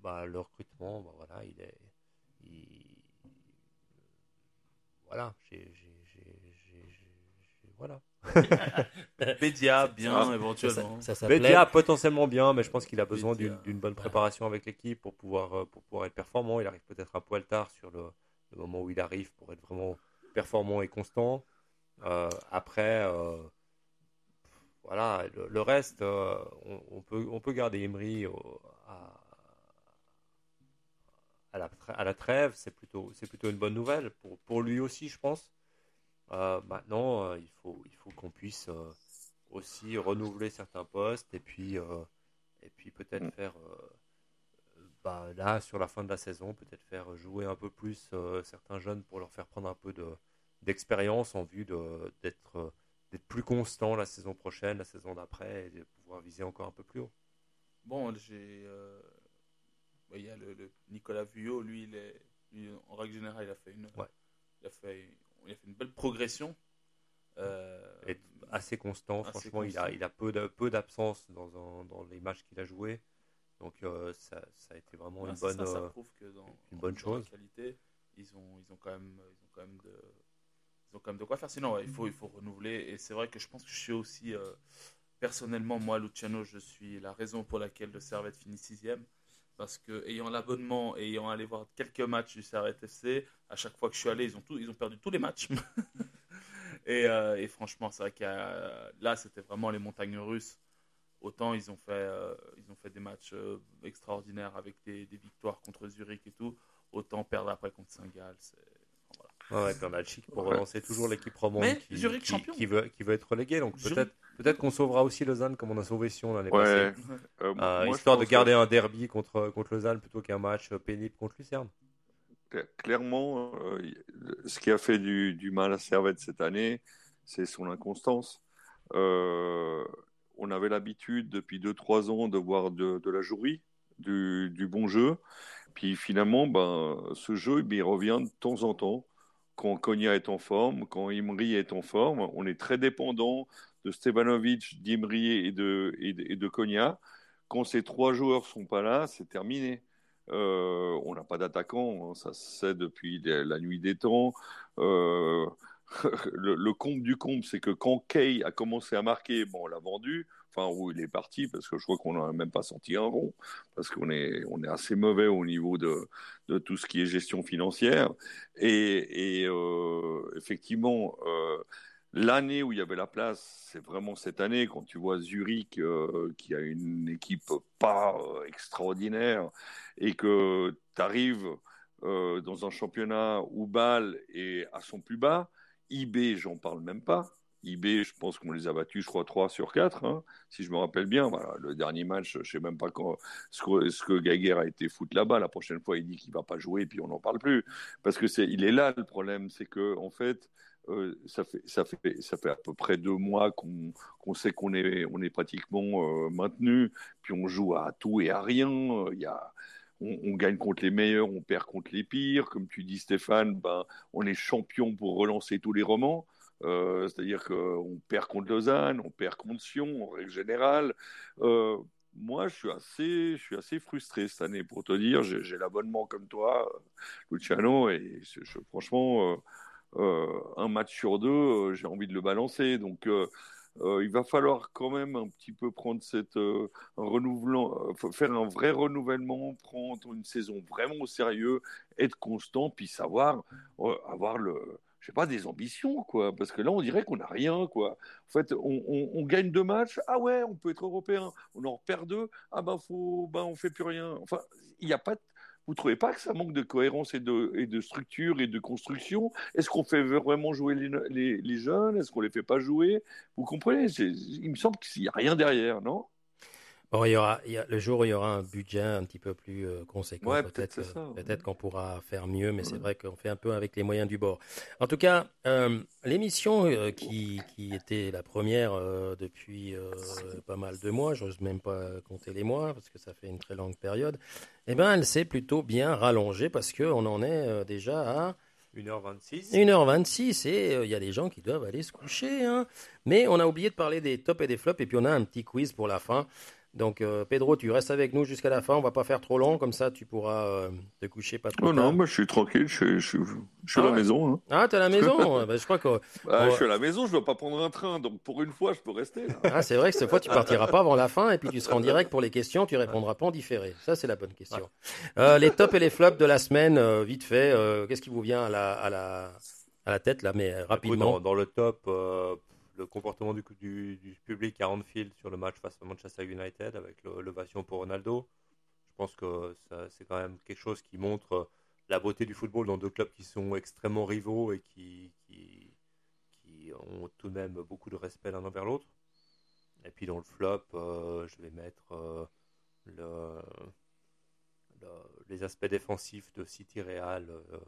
Speaker 7: bah, le recrutement, bah, voilà, il est. voilà, j'ai. Voilà.
Speaker 8: Bédia, bien, éventuellement.
Speaker 7: Ça, Bédia, potentiellement bien, mais je pense qu'il a besoin d'une bonne préparation avec l'équipe pour pouvoir, pour pouvoir être performant. Il arrive peut-être un poil tard sur le, le moment où il arrive pour être vraiment performant et constant. Euh, après, euh, voilà, le, reste, euh, on, peut, on peut garder Emery à, à, la, à la trêve. C'est plutôt, c'est plutôt une bonne nouvelle pour, pour lui aussi, je pense. Maintenant, il faut, il faut qu'on puisse aussi renouveler certains postes et puis, et puis peut-être mm. faire bah, là, sur la fin de la saison, peut-être faire jouer un peu plus euh, certains jeunes pour leur faire prendre un peu d'expérience en vue d'être plus constant la saison prochaine, la saison d'après, et de pouvoir viser encore un peu plus haut.
Speaker 8: Bon, j'ai. Euh, il y a le, Nicolas Vuillot, lui, il est, en règle générale, il a fait une, il a fait, il a fait une belle progression.
Speaker 7: Euh, assez constant, franchement, Il, a, il a peu d'absence dans, dans les matchs qu'il a joués. Donc euh, ça, ça, a été vraiment une bonne,
Speaker 8: ça, prouve que dans,
Speaker 7: une bonne chose.
Speaker 8: qualité, ils ont, ils ont quand même, ils ont quand même de, ils ont quand même de quoi faire. Sinon, il faut, il faut renouveler. Et c'est vrai que je pense que je suis aussi euh, personnellement, moi, Luciano, je suis la raison pour laquelle le Servette finit sixième. Parce que ayant l'abonnement, ayant allé voir quelques matchs du Servette FC, à chaque fois que je suis allé, ils ont, tout, ils ont perdu tous les matchs. et, euh, et, franchement, c'est vrai que là, c'était vraiment les montagnes russes. Autant ils ont fait, euh, ils ont fait des matchs euh, extraordinaires avec des, victoires contre Zurich et tout, autant perdre après contre Saint-Gall.
Speaker 7: Ouais, puis on a le chic pour relancer toujours l'équipe romande
Speaker 8: Mais
Speaker 7: qui,
Speaker 8: Zurich
Speaker 7: qui-
Speaker 8: champion.
Speaker 7: qui veut, qui veut être relégué. Donc peut-être peut-être qu'on sauvera aussi Lausanne comme on a sauvé Sion l'année
Speaker 9: Ouais.
Speaker 7: passée.
Speaker 9: Euh,
Speaker 7: Euh,
Speaker 9: moi,
Speaker 7: histoire de garder un derby contre, contre Lausanne plutôt qu'un match pénible contre Lucerne.
Speaker 9: Cla- Clairement, euh, ce qui a fait du, du mal à Servette cette année, c'est son inconstance. Euh, on avait l'habitude depuis 2-3 ans de voir de, de la jouerie, du, du bon jeu. Puis finalement, ben, ce jeu, ben, il revient de temps en temps. Quand Konya est en forme, quand Imri est en forme, on est très dépendant de Stevanovic, d'Imri et de, et de. Quand ces trois joueurs sont pas là, c'est terminé. Euh, on n'a pas d'attaquant, hein, ça se sait depuis la nuit des temps. Euh, le, le comble du comble, c'est que quand Kay a commencé à marquer, bon, on l'a vendu, enfin, où il est parti, parce que je crois qu'on n'a même pas senti un rond, parce qu'on est, on est assez mauvais au niveau de, de tout ce qui est gestion financière. Et, euh, effectivement, L'année où il y avait la place, c'est vraiment cette année, quand tu vois Zurich, euh, qui a une équipe pas euh, extraordinaire, et que tu arrives euh, dans un championnat où Bâle est à son plus bas, IB, j'en parle même pas. IB, je pense qu'on les a battus, je crois, 3 sur 4, hein, si je me rappelle bien. Voilà, le dernier match, je sais même pas quand, ce que, ce que a été foutre là-bas. La prochaine fois, il dit qu'il va pas jouer, et puis on n'en parle plus. Parce que c'est, il est là le problème, c'est que en fait, euh, ça, fait, à peu près deux mois qu'on sait qu'on est, pratiquement euh, maintenu, puis on joue à tout et à rien. Il y a, on, gagne contre les meilleurs, on perd contre les pires. Comme tu dis, Stéphane, ben, on est champion pour relancer tous les romans. Euh, C'est-à-dire qu'on perd contre Lausanne, on perd contre Sion, en règle générale. Moi, je suis assez, frustré cette année, pour te dire. J'ai l'abonnement comme toi, Luciano, et franchement, un match sur deux, euh, j'ai envie de le balancer. Donc, euh, il va falloir quand même un petit peu prendre cette renouvelant, faire un vrai renouvellement, prendre une saison vraiment au sérieux, être constant, puis savoir avoir le je sais pas, des ambitions, quoi. Parce que là, on dirait qu'on n'a rien, quoi. En fait, on, gagne deux matchs. Ah ouais, on peut être européen. On en perd deux. Ah ben, faut, ben, on fait plus rien. Enfin, il n'y a pas de... Vous trouvez pas que ça manque de cohérence et de, structure et de construction? Est-ce qu'on fait vraiment jouer les, les, jeunes? Est-ce qu'on les fait pas jouer? Vous comprenez? Il me semble qu'il n'y a rien derrière, non?
Speaker 6: Bon, il y aura, il y a, le jour où il y aura un budget un petit peu plus euh, conséquent,
Speaker 9: ouais,
Speaker 6: peut-être
Speaker 9: peut
Speaker 6: peut qu'on pourra faire mieux, mais ouais. c'est vrai qu'on fait un peu avec les moyens du bord. En tout cas, euh, l'émission euh, qui, qui était la première euh, depuis pas mal de mois, j'ose même pas compter les mois parce que ça fait une très longue période, eh ben, elle s'est plutôt bien rallongée parce qu'on en est déjà à
Speaker 7: 1h26.
Speaker 6: 1h26 et il y a des gens qui doivent aller se coucher. Hein. Mais on a oublié de parler des tops et des flops et puis on a un petit quiz pour la fin. Donc, euh, Pedro, tu restes avec nous jusqu'à la fin. On va pas faire trop long, comme ça, tu pourras euh, te coucher pas trop
Speaker 9: oh
Speaker 6: tard.
Speaker 9: non, moi, je suis tranquille. Je, je, je, je suis
Speaker 6: ah
Speaker 9: à la
Speaker 6: ouais.
Speaker 9: maison. Hein.
Speaker 6: Ah, t'es à la maison bah, Je crois que.
Speaker 9: Bah, Je suis à la maison. Je dois pas prendre un train. Donc, pour une fois, je peux rester. Là.
Speaker 6: Ah, c'est vrai que cette fois, tu partiras pas avant la fin et puis tu seras en direct pour les questions. Tu répondras pas en différé. Ça, c'est la bonne question. Euh, les tops et les flops de la semaine, euh, vite fait. euh, Qu'est-ce qui vous vient à la, à la, à la tête là, mais rapidement?
Speaker 7: Dans, dans, le top euh, le comportement du, du, du, public à Anfield sur le match face à Manchester United avec l'ovation pour Ronaldo. Je pense que c'est quand même quelque chose qui montre la beauté du football dans deux clubs qui sont extrêmement rivaux et qui, qui, qui ont tout de même beaucoup de respect l'un envers l'autre. Et puis dans le flop, euh, je vais mettre euh, le, le, les aspects défensifs de City Real. Euh,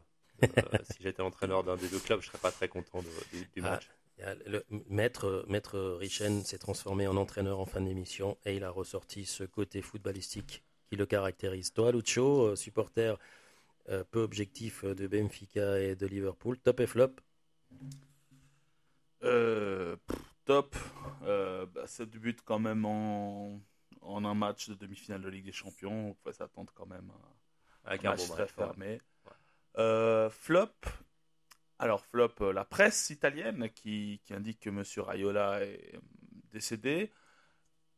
Speaker 7: si j'étais entraîneur d'un des deux clubs, je serais pas très content de, du, du, match.
Speaker 6: Ah, le maître, maître Richen s'est transformé en entraîneur en fin d'émission et il a ressorti ce côté footballistique qui le caractérise. Toi, Lucho, supporter euh, peu objectif de Benfica et de Liverpool, top et flop?
Speaker 8: Euh, pff, Top. Euh, bah, ça débute quand même en, en, un match de demi-finale de Ligue des Champions. On pouvait s'attendre quand même à
Speaker 7: Avec
Speaker 8: un
Speaker 7: un
Speaker 8: match
Speaker 7: bon
Speaker 8: très
Speaker 7: match,
Speaker 8: fermé. Ouais. flop. Alors, flop, la presse italienne qui, qui indique que M. Raiola est décédé.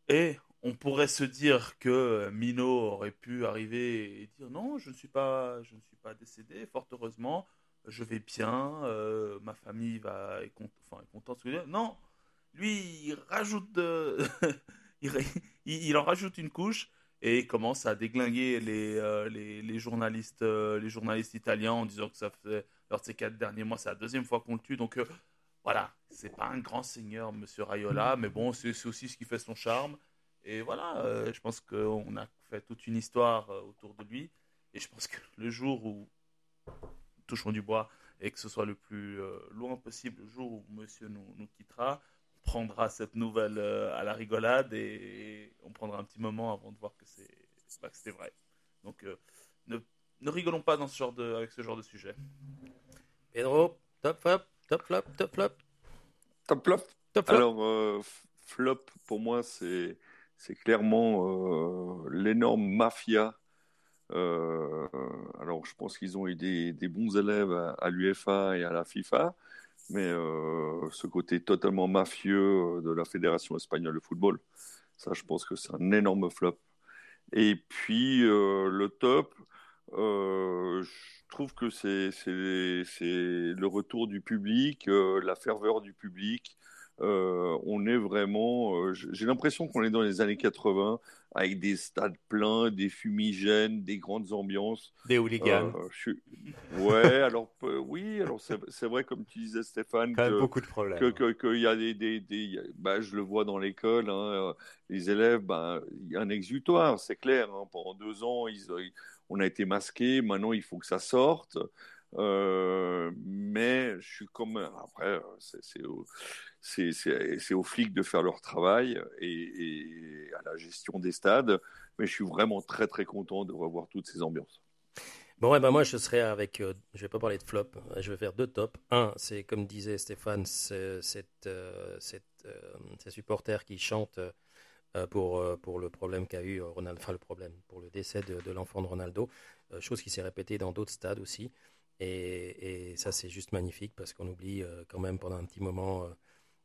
Speaker 8: Et on pourrait se dire que Mino aurait pu arriver et dire non, je ne suis pas, je ne suis pas décédé, fort heureusement, je vais bien, euh, ma famille va est, cont enfin, est contente. Non, lui, il rajoute il, en rajoute une couche et commence à déglinguer les, euh, les, journalistes, euh, les journalistes italiens en disant que ça faisait lors de ces quatre derniers mois. C'est la deuxième fois qu'on le tue. Donc, euh, voilà, c'est pas un grand seigneur, monsieur Rayola, mais bon, c'est aussi ce qui fait son charme. Et voilà, euh, je pense qu'on a fait toute une histoire euh, autour de lui. Et je pense que le jour où, touchons du bois, et que ce soit le plus euh, loin possible, le jour où monsieur nous, nous quittera, on prendra cette nouvelle à la rigolade et, on prendra un petit moment avant de voir que c'est bah, vrai. Donc, ne, ne rigolons pas dans ce genre de, avec ce genre de sujet.
Speaker 6: Pedro, top flop, top flop, top flop.
Speaker 9: Top flop
Speaker 6: Top flop.
Speaker 9: Alors, euh, flop, pour moi, c'est c'est clairement euh, l'énorme mafia. Euh, alors, je pense qu'ils ont eu des, des bons élèves à, à l'UEFA et à la FIFA, mais euh, ce côté totalement mafieux de la Fédération espagnole de football, ça, je pense que c'est un énorme flop. Et puis, euh, le top, euh, je trouve que c'est le retour du public, euh, la ferveur du public. Euh, on est vraiment. J'ai l'impression qu'on est dans les années 80 avec des stades pleins, des fumigènes, des grandes ambiances.
Speaker 7: Des hooligans.
Speaker 9: Je Ouais, alors oui, alors c'est vrai comme tu disais Stéphane
Speaker 7: Quand même
Speaker 9: que
Speaker 7: beaucoup de problèmes.
Speaker 9: que, que- qu'il y a des, bah, je le vois dans l'école, hein, les élèves, bah, il y a un exutoire, c'est clair. hein. pendant deux ans, ils, ils- on a été masqués, maintenant il faut que ça sorte. Euh, mais je suis comme après, c'est c'est au, c'est- c'est- c'est aux flics de faire leur travail et, à la gestion des stades. Mais je suis vraiment très très content de revoir toutes ces ambiances.
Speaker 6: Bon, ouais, bah moi, je serais avec. euh, je vais pas parler de flop, euh, je vais faire deux tops. Un, c'est comme disait Stéphane, cette, euh, euh, ces supporters qui chantent pour, euh, pour le problème qu'a eu Ronaldo, enfin le problème, pour le décès de, l'enfant de Ronaldo, euh, chose qui s'est répétée dans d'autres stades aussi. Et, et ça, c'est juste magnifique parce qu'on oublie euh, quand même pendant un petit moment. euh,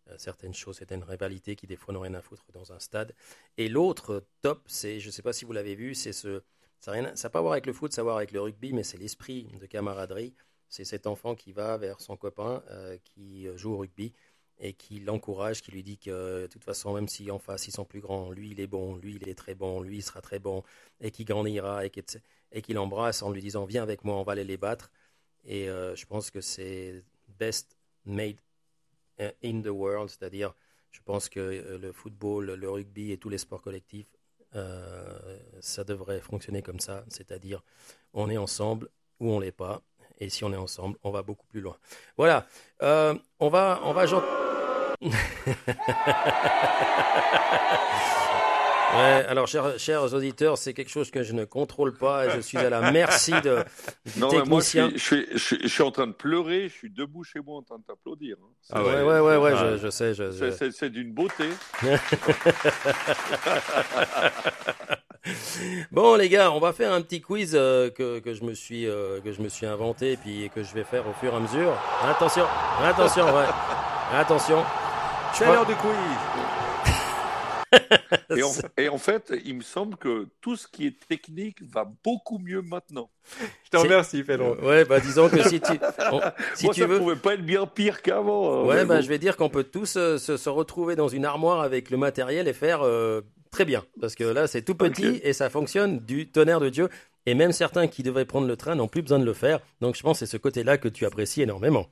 Speaker 6: euh, certaines choses, certaines rivalités qui des fois n'ont rien à foutre dans un stade. Et l'autre euh, top, c'est, je ne sais pas si vous l'avez vu, c'est ce, ça n'a ça pas à voir avec le foot, ça a à voir avec le rugby, mais c'est l'esprit de camaraderie. C'est cet enfant qui va vers son copain euh, qui euh, joue au rugby et qui l'encourage, qui lui dit que de toute façon, même si en face ils sont plus grands, lui il est bon, lui il est très bon, lui il sera très bon, et qui grandira et qui et qui l'embrasse en lui disant viens avec moi, on va aller les battre. Et euh, je pense que c'est best made in the world, c'est-à-dire je pense que euh, le football, le rugby et tous les sports collectifs euh, ça devrait fonctionner comme ça, c'est-à-dire on est ensemble ou on l'est pas, et si on est ensemble, on va beaucoup plus loin. Voilà, on va, on va. Ouais, alors chers, chers auditeurs, c'est quelque chose que je ne contrôle pas. et Je suis à la merci de, du
Speaker 9: Non, mais moi, je
Speaker 6: technicien.
Speaker 9: suis, je, suis, je, en train de pleurer, je suis debout chez moi en train de t'applaudir. hein.
Speaker 6: Ah ouais, ouais, ouais, ouais, je, je sais.
Speaker 9: C'est d'une beauté.
Speaker 6: Bon les gars, on va faire un petit quiz euh, que, que je me suis euh, que je me suis inventé et puis que je vais faire au fur et à mesure. Attention, attention, ouais. Attention.
Speaker 7: C'est l'heure du quiz.
Speaker 9: Et en, et en fait, il me semble que tout ce qui est technique va beaucoup mieux maintenant.
Speaker 7: Je te remercie, Pedro.
Speaker 6: Ouais, bah disons que si tu on- si
Speaker 9: Moi,
Speaker 6: tu
Speaker 9: ça
Speaker 6: veux
Speaker 9: pouvait pas être bien pire qu'avant. hein,
Speaker 6: Ouais, bah
Speaker 9: bon.
Speaker 6: je vais dire qu'on peut tous euh, se, se retrouver dans une armoire avec le matériel et faire euh, très bien parce que là c'est tout petit et ça fonctionne du tonnerre de Dieu et même certains qui devraient prendre le train n'ont plus besoin de le faire. Donc je pense que c'est ce côté-là que tu apprécies énormément.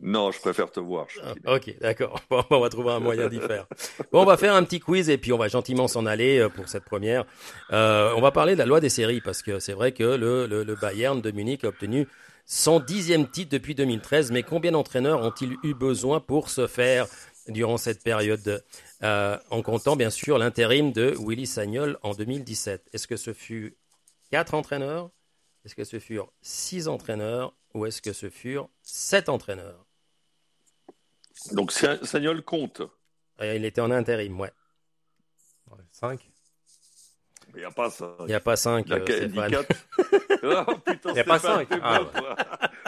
Speaker 9: Non, je préfère te voir.
Speaker 6: Ah, Ok, d'accord. Bon, on va trouver un moyen d'y faire. Bon, on va faire un petit quiz et puis on va gentiment s'en aller euh, pour cette première. Euh, on va parler de la loi des séries parce que c'est vrai que le, le, le Bayern de Munich a obtenu son dixième titre depuis 2013. Mais combien d'entraîneurs ont-ils eu besoin pour se faire durant cette période euh, En comptant bien sûr l'intérim de Willy Sagnol en 2017. Est-ce que ce fut quatre entraîneurs? Est-ce que ce furent six entraîneurs? Ou est-ce que ce furent sept entraîneurs?
Speaker 9: Donc, Sa- Sagnol compte.
Speaker 6: Euh, Il était en intérim, ouais.
Speaker 7: 5.
Speaker 9: Mais il n'y a pas ça.
Speaker 6: Il n'y a pas cinq.
Speaker 9: Il y a
Speaker 6: euh,
Speaker 7: Il y a pas
Speaker 9: Stéphane,
Speaker 7: cinq.
Speaker 9: t'es
Speaker 7: Ah,
Speaker 9: bon, toi.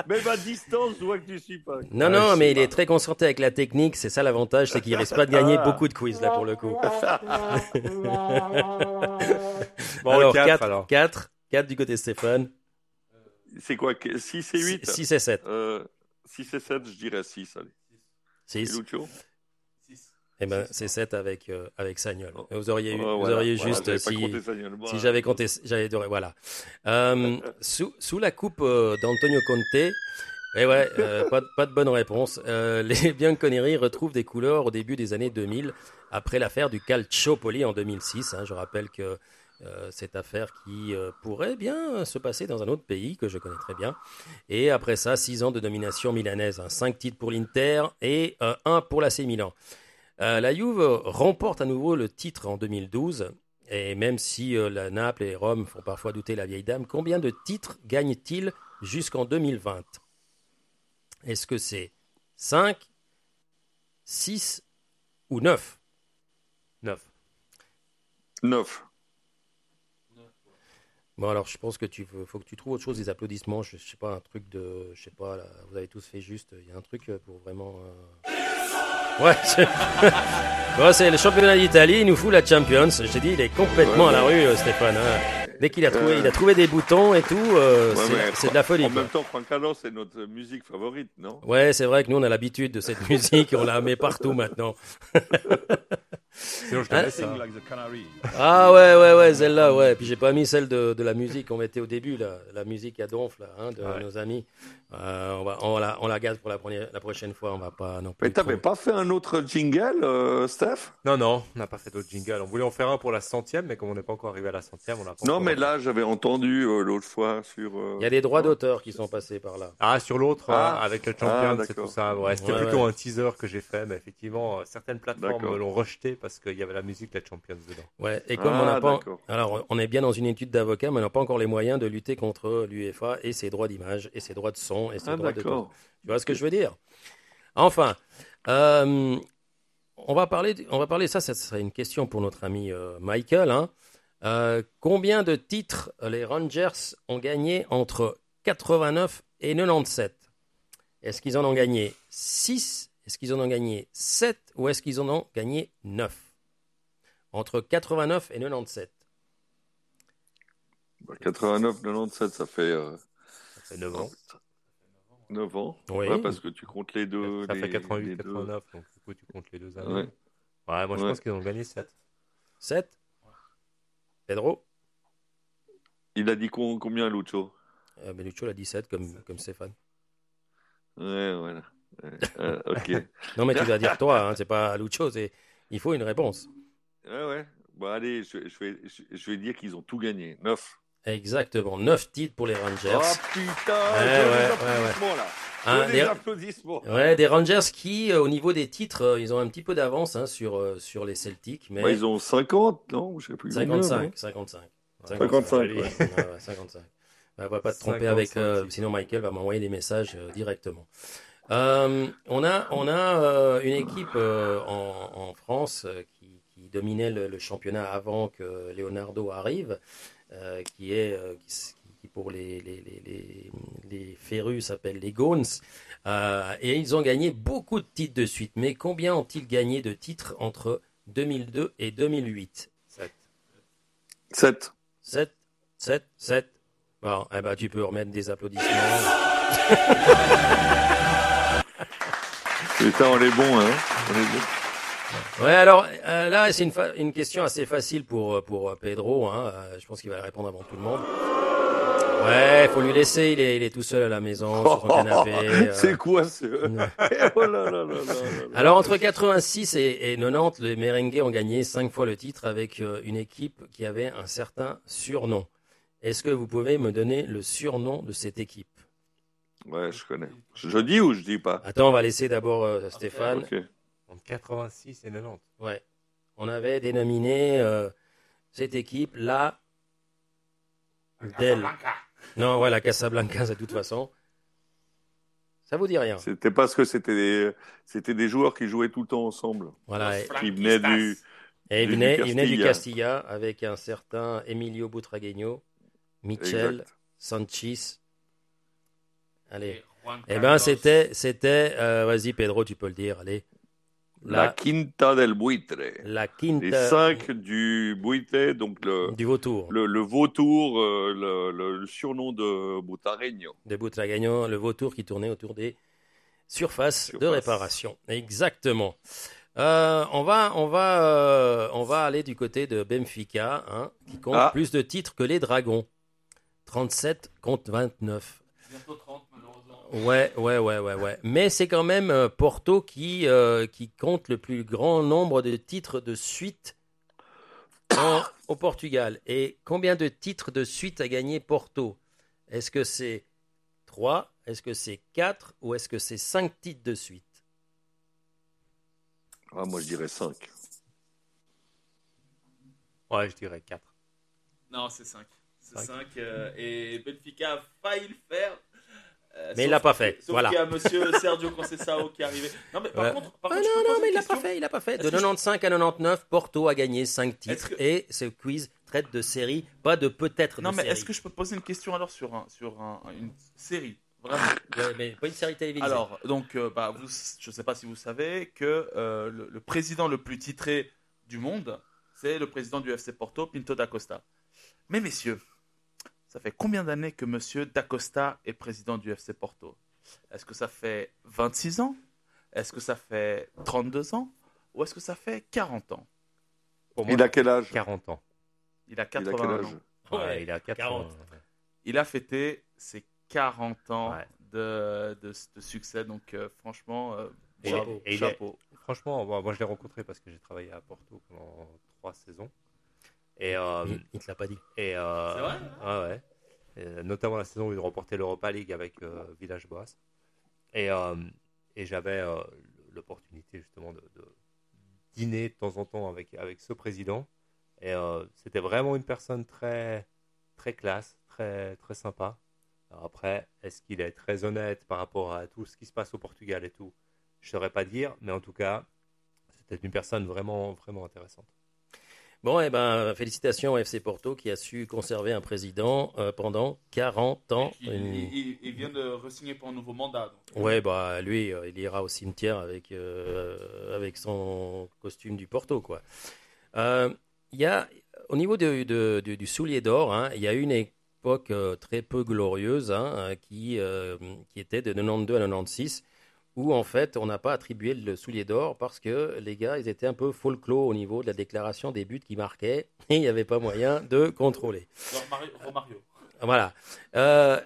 Speaker 9: Même à distance, je vois que tu suis pas.
Speaker 6: Non,
Speaker 7: Ah,
Speaker 6: non, mais il
Speaker 7: pas.
Speaker 6: est très concentré avec la technique. C'est ça l'avantage, c'est qu'il risque pas de gagner
Speaker 9: Ah.
Speaker 6: beaucoup de quiz là pour le coup.
Speaker 7: Bon,
Speaker 6: alors,
Speaker 7: 4
Speaker 6: 4,
Speaker 7: alors.
Speaker 6: 4, 4 du côté de Stéphane.
Speaker 9: C'est quoi 6 et 8
Speaker 6: 6 et 7.
Speaker 9: euh, 6 et 7, je dirais 6. Allez. Et
Speaker 6: 6.
Speaker 9: Lucio?
Speaker 8: Six.
Speaker 6: Eh ben, c'est 7 avec, euh, avec Sagnol. Vous auriez, eu,
Speaker 9: Oh,
Speaker 6: vous auriez
Speaker 9: Voilà,
Speaker 6: juste,
Speaker 9: pas
Speaker 6: si, j'avais compté, j'avais voilà. Euh, sous, sous la coupe euh, d'Antonio Conte, eh ouais, euh, pas, de- pas de bonne réponse. Euh, les Bianconeri retrouvent des couleurs au début des années 2000, après l'affaire du Calciopoli en 2006. hein. je rappelle que euh, cette affaire qui euh, pourrait bien se passer dans un autre pays que je connais très bien. Et après ça, six ans de domination milanaise, hein. cinq titres pour l'Inter et euh, un pour l'AC Milan. Euh, la Juve remporte à nouveau le titre en 2012. Et même si euh, la Naples et Rome font parfois douter la vieille dame, combien de titres gagne-t-il jusqu'en 2020 Est-ce que c'est 5, 6 ou 9
Speaker 7: 9.
Speaker 9: 9.
Speaker 6: Bon alors je pense que tu veux, faut que tu trouves autre chose des applaudissements. Je, je sais pas un truc de, je sais pas. là, vous avez tous fait juste. Il y a un truc euh, pour vraiment. euh, Ouais. c'est- bon, c'est le championnat d'Italie. Il nous fout la Champions. Je t'ai dit, il est complètement à la rue, euh, Stéphane. hein. Dès qu'il a trouvé,
Speaker 9: Euh.
Speaker 6: il a trouvé des boutons et tout. euh,
Speaker 9: Ouais,
Speaker 6: c'est- de la folie.
Speaker 9: En
Speaker 6: quoi.
Speaker 9: même temps, Franck Carlos, c'est notre musique favorite, non?
Speaker 6: Ouais, c'est vrai que nous on a l'habitude de cette musique. On la met partout maintenant.
Speaker 7: Sinon, je te
Speaker 6: Hein
Speaker 7: laisse. Hein.
Speaker 1: like the canary.
Speaker 6: Ah ouais, ouais, ouais, celle-là, ouais. Puis j'ai pas mis celle de, de la musique qu'on mettait au début, là, la musique à donf, là, hein, de
Speaker 7: Ouais.
Speaker 6: nos amis. Euh, on, va, on, la, on la garde pour la, première, la prochaine fois, on va pas non plus.
Speaker 9: Mais t'avais pas fait un autre jingle, euh, Steph?
Speaker 7: Non, non, on n'a pas fait d'autres jingles. On voulait en faire un pour la centième, mais comme on n'est pas encore arrivé à la centième, on l'a pas
Speaker 9: Non, mais là, j'avais entendu euh, l'autre fois sur. euh,
Speaker 6: Il y a des droits d'auteur qui sont passés par là.
Speaker 7: Ah, sur l'autre,
Speaker 9: Ah.
Speaker 7: euh, avec le
Speaker 9: Ah,
Speaker 7: champion, c'est tout ça. Ouais, c'était
Speaker 6: Ouais,
Speaker 7: plutôt
Speaker 6: ouais.
Speaker 7: un teaser que j'ai fait, mais effectivement, certaines plateformes l'ont rejeté parce qu'il y avait la musique des Champions dedans.
Speaker 6: Ouais, et comme
Speaker 9: Ah,
Speaker 6: on n'a pas. Alors, on est bien dans une étude d'avocat, mais on n'a pas encore les moyens de lutter contre l'UEFA et ses droits d'image, et ses droits de son, et ses
Speaker 9: Ah,
Speaker 6: droits de. Tu vois ce que je veux dire? Enfin, euh, on va parler, on va parler ça, ça serait une question pour notre ami euh, Michael. hein. Euh, combien de titres les Rangers ont gagné entre 89 et 97 Est-ce qu'ils en ont gagné 6 Est-ce qu'ils en ont gagné 7 Ou est-ce qu'ils en ont gagné 9 Entre 89 et 97.
Speaker 9: Bah, 89, 97, ça fait euh,
Speaker 7: Ça fait 9 ans.
Speaker 9: 9 ans?
Speaker 6: Oui.
Speaker 9: Ouais, parce que tu comptes les deux.
Speaker 7: Ça
Speaker 9: les-
Speaker 7: fait 88,
Speaker 9: les deux.
Speaker 7: 89, donc du coup, tu comptes les deux années.
Speaker 9: Ouais.
Speaker 7: Ouais, moi, je
Speaker 9: Ouais.
Speaker 7: pense qu'ils ont gagné 7.
Speaker 6: 7 Pedro?
Speaker 9: Il a dit combien, Lucho?
Speaker 6: Euh, Benuccio l'a 17 comme, comme Stéphane.
Speaker 9: Ouais, voilà. Euh, ok.
Speaker 6: Non, mais tu dois dire toi, hein, c'est pas Lucho, c'est... il faut une réponse.
Speaker 9: Ouais, ouais. Bon, allez, je, je vais, je, vais dire qu'ils ont tout gagné. 9.
Speaker 6: Exactement, 9 titres pour les Rangers.
Speaker 9: Oh putain
Speaker 6: Ouais,
Speaker 9: des
Speaker 6: ouais,
Speaker 9: applaudissements, là.
Speaker 6: Hein,
Speaker 9: des applaudissements.
Speaker 6: Ouais, des Rangers qui, euh, au niveau des titres, euh, ils ont un petit peu d'avance hein, sur, euh, sur les Celtics, mais
Speaker 9: ils ont 50, non Je sais plus. combien,
Speaker 6: 55,
Speaker 9: non
Speaker 6: 55.
Speaker 9: 55,
Speaker 6: allez.
Speaker 9: ouais.
Speaker 6: Ouais, ouais, 55. On va pas te tromper
Speaker 7: 55
Speaker 6: avec, euh, sinon Michael va m'envoyer des messages euh, directement. Euh, on a, on a euh, une équipe euh, en, en France qui, qui dominait le, le championnat avant que Leonardo arrive, qui est, qui, s- qui pour les, les, les, les, les férus s'appelle les Gones. Et ils ont gagné beaucoup de titres de suite. Mais combien ont-ils gagné de titres entre 2002 et 2008
Speaker 7: 7.
Speaker 9: 7.
Speaker 6: 7, 7, 7. Bon, eh ben, tu peux remettre des applaudissements.
Speaker 9: Putain, on est bon, hein On est bon.
Speaker 6: Ouais, alors euh, là, c'est une, une question assez facile pour, euh, pour euh, Pedro. Hein. Euh, je pense qu'il va répondre avant tout le monde. Ouais, faut lui laisser. Il est, il est tout seul à la maison, sur son canapé. euh.
Speaker 9: C'est quoi ce. oh là là là.
Speaker 6: Alors, entre 86 et, et 90, les Merengues ont gagné 5 fois le titre avec une équipe qui avait un certain surnom. Est-ce que vous pouvez me donner le surnom de cette équipe?
Speaker 9: Ouais, je connais. Je dis ou je dis pas?
Speaker 6: Attends, on va laisser d'abord euh, Stéphane.
Speaker 9: Ok.
Speaker 7: Entre 86 et 90.
Speaker 6: Ouais. On avait dénominé euh, cette équipe la Del. Non, ouais, la Casablanca, de toute façon. Ça vous dit rien.
Speaker 9: C'était parce que c'était des... c'était des joueurs qui jouaient tout le temps ensemble.
Speaker 6: Voilà. Et,
Speaker 9: Qui venaient du.
Speaker 6: et il,
Speaker 9: du
Speaker 6: venait, il venait du
Speaker 9: Castilla.
Speaker 6: Castilla avec un certain Emilio Butragueño, Michel,
Speaker 9: Exact.
Speaker 6: Sanchez. Allez. Eh ben, c'était, c'était, euh, vas-y, Pedro, tu peux le dire, allez.
Speaker 9: La,
Speaker 6: La,
Speaker 9: Quinta del Buitre.
Speaker 6: la
Speaker 9: Les
Speaker 6: quinta
Speaker 9: cinq du Buitre, donc le,
Speaker 6: du vautour.
Speaker 9: le, le vautour, euh, le, le- le surnom de Butareño.
Speaker 6: de Butragueño, le vautour qui tournait autour des surfaces de
Speaker 9: Surface.
Speaker 6: réparation. Exactement. Euh, on va, on va, euh, on va aller du côté de Benfica, hein, qui compte
Speaker 9: Ah.
Speaker 6: plus de titres que les Dragons. 37 contre 29.
Speaker 8: Bientôt 30, malheureusement.
Speaker 6: Ouais, ouais, ouais, ouais, ouais. Mais c'est quand même euh, Porto qui, euh, qui compte le plus grand nombre de titres de suite en- au Portugal. Et combien de titres de suite a gagné Porto? Est-ce que c'est 3 Est-ce que c'est 4 Ou est-ce que c'est 5 titres de suite?
Speaker 9: Ah, moi, je dirais 5.
Speaker 7: Ouais, je dirais 4.
Speaker 8: Non, c'est 5. C'est
Speaker 7: Cinq.
Speaker 8: 5. et Benfica a failli le faire. Euh,
Speaker 6: Mais il l'a pas fait,
Speaker 8: Sauf
Speaker 6: voilà.
Speaker 8: qu'il y a monsieur Sergio Conceição qui est arrivé. Non, mais par
Speaker 6: Ouais.
Speaker 8: contre, par
Speaker 6: Ah
Speaker 8: contre,
Speaker 6: non, non, mais il l'a pas fait, il l'a pas fait. De
Speaker 8: Est-ce que je-
Speaker 6: 95 à 99, Porto a gagné 5
Speaker 8: Est-ce
Speaker 6: titres.
Speaker 8: que-
Speaker 6: Et ce quiz traite de série, pas de peut-être de
Speaker 8: Non, mais
Speaker 6: série.
Speaker 8: est-ce que je peux poser une question alors sur, un, sur un- une série Vraiment?
Speaker 6: Ouais, mais pas une série télévisée.
Speaker 8: Alors, donc, euh, bah, vous, je ne sais pas si vous savez que euh, le, le président le plus titré du monde, c'est le président du FC Porto, Pinto da Costa. Mais messieurs, ça fait combien d'années que monsieur da Costa est président du FC Porto? Est-ce que ça fait 26 ans? Est-ce que ça fait 32 ans? Ou est-ce que ça fait 40 ans?
Speaker 7: Pour moi,
Speaker 9: Il a quel âge?
Speaker 7: 40 ans.
Speaker 8: Il a
Speaker 9: Il a quel
Speaker 8: 81
Speaker 9: âge?
Speaker 8: ans.
Speaker 7: Ouais,
Speaker 6: Ouais,
Speaker 7: il a 4
Speaker 6: 40.
Speaker 7: ans.
Speaker 8: Il a fêté ses 40 ans
Speaker 7: Ouais.
Speaker 8: de, de, de succès. Donc, euh, franchement, euh,
Speaker 7: Et-
Speaker 8: chapeau.
Speaker 7: et est-. Franchement, moi, moi, je l'ai rencontré parce que j'ai travaillé à Porto pendant 3 saisons. Et, euh,
Speaker 6: Il, il te l'a pas dit.
Speaker 7: et euh,
Speaker 8: C'est vrai?
Speaker 7: ouais, ouais. Et, notamment la saison où il remportait l'Europa League avec euh, Village Boas. Et, euh, et j'avais euh, l'opportunité justement de, de dîner de temps en temps avec, avec ce président. Et euh, c'était vraiment une personne très, très classe, très, très sympa. Alors après, est-ce qu'il est très honnête par rapport à tout ce qui se passe au Portugal et tout? Je ne saurais pas dire, mais en tout cas, c'était une personne vraiment, vraiment intéressante.
Speaker 6: Bon, eh ben, félicitations au FC Porto qui a su conserver un président euh, pendant 40 ans.
Speaker 8: Il,
Speaker 6: Une-
Speaker 8: il- vient de re-signer pour un nouveau mandat. donc.
Speaker 6: Ouais, bah lui, euh, il ira au cimetière avec, euh, avec son costume du Porto, quoi. Il y a, au niveau de- de- du- du soulier d'or, hein, il y a une époque très peu glorieuse hein, qui, qui était de 92 à 96, où en fait on n'a pas attribué le soulier d'or parce que les gars, ils étaient un peu folklore au niveau de la déclaration des buts qu'ils marquaient et il n'y avait pas moyen de contrôler.
Speaker 8: Romario.
Speaker 6: Voilà. Euh,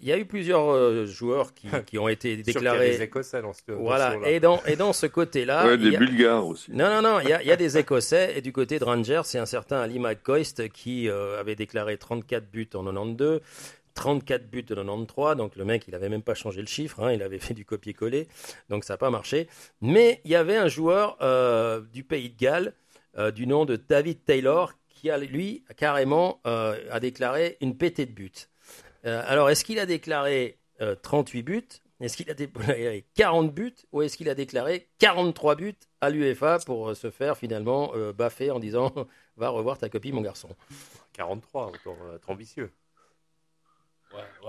Speaker 6: Il y a eu plusieurs euh, joueurs qui, qui ont été
Speaker 7: Sûr qu'il y a
Speaker 6: déclarés.
Speaker 7: des Écossais dans ce dans
Speaker 6: Voilà,
Speaker 7: ce lot-là.
Speaker 6: et dans, et dans ce côté-là.
Speaker 9: ouais,
Speaker 6: il
Speaker 9: des
Speaker 6: y a-
Speaker 9: Bulgares aussi.
Speaker 6: Non, non, non, il y a, il y a des Écossais, et du côté de Rangers, c'est un certain Ali McCoist qui euh, avait déclaré 34 buts en 92, 34 buts en 93, donc le mec, il avait même pas changé le chiffre, hein, il avait fait du copier-coller, donc ça n'a pas marché. Mais il y avait un joueur euh, du pays de Galles, euh, du nom de David Taylor, qui, a, lui, carrément, euh, a déclaré une pétée de buts. Alors, est-ce qu'il a déclaré euh, 38 buts? Est-ce qu'il a déclaré 40 buts? Ou est-ce qu'il a déclaré 43 buts à l'UEFA pour se faire finalement baffer en disant Va revoir ta copie, mon garçon?
Speaker 7: 43, autant euh, être ambitieux.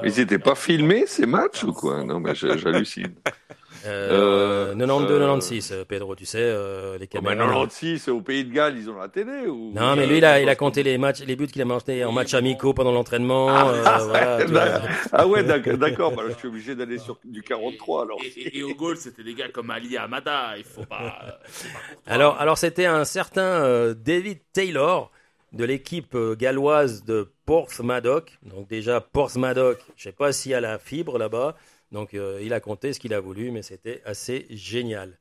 Speaker 9: Mais ils n'étaient pas filmés ces matchs ou quoi? Non, mais j'hallucine.
Speaker 6: euh,
Speaker 9: Euh,
Speaker 6: 92-96, euh, Pedro, tu sais, euh, les
Speaker 9: Oh, bah,
Speaker 6: caméras.
Speaker 9: 96, c'est au Pays de Galles, ils ont la télé ou
Speaker 6: Non, mais lui, il a, il a compté les matchs, les buts qu'il a marqués en match amicaux pendant l'entraînement. euh, voilà, vois.
Speaker 9: Ah ouais, d'ac- d'accord. Bah, je suis obligé d'aller sur du 43 alors.
Speaker 8: Et, et- et au goal, c'était des gars comme Ali Amada. Il faut pas. euh, c'est pas.
Speaker 6: Alors, alors c'était un certain euh, David Taylor de l'équipe euh, galloise de Portsmouth. Donc déjà Portsmouth, je sais pas s'il y a la fibre là-bas. Donc euh, il a compté ce qu'il a voulu, mais c'était assez génial.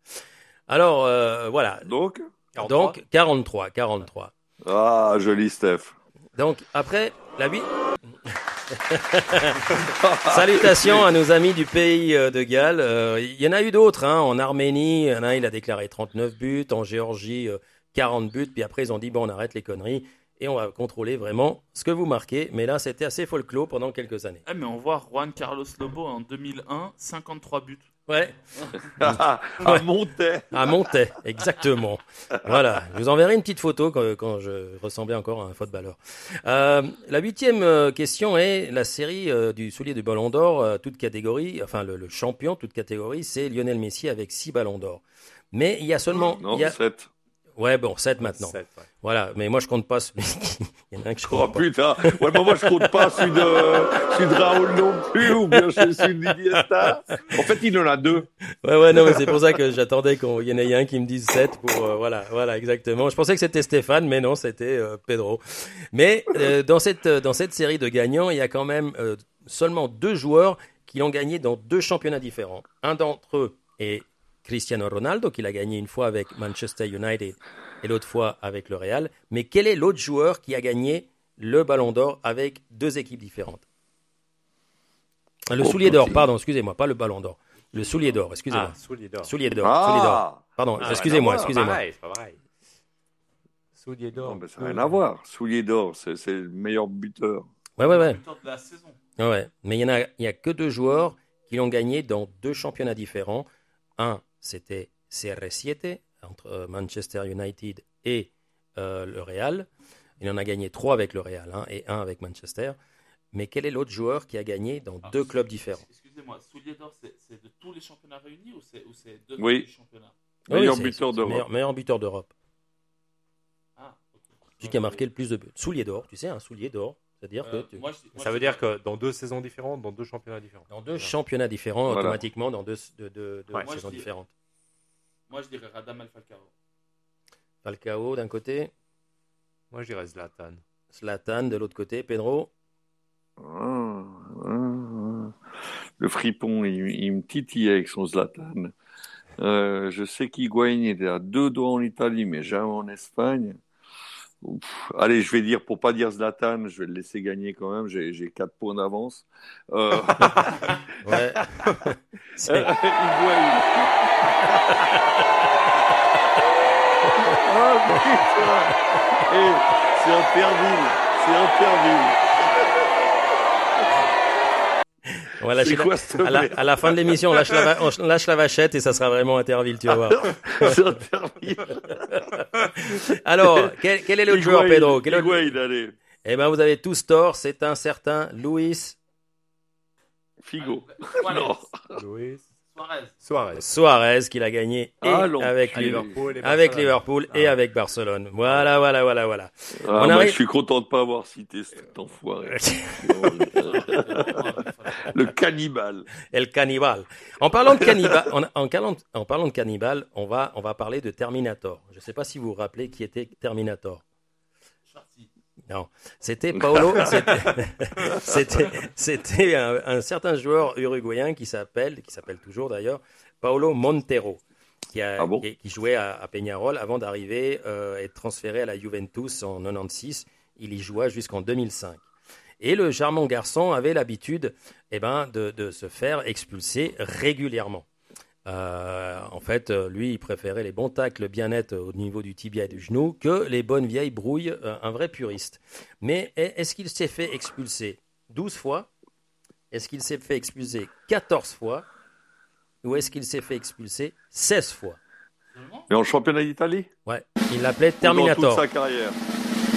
Speaker 6: Alors euh, voilà.
Speaker 9: Donc
Speaker 6: Donc 43, 43.
Speaker 9: Ah, joli Steph.
Speaker 6: Donc après la vie. Salutations à nos amis du pays de Galles. Euh, Il y en a eu d'autres. Hein. En Arménie, il y en a un, il a déclaré 39 buts. En Géorgie, euh, 40 buts. Puis après, ils ont dit bon, on arrête les conneries et on va contrôler vraiment ce que vous marquez. Mais là, c'était assez folklore pendant quelques années.
Speaker 8: Ah, mais on voit Juan Carlos Lobo en 2001, 53 buts.
Speaker 6: Ouais,
Speaker 9: à. Montais.
Speaker 6: à Montais, exactement. Voilà, je vous enverrai une petite photo quand, quand je ressemblais encore à un footballeur. Euh, la huitième euh, question est la série euh, du soulier du Ballon d'Or, euh, toute catégorie, enfin le, le champion, toute catégorie, c'est Lionel Messi avec six Ballons d'Or. Mais il y a seulement,
Speaker 9: Non,
Speaker 6: il y a,
Speaker 9: 7.
Speaker 6: Ouais, bon, 7 maintenant.
Speaker 7: Ouais.
Speaker 6: Voilà, mais moi je compte pas celui. Il y en a un que je
Speaker 9: Oh
Speaker 6: compte pas.
Speaker 9: putain, ouais, bah, moi je compte pas celui de, celui de Raoul non plus, ou bien celui d'Iniesta. En fait, il en a deux.
Speaker 6: Ouais, ouais, non, mais c'est pour ça que j'attendais qu'il y en ait un qui me dise 7 pour, euh, voilà, voilà, exactement. Je pensais que c'était Stéphane, mais non, c'était euh, Pedro. Mais euh, dans cette dans cette série de gagnants, il y a quand même seulement deux joueurs qui ont gagné dans deux championnats différents. Un d'entre eux est Cristiano Ronaldo, qui l'a gagné une fois avec Manchester United et l'autre fois avec le Real. Mais quel est l'autre joueur qui a gagné le Ballon d'Or avec deux équipes différentes? Le
Speaker 9: Oh,
Speaker 6: soulier d'or, pardon, excusez-moi, pas le Ballon d'or. Le soulier d'or, excusez-moi.
Speaker 7: Ah, soulier d'or.
Speaker 6: Soulier d'or.
Speaker 9: Ah,
Speaker 6: Pardon,
Speaker 7: Ah,
Speaker 6: excusez-moi,
Speaker 7: voir,
Speaker 6: excusez-moi.
Speaker 7: pareil, c'est pas pareil. Soulier d'or.
Speaker 9: non, mais ça n'a rien à voir. Soulier d'or, c'est c'est le meilleur buteur.
Speaker 6: Ouais, ouais, ouais.
Speaker 8: Buteur de la saison.
Speaker 6: Ouais, ouais. Mais il y en a, il y a que deux joueurs qui l'ont gagné dans deux championnats différents. Un, c'était CR7 entre euh, Manchester United et euh, le Real. Il en a gagné trois avec le Real hein, et un avec Manchester. Mais quel est l'autre joueur qui a gagné dans deux clubs différents?
Speaker 8: Excusez-moi, soulier d'or, c'est de tous les championnats réunis ou c'est ou c'est deux
Speaker 9: Oui.
Speaker 8: du championnat?
Speaker 9: Meilleur buteur.
Speaker 6: Meilleur, meilleur buteur d'Europe.
Speaker 8: Ah, ok.
Speaker 6: Celui qui a marqué le plus de buts. Soulier d'or, tu sais, un soulier d'or. C'est-à-dire
Speaker 8: Euh,
Speaker 6: que tu-
Speaker 8: moi, je dis- moi,
Speaker 7: Ça veut dire que dans deux saisons différentes, dans deux championnats différents.
Speaker 6: dans deux championnats différents,
Speaker 9: Voilà.
Speaker 6: automatiquement dans deux, deux- deux- deux
Speaker 7: Ouais.
Speaker 8: Moi, je
Speaker 6: saisons
Speaker 8: dis-
Speaker 6: différentes.
Speaker 8: Moi, je dirais Radam Al Falcao.
Speaker 6: Falcao d'un côté,
Speaker 7: Moi, je dirais Zlatan.
Speaker 6: Zlatan de l'autre côté, Pedro.
Speaker 9: Ah. Le fripon, il, il me titillait avec son Zlatan. Euh, je sais qu'Higuain était à deux doigts en Italie, mais jamais en Espagne. Ouf. Allez, je vais dire, pour pas dire Zlatan, je vais le laisser gagner quand même. J'ai j'ai quatre points d'avance. Euh,
Speaker 6: Ouais. C'est-
Speaker 9: Higuain. Ah, putain. Eh, c'est. C'est Interville.
Speaker 6: On va la-
Speaker 9: quoi cette
Speaker 6: à, la, à la fin de l'émission, on lâche, la, va- on lâche la vachette et ça sera vraiment Interville, tu vas voir. Alors, quel, quel est l'autre joueur, Pedro? Quel
Speaker 9: Higuain, allez.
Speaker 6: Eh ben, vous avez tous tort. C'est un certain Luis
Speaker 9: Figo. Non.
Speaker 7: Luis
Speaker 8: Suarez.
Speaker 7: Suarez.
Speaker 6: Suarez qui l'a gagné et
Speaker 9: Ah,
Speaker 6: avec, Liverpool,
Speaker 7: et
Speaker 6: avec
Speaker 7: Barcelone.
Speaker 6: Liverpool et
Speaker 7: Ah.
Speaker 6: avec Barcelone. Voilà, voilà, voilà, voilà.
Speaker 9: Ah,
Speaker 6: On
Speaker 9: moi,
Speaker 6: arrive-
Speaker 9: je suis content de pas avoir cité cet enfoiré. Le cannibale.
Speaker 6: El cannibal. En parlant de cannibal, en, en parlant, en parlant de cannibal, on va, on va parler de Terminator. Je ne sais pas si vous vous rappelez qui était Terminator. Non, c'était Paolo. c'était- un, un certain joueur uruguayen qui s'appelle, qui s'appelle toujours d'ailleurs, Paolo Montero, qui, a,
Speaker 9: Ah bon?
Speaker 6: qui, qui jouait à, à Peñarol avant d'arriver euh, et être transféré à la Juventus en 96. Il y joua jusqu'en 2005. Et le charmant garçon avait l'habitude eh ben, de, de se faire expulser régulièrement. Euh, en fait, euh, lui, il préférait les bons tacles bien nets au niveau du tibia et du genou que les bonnes vieilles brouilles, euh, un vrai puriste. Mais est- est-ce qu'il s'est fait expulser 12 fois? Est-ce qu'il s'est fait expulser 14 fois? Ou est-ce qu'il s'est fait expulser 16 fois?
Speaker 9: Mais en championnat d'Italie?
Speaker 6: Ouais, il l'appelait
Speaker 9: Ou Dans
Speaker 6: Terminator.
Speaker 9: toute sa carrière.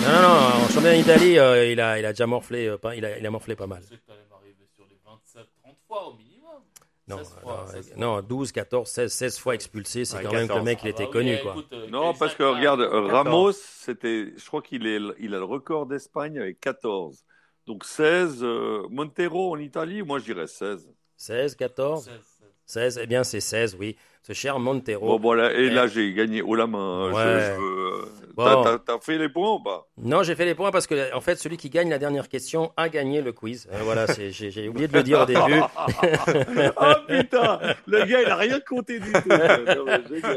Speaker 6: Non, non, non, en championnat d'Italie, euh, il, a, il a déjà morflé, euh, pas, il, a, il a morflé pas mal.
Speaker 8: Sais que t'allais m'arriver sur les 27, 30 fois au minimum.
Speaker 6: Non,
Speaker 8: 16 fois,
Speaker 6: non,
Speaker 8: 16 fois.
Speaker 6: non, 12, 14, 16, 16 fois expulsé, c'est
Speaker 7: Ouais,
Speaker 6: quand même que le
Speaker 7: 14.
Speaker 6: mec, il
Speaker 8: Ah
Speaker 6: était
Speaker 8: bah oui,
Speaker 6: connu, quoi.
Speaker 8: écoute, euh,
Speaker 9: Non, parce que regarde, euh,
Speaker 7: 14.
Speaker 9: Ramos, c'était, je crois qu'il est, il a le record d'Espagne avec 14. Donc 16, euh, Montero en Italie, moi je dirais 16.
Speaker 6: 16, 14,
Speaker 8: 16, 16.
Speaker 6: 16, eh bien c'est 16, oui. Ce cher Montero.
Speaker 9: Bon, voilà, et là j'ai gagné haut la main. hein. Je-
Speaker 6: Ouais.
Speaker 9: Je, veux, euh,
Speaker 6: Bon.
Speaker 9: t'as- t'as- T'as fait les points ou pas?
Speaker 6: Non, j'ai fait les points parce que, en fait, celui qui gagne la dernière question a gagné le quiz. Euh, voilà, c'est- j'ai j'ai oublié de le dire au début.
Speaker 9: Ah putain, le gars il a rien compté du tout. Non.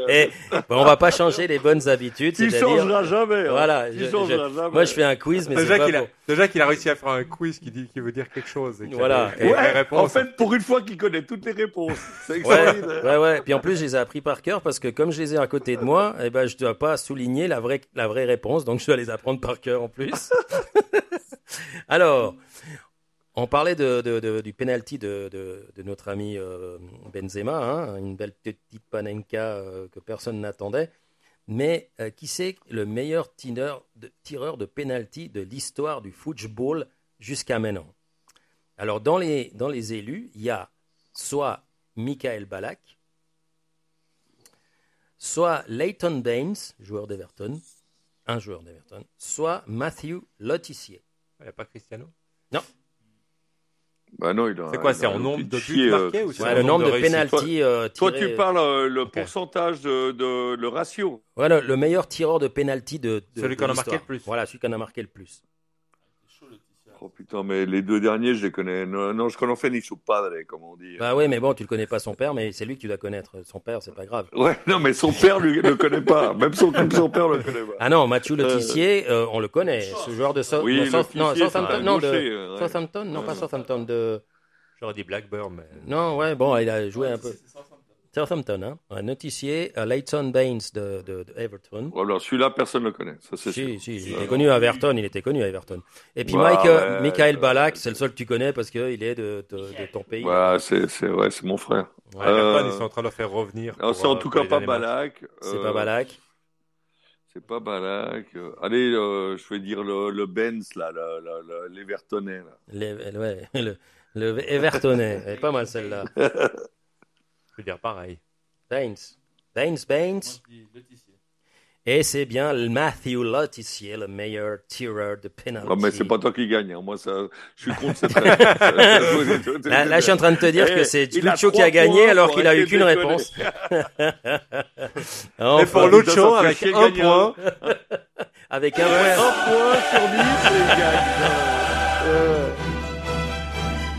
Speaker 6: Et bon, on va pas changer les bonnes habitudes,
Speaker 9: tu
Speaker 6: c'est-à-dire.
Speaker 9: changeras jamais. hein.
Speaker 6: Voilà, je-
Speaker 9: changeras jamais.
Speaker 6: Moi, je fais un quiz, mais c'est
Speaker 7: Déjà
Speaker 6: pas
Speaker 7: qu'il a, déjà qu'il a réussi à faire un quiz qui dit veut dire quelque chose. Et
Speaker 6: Voilà.
Speaker 7: avait-
Speaker 9: Ouais, en fait, pour une fois qu'il connaît toutes les réponses. C'est
Speaker 6: Ouais, ouais, ouais. Puis en plus, je les ai appris par cœur parce que comme je les ai à côté de moi, eh ben, je dois pas souligner la vraie, la vraie réponse, donc je dois les apprendre par cœur en plus. Alors, on parlait de, de- de- du penalty de, de- de notre ami euh, Benzema, hein, une belle petite panenka euh, que personne n'attendait. Mais euh, qui c'est le meilleur tireur de, tireur de penalty de l'histoire du football jusqu'à maintenant? Alors, dans les, dans les élus, il y a soit Michael Balak, soit Leighton Baines, joueur d'Everton, un joueur d'Everton, soit Matthew Lotissier.
Speaker 7: Il n'y a pas Cristiano?
Speaker 9: Bah non, il a.
Speaker 7: C'est quoi
Speaker 9: il
Speaker 7: C'est en nombre de buts
Speaker 9: euh,
Speaker 7: marqués ou c'est
Speaker 6: Ouais,
Speaker 7: en
Speaker 6: le nombre de
Speaker 7: réussites?
Speaker 6: pénalties euh,
Speaker 9: Toi,
Speaker 6: tirés-
Speaker 9: tu parles euh, le
Speaker 7: Ok.
Speaker 9: pourcentage de, de- le ratio.
Speaker 6: Voilà, le meilleur tireur de pénalty de, de
Speaker 7: Celui
Speaker 6: de
Speaker 7: qu'on a marqué le plus.
Speaker 6: Voilà, celui qu'on a marqué le plus.
Speaker 9: Oh putain, mais les deux derniers, je les connais. Non, non je connais ni su padre, comme on dit.
Speaker 6: Bah oui, mais bon, tu le connais pas son père, mais c'est lui que tu dois connaître. Son père, c'est pas grave.
Speaker 9: Ouais, non, mais son père lui le connaît pas. Même son, même son père le connaît pas.
Speaker 6: Ah non, Mathieu Letizier, euh, on le connaît. Ce joueur de South-
Speaker 9: Oui,
Speaker 6: non,
Speaker 9: le
Speaker 6: South- non,
Speaker 9: Tissier,
Speaker 6: Southampton, non, de
Speaker 9: euh, ouais.
Speaker 6: Southampton, non, pas. Southampton, de
Speaker 7: J'aurais dit Blackburn, mais.
Speaker 6: non, ouais, bon, il a joué un peu. Southampton, hein. Un notifié, euh, Leighton Baines de, de, de Everton.
Speaker 9: Voilà, celui-là, personne ne le connaît. Ça, c'est
Speaker 6: Si,
Speaker 9: sûr.
Speaker 6: si, il
Speaker 9: Euh,
Speaker 6: était connu à Everton, il était connu à Everton. Et puis
Speaker 9: Ouais,
Speaker 6: Mike, euh,
Speaker 9: ouais,
Speaker 6: Michael. Balak, c'est le seul que tu connais parce qu'il est de, de, de ton pays.
Speaker 9: Ouais, c'est, c'est, ouais, c'est mon frère.
Speaker 6: Ouais.
Speaker 7: À Everton,
Speaker 9: Euh,
Speaker 7: ils sont en train de le faire revenir.
Speaker 9: Alors,
Speaker 7: pour,
Speaker 9: c'est en tout cas pas. Balak.
Speaker 6: C'est
Speaker 9: euh,
Speaker 6: pas Balak.
Speaker 9: C'est pas Balak. Allez, euh, je vais dire le, le Benz, là, le, le, le- l'Evertonais,
Speaker 6: ouais, le, le Evertonais. Elle est pas mal celle-là.
Speaker 7: Je veux dire pareil.
Speaker 6: Baines. Baines, Baines. Et c'est bien le Matthew Lotissier, le meilleur tireur de penalty.
Speaker 9: Non, mais c'est pas toi qui gagne. hein. Moi, ça, je suis contre cette règle.
Speaker 6: Là, là, je suis en train de te dire que
Speaker 9: Eh,
Speaker 6: c'est Lucho qui a gagné alors qu'il a eu qu'une réponse.
Speaker 7: Et pour
Speaker 6: Enfin,
Speaker 7: Lucho, avec un point.
Speaker 6: avec un point.
Speaker 9: Un point sur 10 et il gagne. Euh,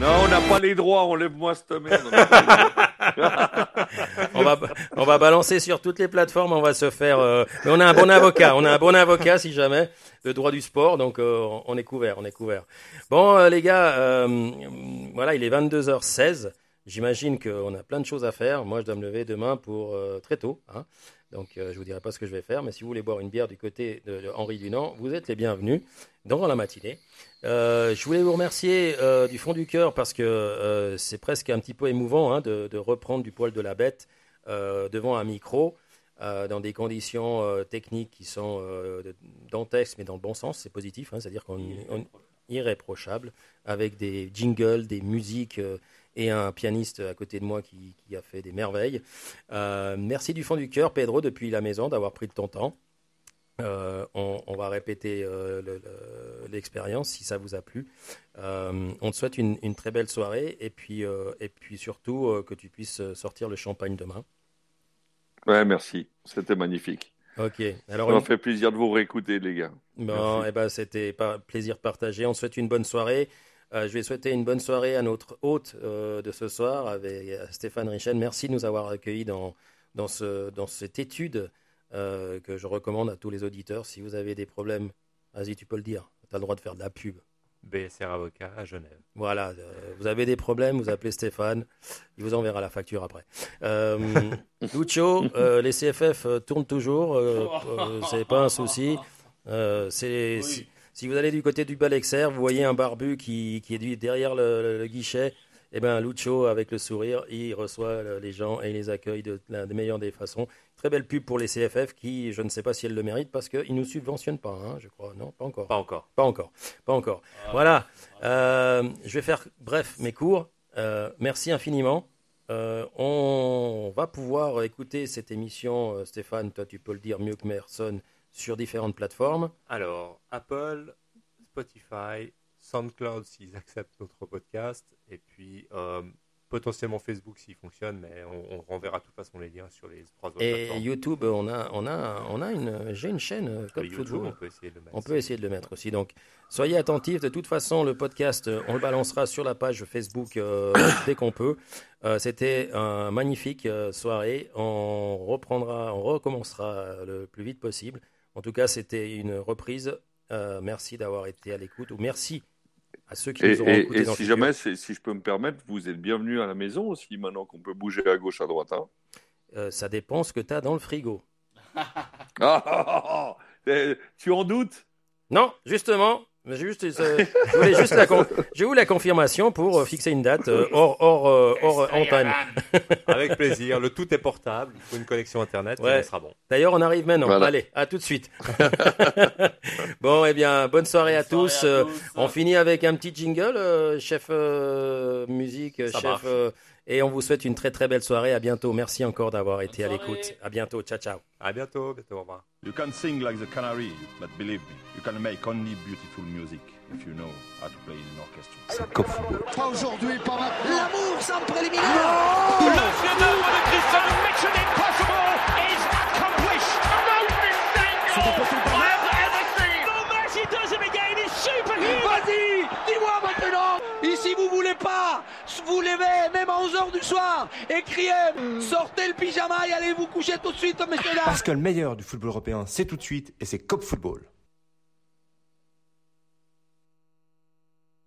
Speaker 9: Non, on n'a pas les droits, enlève-moi cette merde. On
Speaker 6: va, on va balancer sur toutes les plateformes, on va se faire. euh, Mais on a un bon avocat, on a un bon avocat si jamais, le droit du sport, donc euh, on est couvert, on est couvert. Bon, euh, les gars, euh, voilà, il est 22h16. J'imagine qu'on a plein de choses à faire. Moi, je dois me lever demain pour euh, très tôt. Hein. Donc, euh, je vous dirai pas ce que je vais faire, mais si vous voulez boire une bière du côté de, de Henri Dunant, vous êtes les bienvenus dans la matinée. Euh, je voulais vous remercier euh, du fond du cœur parce que euh, c'est presque un petit peu émouvant hein, de, de reprendre du poil de la bête devant un micro dans des conditions techniques qui sont dantesques, mais dans le bon sens, c'est positif, hein, c'est-à-dire qu'on on- irréprochable, avec des jingles, des musiques et un pianiste à côté de moi qui, qui a fait des merveilles. Euh, merci du fond du cœur, Pedro, depuis la maison, d'avoir pris de ton temps. Euh, on, on va répéter euh, le- le- l'expérience si ça vous a plu. On te souhaite une, une très belle soirée et puis, et puis surtout que tu puisses sortir le champagne demain.
Speaker 9: Ouais, merci. C'était magnifique.
Speaker 6: Ok.
Speaker 9: Ça
Speaker 6: Alors,
Speaker 9: m'a
Speaker 6: une-
Speaker 9: fait plaisir de vous réécouter, les gars.
Speaker 6: Bon,
Speaker 9: Merci.
Speaker 6: eh ben, c'était pas plaisir partagé. On te souhaite une bonne soirée. Euh, je vais souhaiter une bonne soirée à notre hôte euh, de ce soir, avec à Stéphane Richen. Merci de nous avoir accueillis dans, dans, ce, dans cette étude euh, que je recommande à tous les auditeurs. Si vous avez des problèmes, vas-y, tu peux le dire. Tu as le droit de faire de la pub.
Speaker 7: BSR Avocat à Genève.
Speaker 6: Voilà, euh, vous avez des problèmes, vous appelez Stéphane, il vous enverra la facture après. Euh, Lucho, euh, les CFF euh, tournent toujours, euh, euh, c'est pas un souci. Euh, c'est si vous allez du côté du Balexer, vous voyez un barbu qui, qui est derrière le, guichet, et ben Lucho avec le sourire, il reçoit euh, les gens et il les accueille de la de meilleure des façons. Très belle pub pour les CFF qui, je ne sais pas si elles le méritent parce qu'ils ne nous subventionnent pas, hein, je crois. Non, pas encore.
Speaker 7: Pas encore.
Speaker 6: Pas encore. Pas encore. Voilà. Euh, je vais faire bref mes cours. Euh, merci infiniment. Euh, on va pouvoir écouter cette émission, Stéphane, toi tu peux le dire mieux que personne, sur différentes plateformes.
Speaker 7: Alors, Apple, Spotify, SoundCloud s'ils acceptent notre podcast, et puis euh, potentiellement Facebook s'il fonctionne, mais on, on renverra de toute façon les liens sur les trois autres
Speaker 6: Et
Speaker 7: plateformes.
Speaker 6: YouTube, on a, on a, on a une, j'ai une chaîne euh, Code
Speaker 7: YouTube,
Speaker 6: Football.
Speaker 7: on peut essayer de le mettre.
Speaker 6: On peut essayer de le mettre aussi. Donc, soyez attentifs. De toute façon, le podcast, euh, on le balancera sur la page Facebook euh, dès qu'on peut. Euh, C'était un magnifique soirée. On reprendra, on recommencera le plus vite possible. En tout cas, c'était une reprise. Euh, merci d'avoir été à l'écoute. Ou merci à ceux qui
Speaker 9: Et,
Speaker 6: nous auront
Speaker 9: et-
Speaker 6: écoutés
Speaker 9: et
Speaker 6: dans
Speaker 9: si jamais, si je peux me permettre, vous êtes bienvenus à la maison aussi, maintenant qu'on peut bouger à gauche, à droite. hein.
Speaker 6: Euh, ça dépend ce que tu as dans le frigo.
Speaker 9: Ah, ah, ah, ah. Eh, tu en doutes?
Speaker 6: Non, justement. Mais Juste, euh, je voulais juste la, con- j'ai eu la confirmation pour euh, fixer une date euh, hors, hors, euh, hors antenne.
Speaker 7: Avec plaisir. Le tout est portable. Il faut une connexion Internet.
Speaker 6: Ouais.
Speaker 7: et ça sera bon.
Speaker 6: D'ailleurs, on arrive maintenant.
Speaker 9: Voilà.
Speaker 6: Allez, à tout de suite. bon, eh bien, bonne soirée à tous. On finit avec un petit jingle, euh, chef euh, musique,
Speaker 7: Ça
Speaker 6: chef
Speaker 7: marche.
Speaker 6: euh, Et on vous souhaite une très très belle soirée. À bientôt. Merci encore d'avoir été à l'écoute. À bientôt. Ciao, ciao.
Speaker 7: À bientôt, bientôt, au revoir.
Speaker 1: You can sing like the canary, but believe me, you can make only beautiful music if you know how to play in an orchestra.
Speaker 5: C'est Cop Football.
Speaker 2: Pas aujourd'hui, pas maintenant.
Speaker 3: L'amour sans préliminaire
Speaker 4: Le chef-d'œuvre de Christian Mission Impossible is accomplished. Does it
Speaker 3: Vas-y, dis-moi maintenant Et si vous voulez pas vous levez même à 11h du soir et criez sortez le pyjama et allez vous coucher tout de suite messieurs
Speaker 5: Parce que le meilleur du football européen, c'est tout de suite et c'est Cop Football.